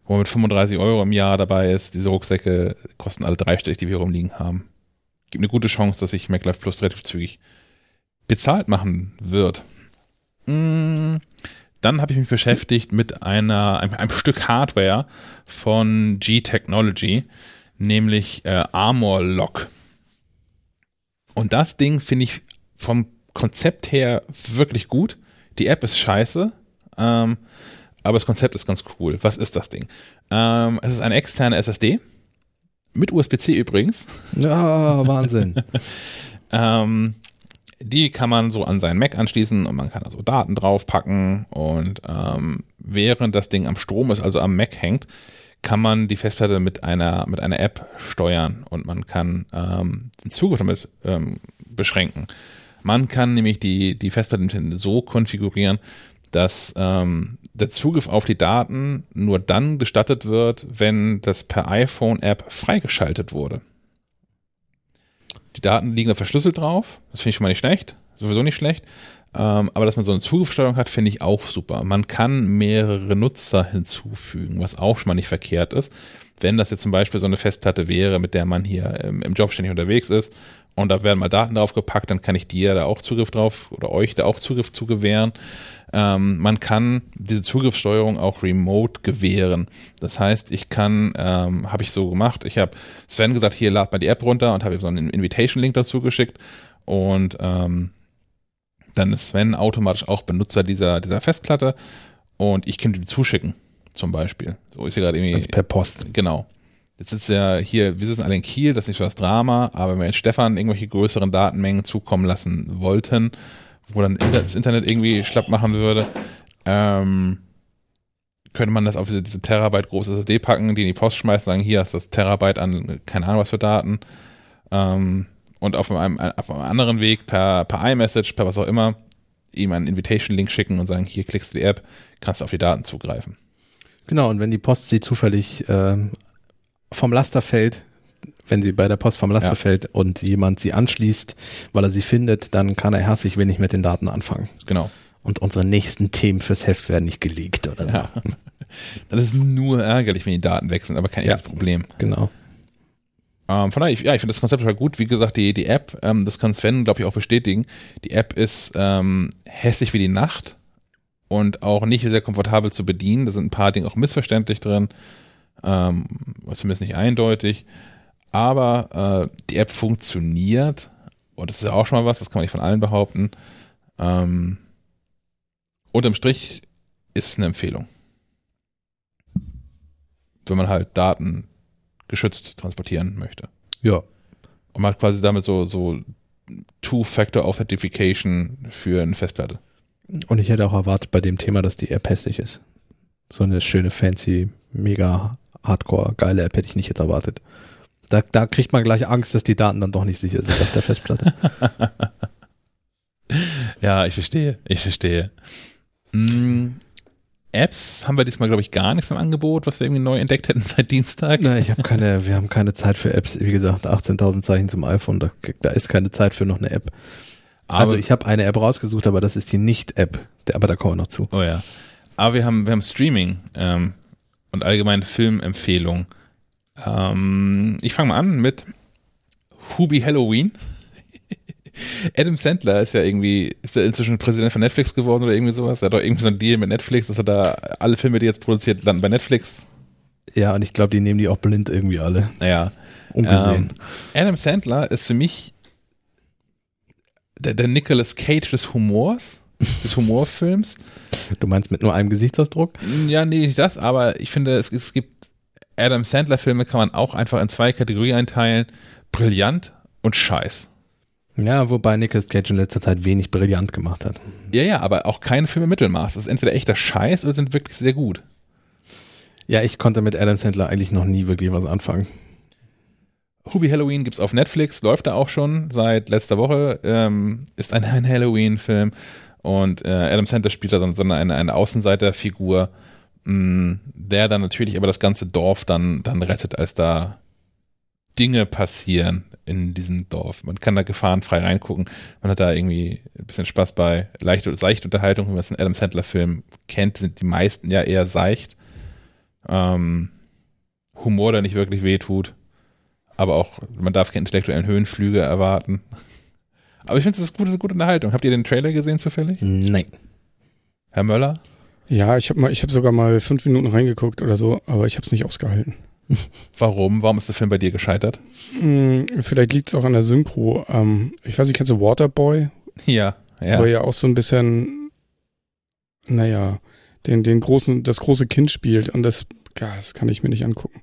wo man mit 35 Euro im Jahr dabei ist. Diese Rucksäcke kosten alle dreistellig, die wir hier rumliegen haben. Gibt eine gute Chance, dass sich MacLife Plus relativ zügig bezahlt machen wird. Mm, Dann habe ich mich beschäftigt mit einer, einem, einem Stück Hardware von G-Technology, nämlich äh, Armor Lock. Und das Ding finde ich vom Konzept her wirklich gut. Die App ist scheiße, ähm, aber das Konzept ist ganz cool. Was ist das Ding? Ähm, es ist eine externe SSD, mit USB-C übrigens. Ja, Wahnsinn. Ähm, die kann man so an seinen Mac anschließen und man kann also Daten draufpacken und ähm, während das Ding am Strom ist, also am Mac hängt, kann man die Festplatte mit einer mit einer App steuern und man kann ähm, den Zugriff damit ähm, beschränken. Man kann nämlich die die Festplatte so konfigurieren, dass ähm, der Zugriff auf die Daten nur dann gestattet wird, wenn das per iPhone-App freigeschaltet wurde. Die Daten liegen da verschlüsselt drauf. Das finde ich schon mal nicht schlecht. Sowieso nicht schlecht. Ähm, aber dass man so eine Zugriffssteuerung hat, finde ich auch super. Man kann mehrere Nutzer hinzufügen, was auch schon mal nicht verkehrt ist. Wenn das jetzt zum Beispiel so eine Festplatte wäre, mit der man hier im, im Job ständig unterwegs ist und da werden mal Daten drauf gepackt, dann kann ich dir da auch Zugriff drauf oder euch da auch Zugriff zu gewähren. Ähm, man kann diese Zugriffssteuerung auch remote gewähren. Das heißt, ich kann, ähm, habe ich so gemacht, ich habe Sven gesagt, hier lad mal die App runter und habe ihm so einen Invitation-Link dazu geschickt und ähm, dann ist Sven automatisch auch Benutzer dieser, dieser Festplatte und ich könnte ihm zuschicken, zum Beispiel. So ist hier gerade irgendwie. Also per Post. Genau. Jetzt sitzt ja hier, wir sitzen alle in Kiel, das ist nicht so das Drama, aber wenn wir jetzt Stefan irgendwelche größeren Datenmengen zukommen lassen wollten, wo dann das Internet irgendwie schlapp machen würde, ähm, könnte man das auf diese, diese Terabyte große SSD packen, die in die Post schmeißen, sagen, hier hast du das Terabyte an, keine Ahnung was für Daten, ähm, und auf einem, auf einem anderen Weg per, per iMessage, per was auch immer, ihm einen Invitation-Link schicken und sagen, hier klickst du die App, kannst du auf die Daten zugreifen. Genau, und wenn die Post sie zufällig ähm, vom Laster fällt, wenn sie bei der Post vom Laster Ja. fällt und jemand sie anschließt, weil er sie findet, dann kann er herzlich wenig mit den Daten anfangen. Genau. Und unsere nächsten Themen fürs Heft werden nicht geleakt oder so. Ja. Das ist nur ärgerlich, wenn die Daten wechseln, aber kein Ja. echtes Problem. Genau. Ähm, von daher, ich, ja, ich finde das Konzept total gut. Wie gesagt, die, die App, ähm, das kann Sven, glaube ich, auch bestätigen. Die App ist ähm, hässlich wie die Nacht und auch nicht sehr komfortabel zu bedienen. Da sind ein paar Dinge auch missverständlich drin, ähm, zumindest nicht eindeutig. Aber äh, die App funktioniert und das ist ja auch schon mal was, das kann man nicht von allen behaupten. Ähm, unterm Strich ist es eine Empfehlung. Wenn man halt Daten geschützt transportieren möchte. Ja. Und man hat quasi damit so, so Two-Factor Authentication für eine Festplatte. Und ich hätte auch erwartet bei dem Thema, dass die App hässlich ist. So eine schöne, fancy, mega hardcore, geile App hätte ich nicht jetzt erwartet. Da, da kriegt man gleich Angst, dass die Daten dann doch nicht sicher sind auf der Festplatte. ja, ich verstehe, ich verstehe. Mm, Apps haben wir diesmal, glaube ich, gar nichts im Angebot, was wir irgendwie neu entdeckt hätten seit Dienstag. Nein, ich habe keine, wir haben keine Zeit für Apps. Wie gesagt, 18.000 Zeichen zum iPhone, da, da ist keine Zeit für noch eine App. Aber, also ich habe eine App rausgesucht, aber das ist die Nicht-App. Aber da kommen wir noch zu. Oh ja. Aber wir haben, wir haben Streaming ähm, und allgemeine Filmempfehlungen. Ähm, ich fange mal an mit Hubi Halloween. Adam Sandler ist ja irgendwie, ist er inzwischen Präsident von Netflix geworden oder irgendwie sowas? Er hat doch irgendwie so einen Deal mit Netflix, dass er da alle Filme, die jetzt produziert, landen bei Netflix. Ja, und ich glaube, die nehmen die auch blind irgendwie alle. Naja. Ungesehen. Ähm, Adam Sandler ist für mich der, der Nicolas Cage des Humors, des Humorfilms. Du meinst mit nur einem Gesichtsausdruck? Ja, nee, nicht das, aber ich finde, es, es gibt Adam Sandler-Filme kann man auch einfach in zwei Kategorien einteilen. Brillant und Scheiß. Ja, wobei Nicolas Cage in letzter Zeit wenig brillant gemacht hat. Ja, ja, aber auch keine Filme Mittelmaß. Das ist entweder echter Scheiß oder sind wirklich sehr gut. Ja, ich konnte mit Adam Sandler eigentlich noch nie wirklich was anfangen. Hubi Halloween gibt's auf Netflix, läuft da auch schon seit letzter Woche. Ähm, ist ein, ein Halloween-Film und äh, Adam Sandler spielt da dann so eine, eine Außenseiterfigur, mh, der dann natürlich aber das ganze Dorf dann, dann rettet, als da Dinge passieren in diesem Dorf. Man kann da gefahrenfrei reingucken. Man hat da irgendwie ein bisschen Spaß bei. Leichte, seichte Unterhaltung, wie man es in Adam Sandler-Film kennt, sind die meisten ja eher seicht. Ähm, Humor, der nicht wirklich wehtut. Aber auch, man darf keine intellektuellen Höhenflüge erwarten. Aber ich finde, es ist gute, gute Unterhaltung. Habt ihr den Trailer gesehen zufällig? Nein. Herr Möller? Ja, ich habe mal, ich habe sogar mal fünf Minuten reingeguckt oder so, aber ich habe es nicht ausgehalten. Warum? Warum ist der Film bei dir gescheitert? Hm, vielleicht liegt es auch an der Synchro. Ähm, ich weiß nicht, kennst du Waterboy? Ja, ja. Wo er ja auch so ein bisschen, naja, den, den großen, das große Kind spielt und das, ja, das kann ich mir nicht angucken.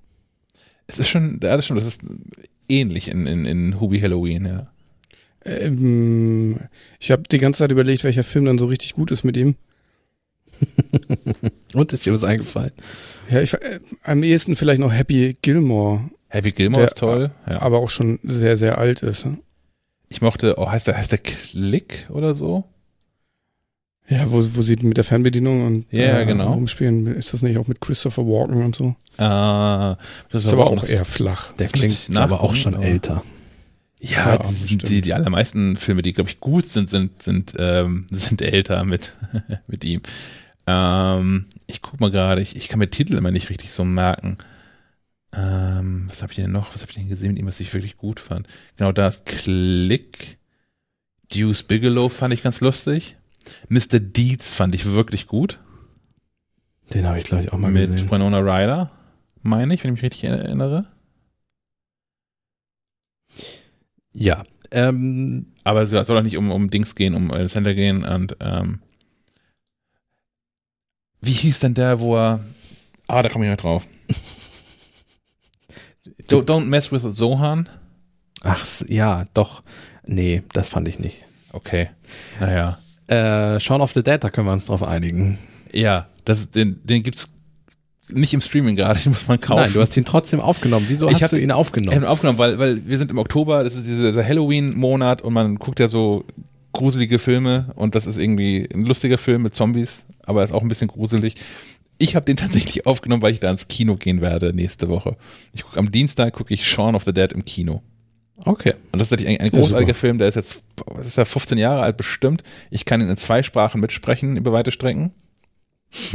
Es ist schon, das stimmt, das ist ähnlich in, in, in Hubi Halloween, ja. Ähm, ich habe die ganze Zeit überlegt, welcher Film dann so richtig gut ist mit ihm. Und ist dir was eingefallen? Ja, ich, äh, am ehesten vielleicht noch Happy Gilmore, Happy Gilmore Der- ist toll. Ja. aber auch schon sehr, sehr alt ist. ne? Ich mochte, oh, heißt der, heißt der Klick oder so? Ja, wo, wo sie mit der Fernbedienung und Ja, genau. rumspielen, ist das nicht auch mit Christopher Walken und so? Ah, das ist aber auch eher flach. Der klingt aber auch schon älter. Ja, Ja, die, die, allermeisten Filme, die, glaube ich, gut sind, sind, sind, ähm, sind älter mit, mit ihm. Ähm, ich guck mal gerade, ich, ich kann mir Titel immer nicht richtig so merken. Ähm, was habe ich denn noch? Was habe ich denn gesehen mit ihm, was ich wirklich gut fand? Genau, da ist Click. Deuce Bigelow fand ich ganz lustig. Mr. Deeds fand ich wirklich gut. Den habe ich, glaube ich, auch mal mit gesehen. Winona Ryder, meine ich, wenn ich mich richtig erinnere. Ja. Ähm, Aber es soll doch nicht um, um Dings gehen, um äh, Center gehen und ähm, wie hieß denn der, wo er Ah, da komme ich noch drauf. Don't, don't mess with Sohan. ach, ja, doch. Nee, das fand ich nicht. Okay. Naja. Äh, Shaun of the Dead, da können wir uns drauf einigen. Ja, das, den, den gibt's nicht im Streaming gerade, den muss man kaufen. Nein, du hast ihn trotzdem aufgenommen. Wieso Ich hast hab- du ihn Ich aufgenommen? habe ihn aufgenommen, weil, weil wir sind im Oktober, das ist dieser, Halloween-Monat und man guckt ja so gruselige Filme und das ist irgendwie ein lustiger Film mit Zombies, aber ist auch ein bisschen gruselig. Ich habe den tatsächlich aufgenommen, weil ich da ins Kino gehen werde nächste Woche. Ich gucke am Dienstag gucke ich Shaun of the Dead im Kino. Okay. Und das ist natürlich ein, ein Ja, großartiger super. Film, der ist jetzt, was ist ja 15 Jahre alt bestimmt. Ich kann ihn in zwei Sprachen mitsprechen über weite Strecken.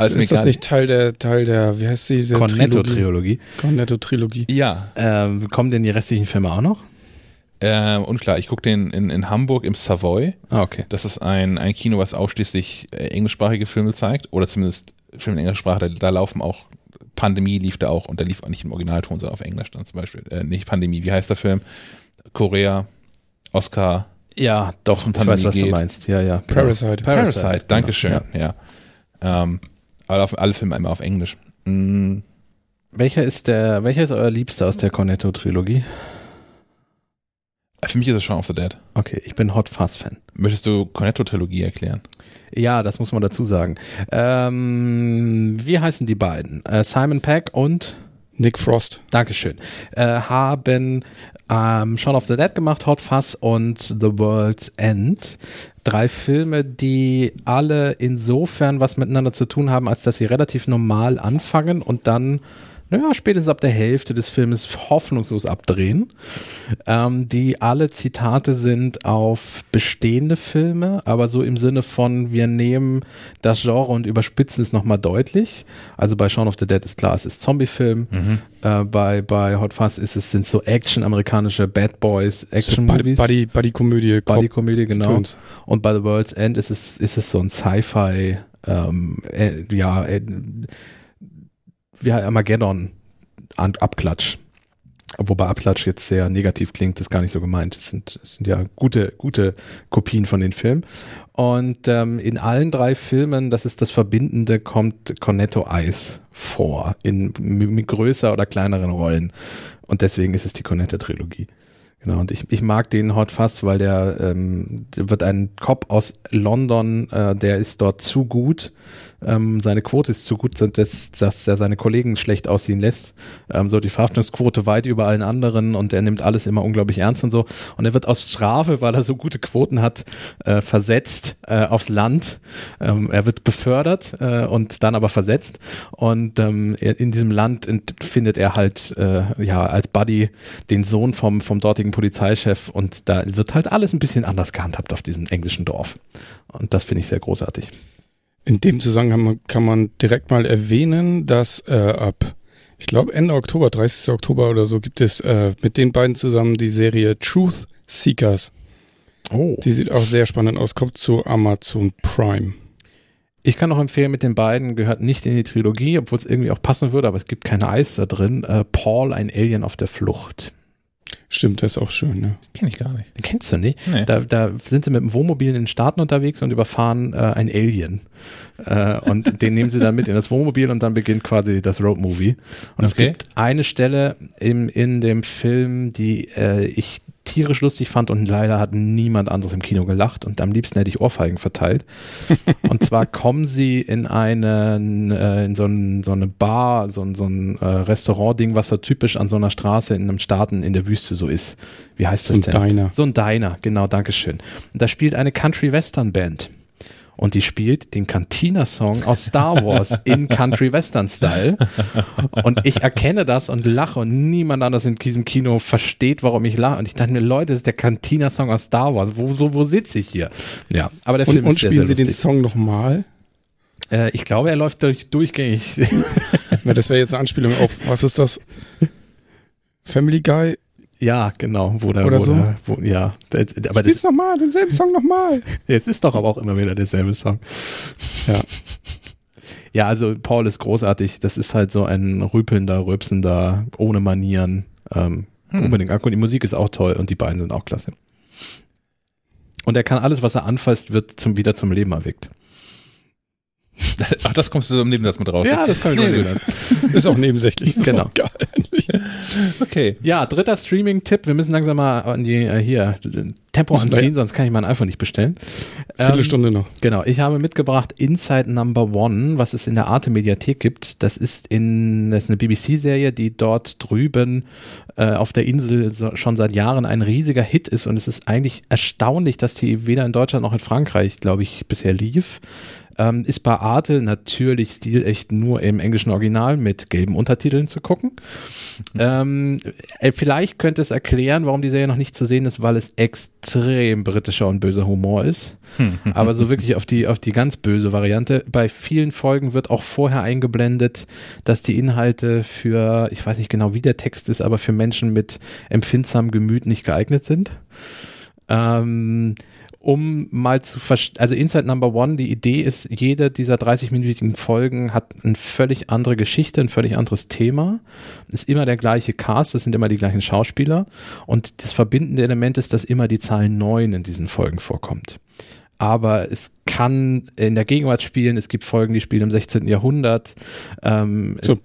Also ist das nicht Teil der, Teil der, wie heißt sie? diese Trilogie? Cornetto-Trilogie. Cornetto-Trilogie. Ja, Ähm, kommen denn die restlichen Filme auch noch? ähm, unklar. Ich gucke den in, in Hamburg im Savoy. Ah, okay. Das ist ein, ein Kino, was ausschließlich äh, englischsprachige Filme zeigt. Oder zumindest Filme in englischer Sprache. Da, da laufen auch, Pandemie lief da auch. Und der lief auch nicht im Originalton, sondern auf Englisch dann zum Beispiel. Äh, nicht Pandemie, wie heißt der Film? Korea, Oscar. Ja, doch, ich weiß, was Pandemie du geht. meinst. Ja, ja. genau. Parasite. Parasite, Parasite, Dankeschön. genau, Ja. Ähm, auf, alle Filme immer auf Englisch. Mm, Welcher ist der, welcher ist euer Liebster aus der Cornetto-Trilogie? für mich ist es Shaun of the Dead. Okay, ich bin Hot Fuzz-Fan. Möchtest du Cornetto-Trilogie erklären? Ja, das muss man dazu sagen. Ähm, wie heißen die beiden? Äh, Simon Peck und Nick Frost. Dankeschön. Äh, haben ähm, Shaun of the Dead gemacht, Hot Fuzz und The World's End. Drei Filme, die alle insofern was miteinander zu tun haben, als dass sie relativ normal anfangen und dann naja, spätestens ab der Hälfte des Filmes hoffnungslos abdrehen, ähm, die alle Zitate sind auf bestehende Filme, aber so im Sinne von, wir nehmen das Genre und überspitzen es nochmal deutlich. Also bei Shaun of the Dead ist klar, es ist Zombie-Film. Äh, bei, bei Hot Fuzz ist es, sind so Action, amerikanische Bad Boys, So Action-Movies. Buddy, Buddy Komödie. Buddy-Komödie, genau. Gedöns. Und bei The World's End ist es, ist es so ein Sci-Fi, ähm, äh, ja, äh, wie Armageddon Abklatsch. Wobei Abklatsch jetzt sehr negativ klingt, ist gar nicht so gemeint. Es sind, es sind ja gute, gute Kopien von den Filmen. Und ähm, in allen drei Filmen, das ist das Verbindende, kommt Cornetto Ice vor, in mit größer oder kleineren Rollen. Und deswegen ist es die Cornetto-Trilogie. Genau, und ich, ich mag den Hot Fuzz, weil der, ähm, der wird ein Cop aus London, äh, der ist dort zu gut, ähm, seine Quote ist zu gut, dass, dass er seine Kollegen schlecht aussehen lässt. Ähm, so die Verhaftungsquote weit über allen anderen und er nimmt alles immer unglaublich ernst und so. Und er wird aus Strafe, weil er so gute Quoten hat, äh, versetzt äh, aufs Land. Ähm, er wird befördert äh, und dann aber versetzt. Und ähm, in diesem Land findet er halt äh, ja als Buddy den Sohn vom, vom dortigen Polizeichef und da wird halt alles ein bisschen anders gehandhabt auf diesem englischen Dorf. Und das finde ich sehr großartig. In dem Zusammenhang kann man direkt mal erwähnen, dass äh, ab, ich glaube Ende Oktober, 30. Oktober oder so, gibt es äh, mit den beiden zusammen die Serie Truth Seekers. Oh. Die sieht auch sehr spannend aus, kommt zu Amazon Prime. Ich kann noch empfehlen, mit den beiden gehört nicht in die Trilogie, obwohl es irgendwie auch passen würde, aber es gibt keine Eis da drin. Äh, Paul, ein Alien auf der Flucht. Stimmt, das ist auch schön, ne? Kenn ich gar nicht. Den kennst du nicht? Nee. Da, da sind sie mit dem Wohnmobil in den Staaten unterwegs und überfahren äh, ein Alien. Äh, und den nehmen sie dann mit in das Wohnmobil und dann beginnt quasi das Roadmovie. Und es Okay. gibt eine Stelle im, in dem Film, die äh, ich tierisch lustig fand und leider hat niemand anderes im Kino gelacht und am liebsten hätte ich Ohrfeigen verteilt. und zwar kommen sie in einen, äh, in so, ein, so eine Bar, so ein, so ein äh, Restaurant-Ding, was so typisch an so einer Straße in einem Staaten in der Wüste so ist. Wie heißt So das ein denn? Diner. So ein Diner, genau, Dankeschön. Und da spielt eine Country-Western-Band. Und die spielt den Cantina-Song aus Star Wars in Country-Western-Style. Und ich erkenne das und lache und niemand anders in diesem Kino versteht, warum ich lache. Und ich dachte mir, Leute, das ist der Cantina-Song aus Star Wars. Wo, so, wo sitze ich hier? Ja, aber der Und, Film und ist sehr, spielen sehr sie den. Song nochmal? Äh, ich glaube, er läuft durch, durchgängig. Na, das wäre jetzt eine Anspielung auf, was ist das? Family Guy? Ja, genau. Wo der, Oder wo so? der, wo, ja, das, aber Spiel's nochmal, denselben Song nochmal. es ist doch aber auch immer wieder derselbe Song. Ja. Ja, also Paul ist großartig. Das ist halt so ein rüpelnder, rülpsender, ohne Manieren. Ähm, Hm. Unbedingt. Und die Musik ist auch toll und die beiden sind auch klasse. Und er kann alles, was er anfasst, wird zum, wieder zum Leben erweckt. Ach, das kommst du so im Nebensatz mit raus. das kann ich Nee, nee, Ist auch nebensächlich. Ist Genau. auch Geil. Okay. Ja, dritter Streaming-Tipp. Wir müssen langsam mal an die, äh, hier, Tempo wir- anziehen, sonst kann ich mein iPhone nicht bestellen. Ähm, Viertelstunde noch. Genau, ich habe mitgebracht Inside Number One, was es in der Arte Mediathek gibt. Das ist in das ist eine BBC-Serie, die dort drüben äh, auf der Insel so, schon seit Jahren ein riesiger Hit ist und es ist eigentlich erstaunlich, dass die weder in Deutschland noch in Frankreich, glaube ich, bisher lief. Ähm, ist bei Arte natürlich stilecht nur im englischen Original mit gelben Untertiteln zu gucken. Ähm, äh, vielleicht könnte es erklären, warum die Serie noch nicht zu sehen ist, weil es extrem britischer und böser Humor ist. Aber so wirklich auf die, auf die ganz böse Variante. Bei vielen Folgen wird auch vorher eingeblendet, dass die Inhalte für, ich weiß nicht genau, wie der Text ist, aber für Menschen mit empfindsamem Gemüt nicht geeignet sind. Ähm, um mal zu verstehen, also Inside Number One, die Idee ist, jede dieser 30-minütigen Folgen hat eine völlig andere Geschichte, ein völlig anderes Thema. Ist immer der gleiche Cast, das sind immer die gleichen Schauspieler. Und das verbindende Element ist, dass immer die Zahl 9 in diesen Folgen vorkommt. Aber es kann in der Gegenwart spielen, es gibt Folgen, die spielen im 16. Jahrhundert. Ähm, So.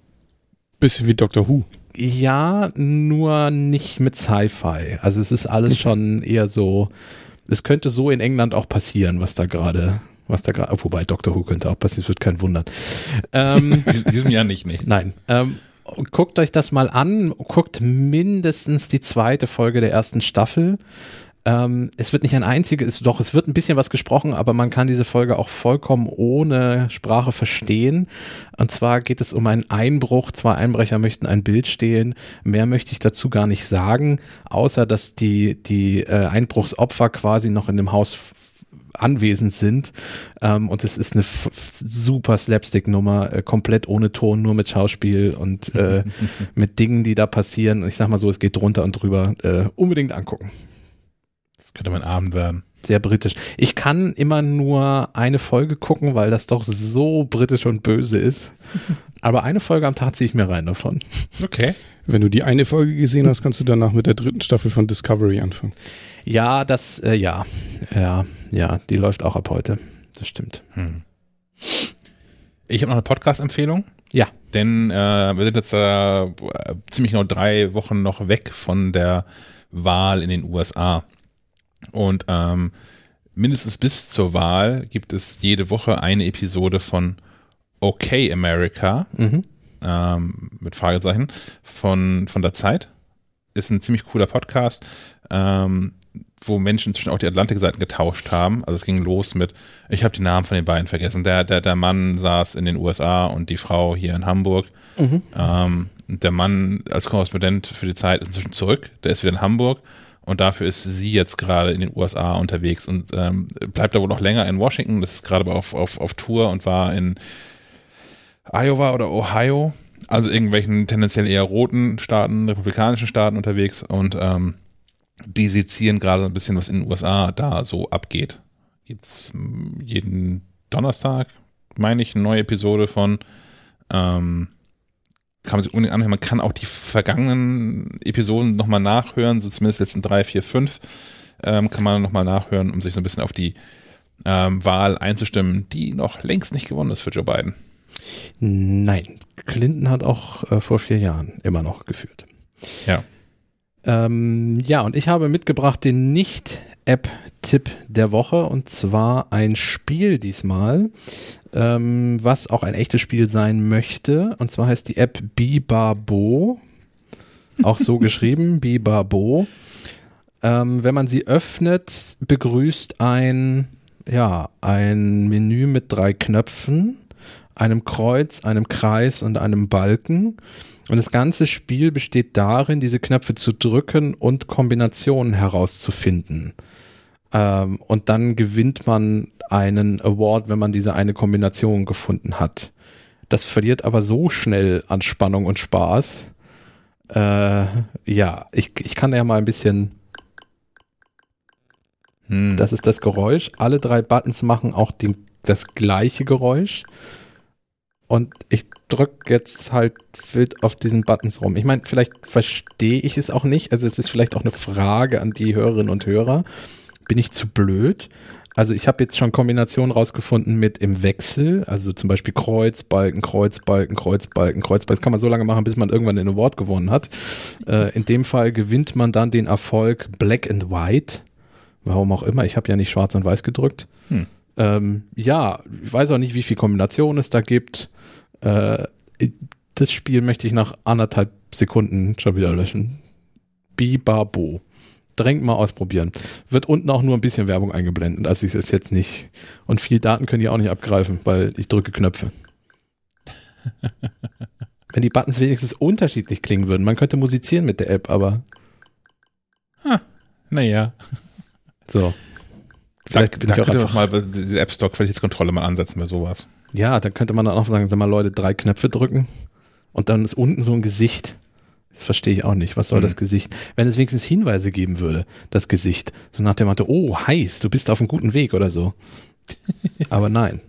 Bisschen wie Doctor Who. ja, nur nicht mit Sci-Fi. Also es ist alles schon eher so, es könnte so in England auch passieren, was da gerade, was da gerade, wobei Doctor Who könnte auch passieren, es wird kein Wundern. Ähm, In diesem Jahr nicht, nee. nein. Ähm, guckt euch das mal an, guckt mindestens die zweite Folge der ersten Staffel. Ähm, es wird nicht ein einziges, doch, es wird ein bisschen was gesprochen, aber man kann diese Folge auch vollkommen ohne Sprache verstehen. Und zwar geht es um einen Einbruch. Zwei Einbrecher möchten ein Bild stehlen. Mehr möchte ich dazu gar nicht sagen, außer dass die, die äh, Einbruchsopfer quasi noch in dem Haus anwesend sind. Ähm, und es ist eine super Slapstick-Nummer, äh, komplett ohne Ton, nur mit Schauspiel und äh, mit Dingen, die da passieren. Und ich sag mal so, es geht drunter und drüber. Äh, unbedingt angucken. Könnte mein Abend werden. Sehr britisch. Ich kann immer nur eine Folge gucken, weil das doch so britisch und böse ist. Aber eine Folge am Tag ziehe ich mir rein davon. Okay. Wenn du die eine Folge gesehen hast, kannst du danach mit der dritten Staffel von Discovery anfangen. Ja, das, äh, ja, ja, ja, die läuft auch ab heute. Das stimmt. Hm. Ich habe noch eine Podcast-Empfehlung. Ja. Denn äh, wir sind jetzt äh, ziemlich genau drei Wochen noch weg von der Wahl in den USA. Und ähm, mindestens bis zur Wahl gibt es jede Woche eine Episode von Okay America Mhm. ähm, mit Fragezeichen von, von der Zeit. Ist ein ziemlich cooler Podcast, ähm, wo Menschen zwischen auch die Atlantikseiten getauscht haben. Also es ging los mit, ich habe die Namen von den beiden vergessen. Der, der, der Mann saß in den USA und die Frau hier in Hamburg. Ähm, und der Mann als Korrespondent für die Zeit ist inzwischen zurück. Der ist wieder in Hamburg. Und dafür ist sie jetzt gerade in den USA unterwegs und ähm, bleibt da wohl noch länger in Washington. Das ist gerade auf, auf, auf Tour und war in Iowa oder Ohio, also irgendwelchen tendenziell eher roten Staaten, republikanischen Staaten unterwegs und ähm, die sezieren gerade so ein bisschen, was in den USA da so abgeht. Gibt's mm, jeden Donnerstag, meine ich, eine neue Episode von ähm, kann man sich unbedingt anhören. Man kann auch die vergangenen Episoden nochmal nachhören, so zumindest letzten drei, vier, fünf ähm, kann man nochmal nachhören, um sich so ein bisschen auf die ähm, Wahl einzustimmen, die noch längst nicht gewonnen ist für Joe Biden. Nein, Clinton hat auch äh, vor vier Jahren immer noch geführt. Ja. Ähm, ja, und ich habe mitgebracht den Nicht-App-Tipp der Woche und zwar ein Spiel diesmal, ähm, was auch ein echtes Spiel sein möchte. Und zwar heißt die App Bibabo. Auch so geschrieben, Bibabo. Ähm, wenn man sie öffnet, begrüßt ein, ja, ein Menü mit drei Knöpfen, einem Kreuz, einem Kreis und einem Balken. Und das ganze Spiel besteht darin, diese Knöpfe zu drücken und Kombinationen herauszufinden. Ähm, und dann gewinnt man einen Award, wenn man diese eine Kombination gefunden hat. Das verliert aber so schnell an Spannung und Spaß. Äh, ja, ich, ich kann ja mal ein bisschen Hm. das ist das Geräusch. Alle drei Buttons machen auch den, das gleiche Geräusch. Und ich drücke jetzt halt wild auf diesen Buttons rum. Ich meine, vielleicht verstehe ich es auch nicht. Also es ist vielleicht auch eine Frage an die Hörerinnen und Hörer. Bin ich zu blöd? Also ich habe jetzt schon Kombinationen rausgefunden mit im Wechsel, also zum Beispiel Kreuz, Balken, Kreuz, Balken, Kreuz, Balken, Kreuz. Das kann man so lange machen, bis man irgendwann den Award gewonnen hat. Äh, in dem Fall gewinnt man dann den Erfolg Black and White. Warum auch immer, ich habe ja nicht schwarz und weiß gedrückt. Hm. Ähm, ja, ich weiß auch nicht, wie viel Kombinationen es da gibt. Äh, das Spiel möchte ich nach anderthalb Sekunden schon wieder löschen. Bibabo. dringend mal ausprobieren. Wird unten auch nur ein bisschen Werbung eingeblendet. Also ich ist jetzt nicht. Und viel Daten können die auch nicht abgreifen, weil ich drücke Knöpfe. Wenn die Buttons wenigstens unterschiedlich klingen würden. Man könnte musizieren mit der App, aber Naja. so. Da, Vielleicht bin da ich auch einfach, mal die App Store Qualitätskontrolle mal ansetzen bei sowas. Ja, dann könnte man dann auch sagen, sag mal Leute, drei Knöpfe drücken und dann ist unten so ein Gesicht. Das verstehe ich auch nicht. Was soll Hm. das Gesicht? Wenn es wenigstens Hinweise geben würde, das Gesicht. So nach dem Motto, oh, heiß, du bist auf einem guten Weg oder so. Aber nein.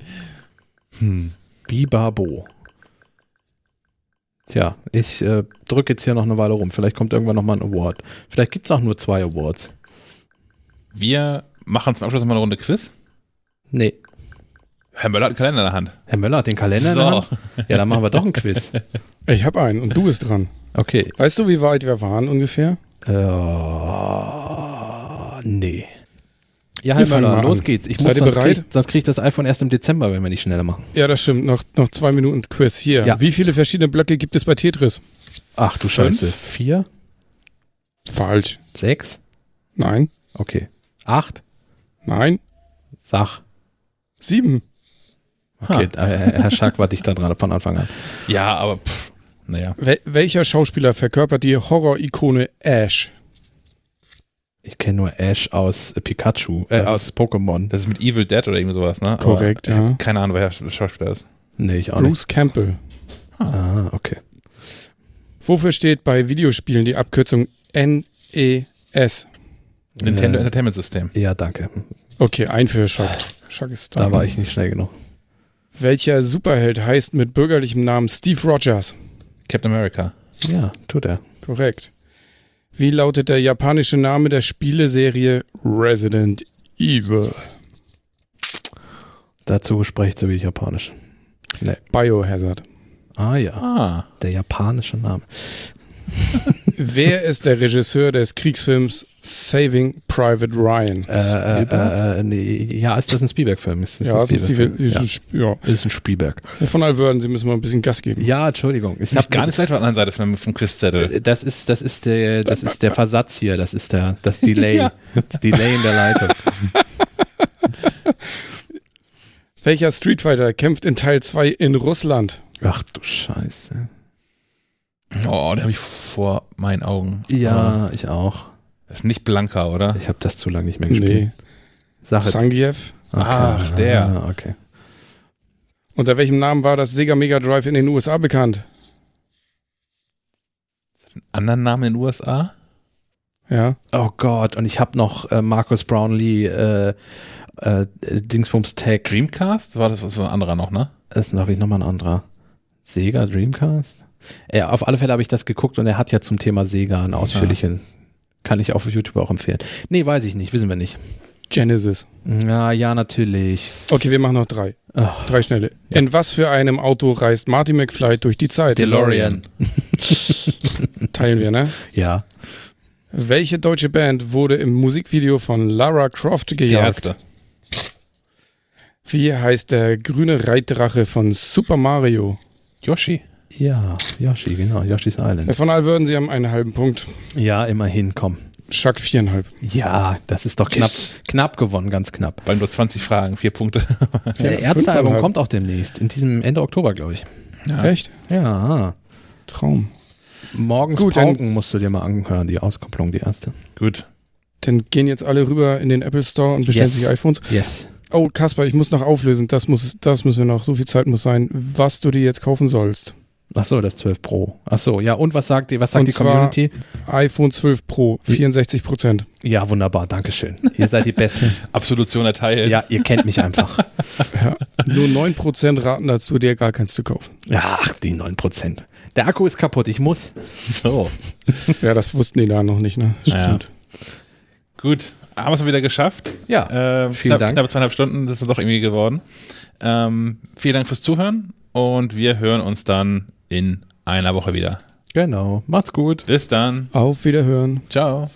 Hm. Bibabo. Tja, ich äh, drücke jetzt hier noch eine Weile rum. Vielleicht kommt irgendwann nochmal ein Award. Vielleicht gibt es auch nur zwei Awards. Wir machen zum Abschluss noch mal eine Runde Quiz. Nee. Herr Möller hat einen Kalender in der Hand. Herr Möller hat den Kalender in der So. Hand. Ja, dann machen wir doch ein Quiz. Ich habe einen und du bist dran. Okay. Weißt du, wie weit wir waren ungefähr? Äh, nee. Ja, Herr Möller, mal los an. geht's. Ich Seid muss, sonst bereit? krieg, ich das iPhone erst im Dezember, wenn wir nicht schneller machen. Ja, das stimmt. Noch, noch zwei Minuten Quiz. Hier. Ja. Wie viele verschiedene Blöcke gibt es bei Tetris? Ach du Fünf? Scheiße. Vier? Falsch. Sechs? Nein. Okay. Acht? Nein. Sach. Sieben. Okay, äh, Herr Schack war dich da dran von Anfang an. Ja, aber pff, naja. Wel welcher Schauspieler verkörpert die Horror-Ikone Ash? Ich kenne nur Ash aus Pikachu, äh, Das aus Pokémon. Das ist mit Evil Dead oder irgendwie sowas, ne? Aber Korrekt, ich hab ja. Keine Ahnung, wer der Schauspieler ist. Nee, ich auch nicht. Bruce Campbell. Ah, okay. Wofür steht bei Videospielen die Abkürzung NES? Nintendo Äh, Entertainment System. Ja, danke. Okay, ein für Schack. Schack ist da. Da war ich nicht schnell genug. Welcher Superheld heißt mit bürgerlichem Namen Steve Rogers? Captain America. Ja, tut er. Korrekt. Wie lautet der japanische Name der Spieleserie Resident Evil? Dazu spreche ich zu wenig Japanisch. Nee. Biohazard. Ah ja, Ah. der japanische Name. Wer ist der Regisseur des Kriegsfilms Saving Private Ryan? Äh, äh, äh, nee, ja, ist das ein Spielberg-Film? Ist, ist ja, ein das ist, ein Sp- ja. ist ein Spielberg. Von Alverden, Sie müssen mal ein bisschen Gas geben. Ja, Entschuldigung. Ich Ich hab hab gar nicht so weit auf der anderen Seite vom, vom Quizzettel. Das ist, das ist der, das ist der Versatz hier. Das ist der, das Delay. Ja. Das Delay in der Leitung. Welcher Street Fighter kämpft in Teil 2 in Russland? Ach du Scheiße. Oh, den habe ich vor meinen Augen. Aber Ja, ich auch. Das ist nicht Blanca, oder? Ich habe das zu lange nicht mehr gespielt. Nee. Sache. Sangiev. Ach, der. Ah, okay. Unter welchem Namen war das Sega Mega Drive in den USA bekannt? Anderen Namen in den USA? Ja. Oh Gott, und ich habe noch äh, Marcus Brownlee äh, äh, Dingsbums Tag. Dreamcast? War das, das war ein anderer noch, ne? Das ist glaube ich nochmal ein anderer. Sega Dreamcast? Äh, auf alle Fälle habe ich das geguckt und er hat ja zum Thema Sega einen ausführlichen. Kann ich auf YouTube auch empfehlen. Nee, weiß ich nicht, wissen wir nicht. Genesis. Ja, ja, natürlich. Okay, wir machen noch drei. Ach, Drei schnelle. In was für einem Auto reist Marty McFly durch die Zeit? DeLorean. Teilen wir, ne? Ja. Welche deutsche Band wurde im Musikvideo von Lara Croft Die gejagt? Ärzte. Wie heißt der grüne Reitdrache von Super Mario? Yoshi. Ja, Yoshi, genau, Yoshi's Herr Island. von Alverden, Sie haben einen halben Punkt. Ja, immerhin, komm. Schack viereinhalb. Ja, das ist doch knapp, Yes. knapp gewonnen, ganz knapp. Bei nur 20 Fragen, vier Punkte. Der Ärztealbum fünfeinhalb. kommt auch demnächst, in diesem Ende Oktober, glaube ich. Ja. Echt? Ja. Traum. Morgens Gut, Pauken musst du dir mal anhören, die Auskopplung, die erste. Gut. Dann gehen jetzt alle rüber in den Apple Store und bestellen Yes. sich iPhones. Yes. Oh, Kasper, ich muss noch auflösen. Das muss, das müssen wir noch. So viel Zeit muss sein, was du dir jetzt kaufen sollst. Ach so, das 12 Pro. Ach so, ja, und was sagt die, was sagt Und die zwar- Community? iPhone 12 Pro, 64 Prozent. Ja, wunderbar, Dankeschön. Ihr seid die Besten. Absolution erteilt. ja, ihr kennt mich einfach. Ja. Nur 9 Prozent raten dazu, dir gar keins zu kaufen. Ach, die 9%. Der Akku ist kaputt, ich muss. So. Ja, das wussten die da noch nicht, ne? Ja. Stimmt. Gut. Haben wir es wieder geschafft. Ja, Ähm, vielen knapp, Dank. Knappe zweieinhalb Stunden, das ist doch irgendwie geworden. Ähm, vielen Dank fürs Zuhören und wir hören uns dann in einer Woche wieder. genau. Macht's gut. Bis dann. Auf Wiederhören. Ciao.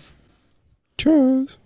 Tschüss.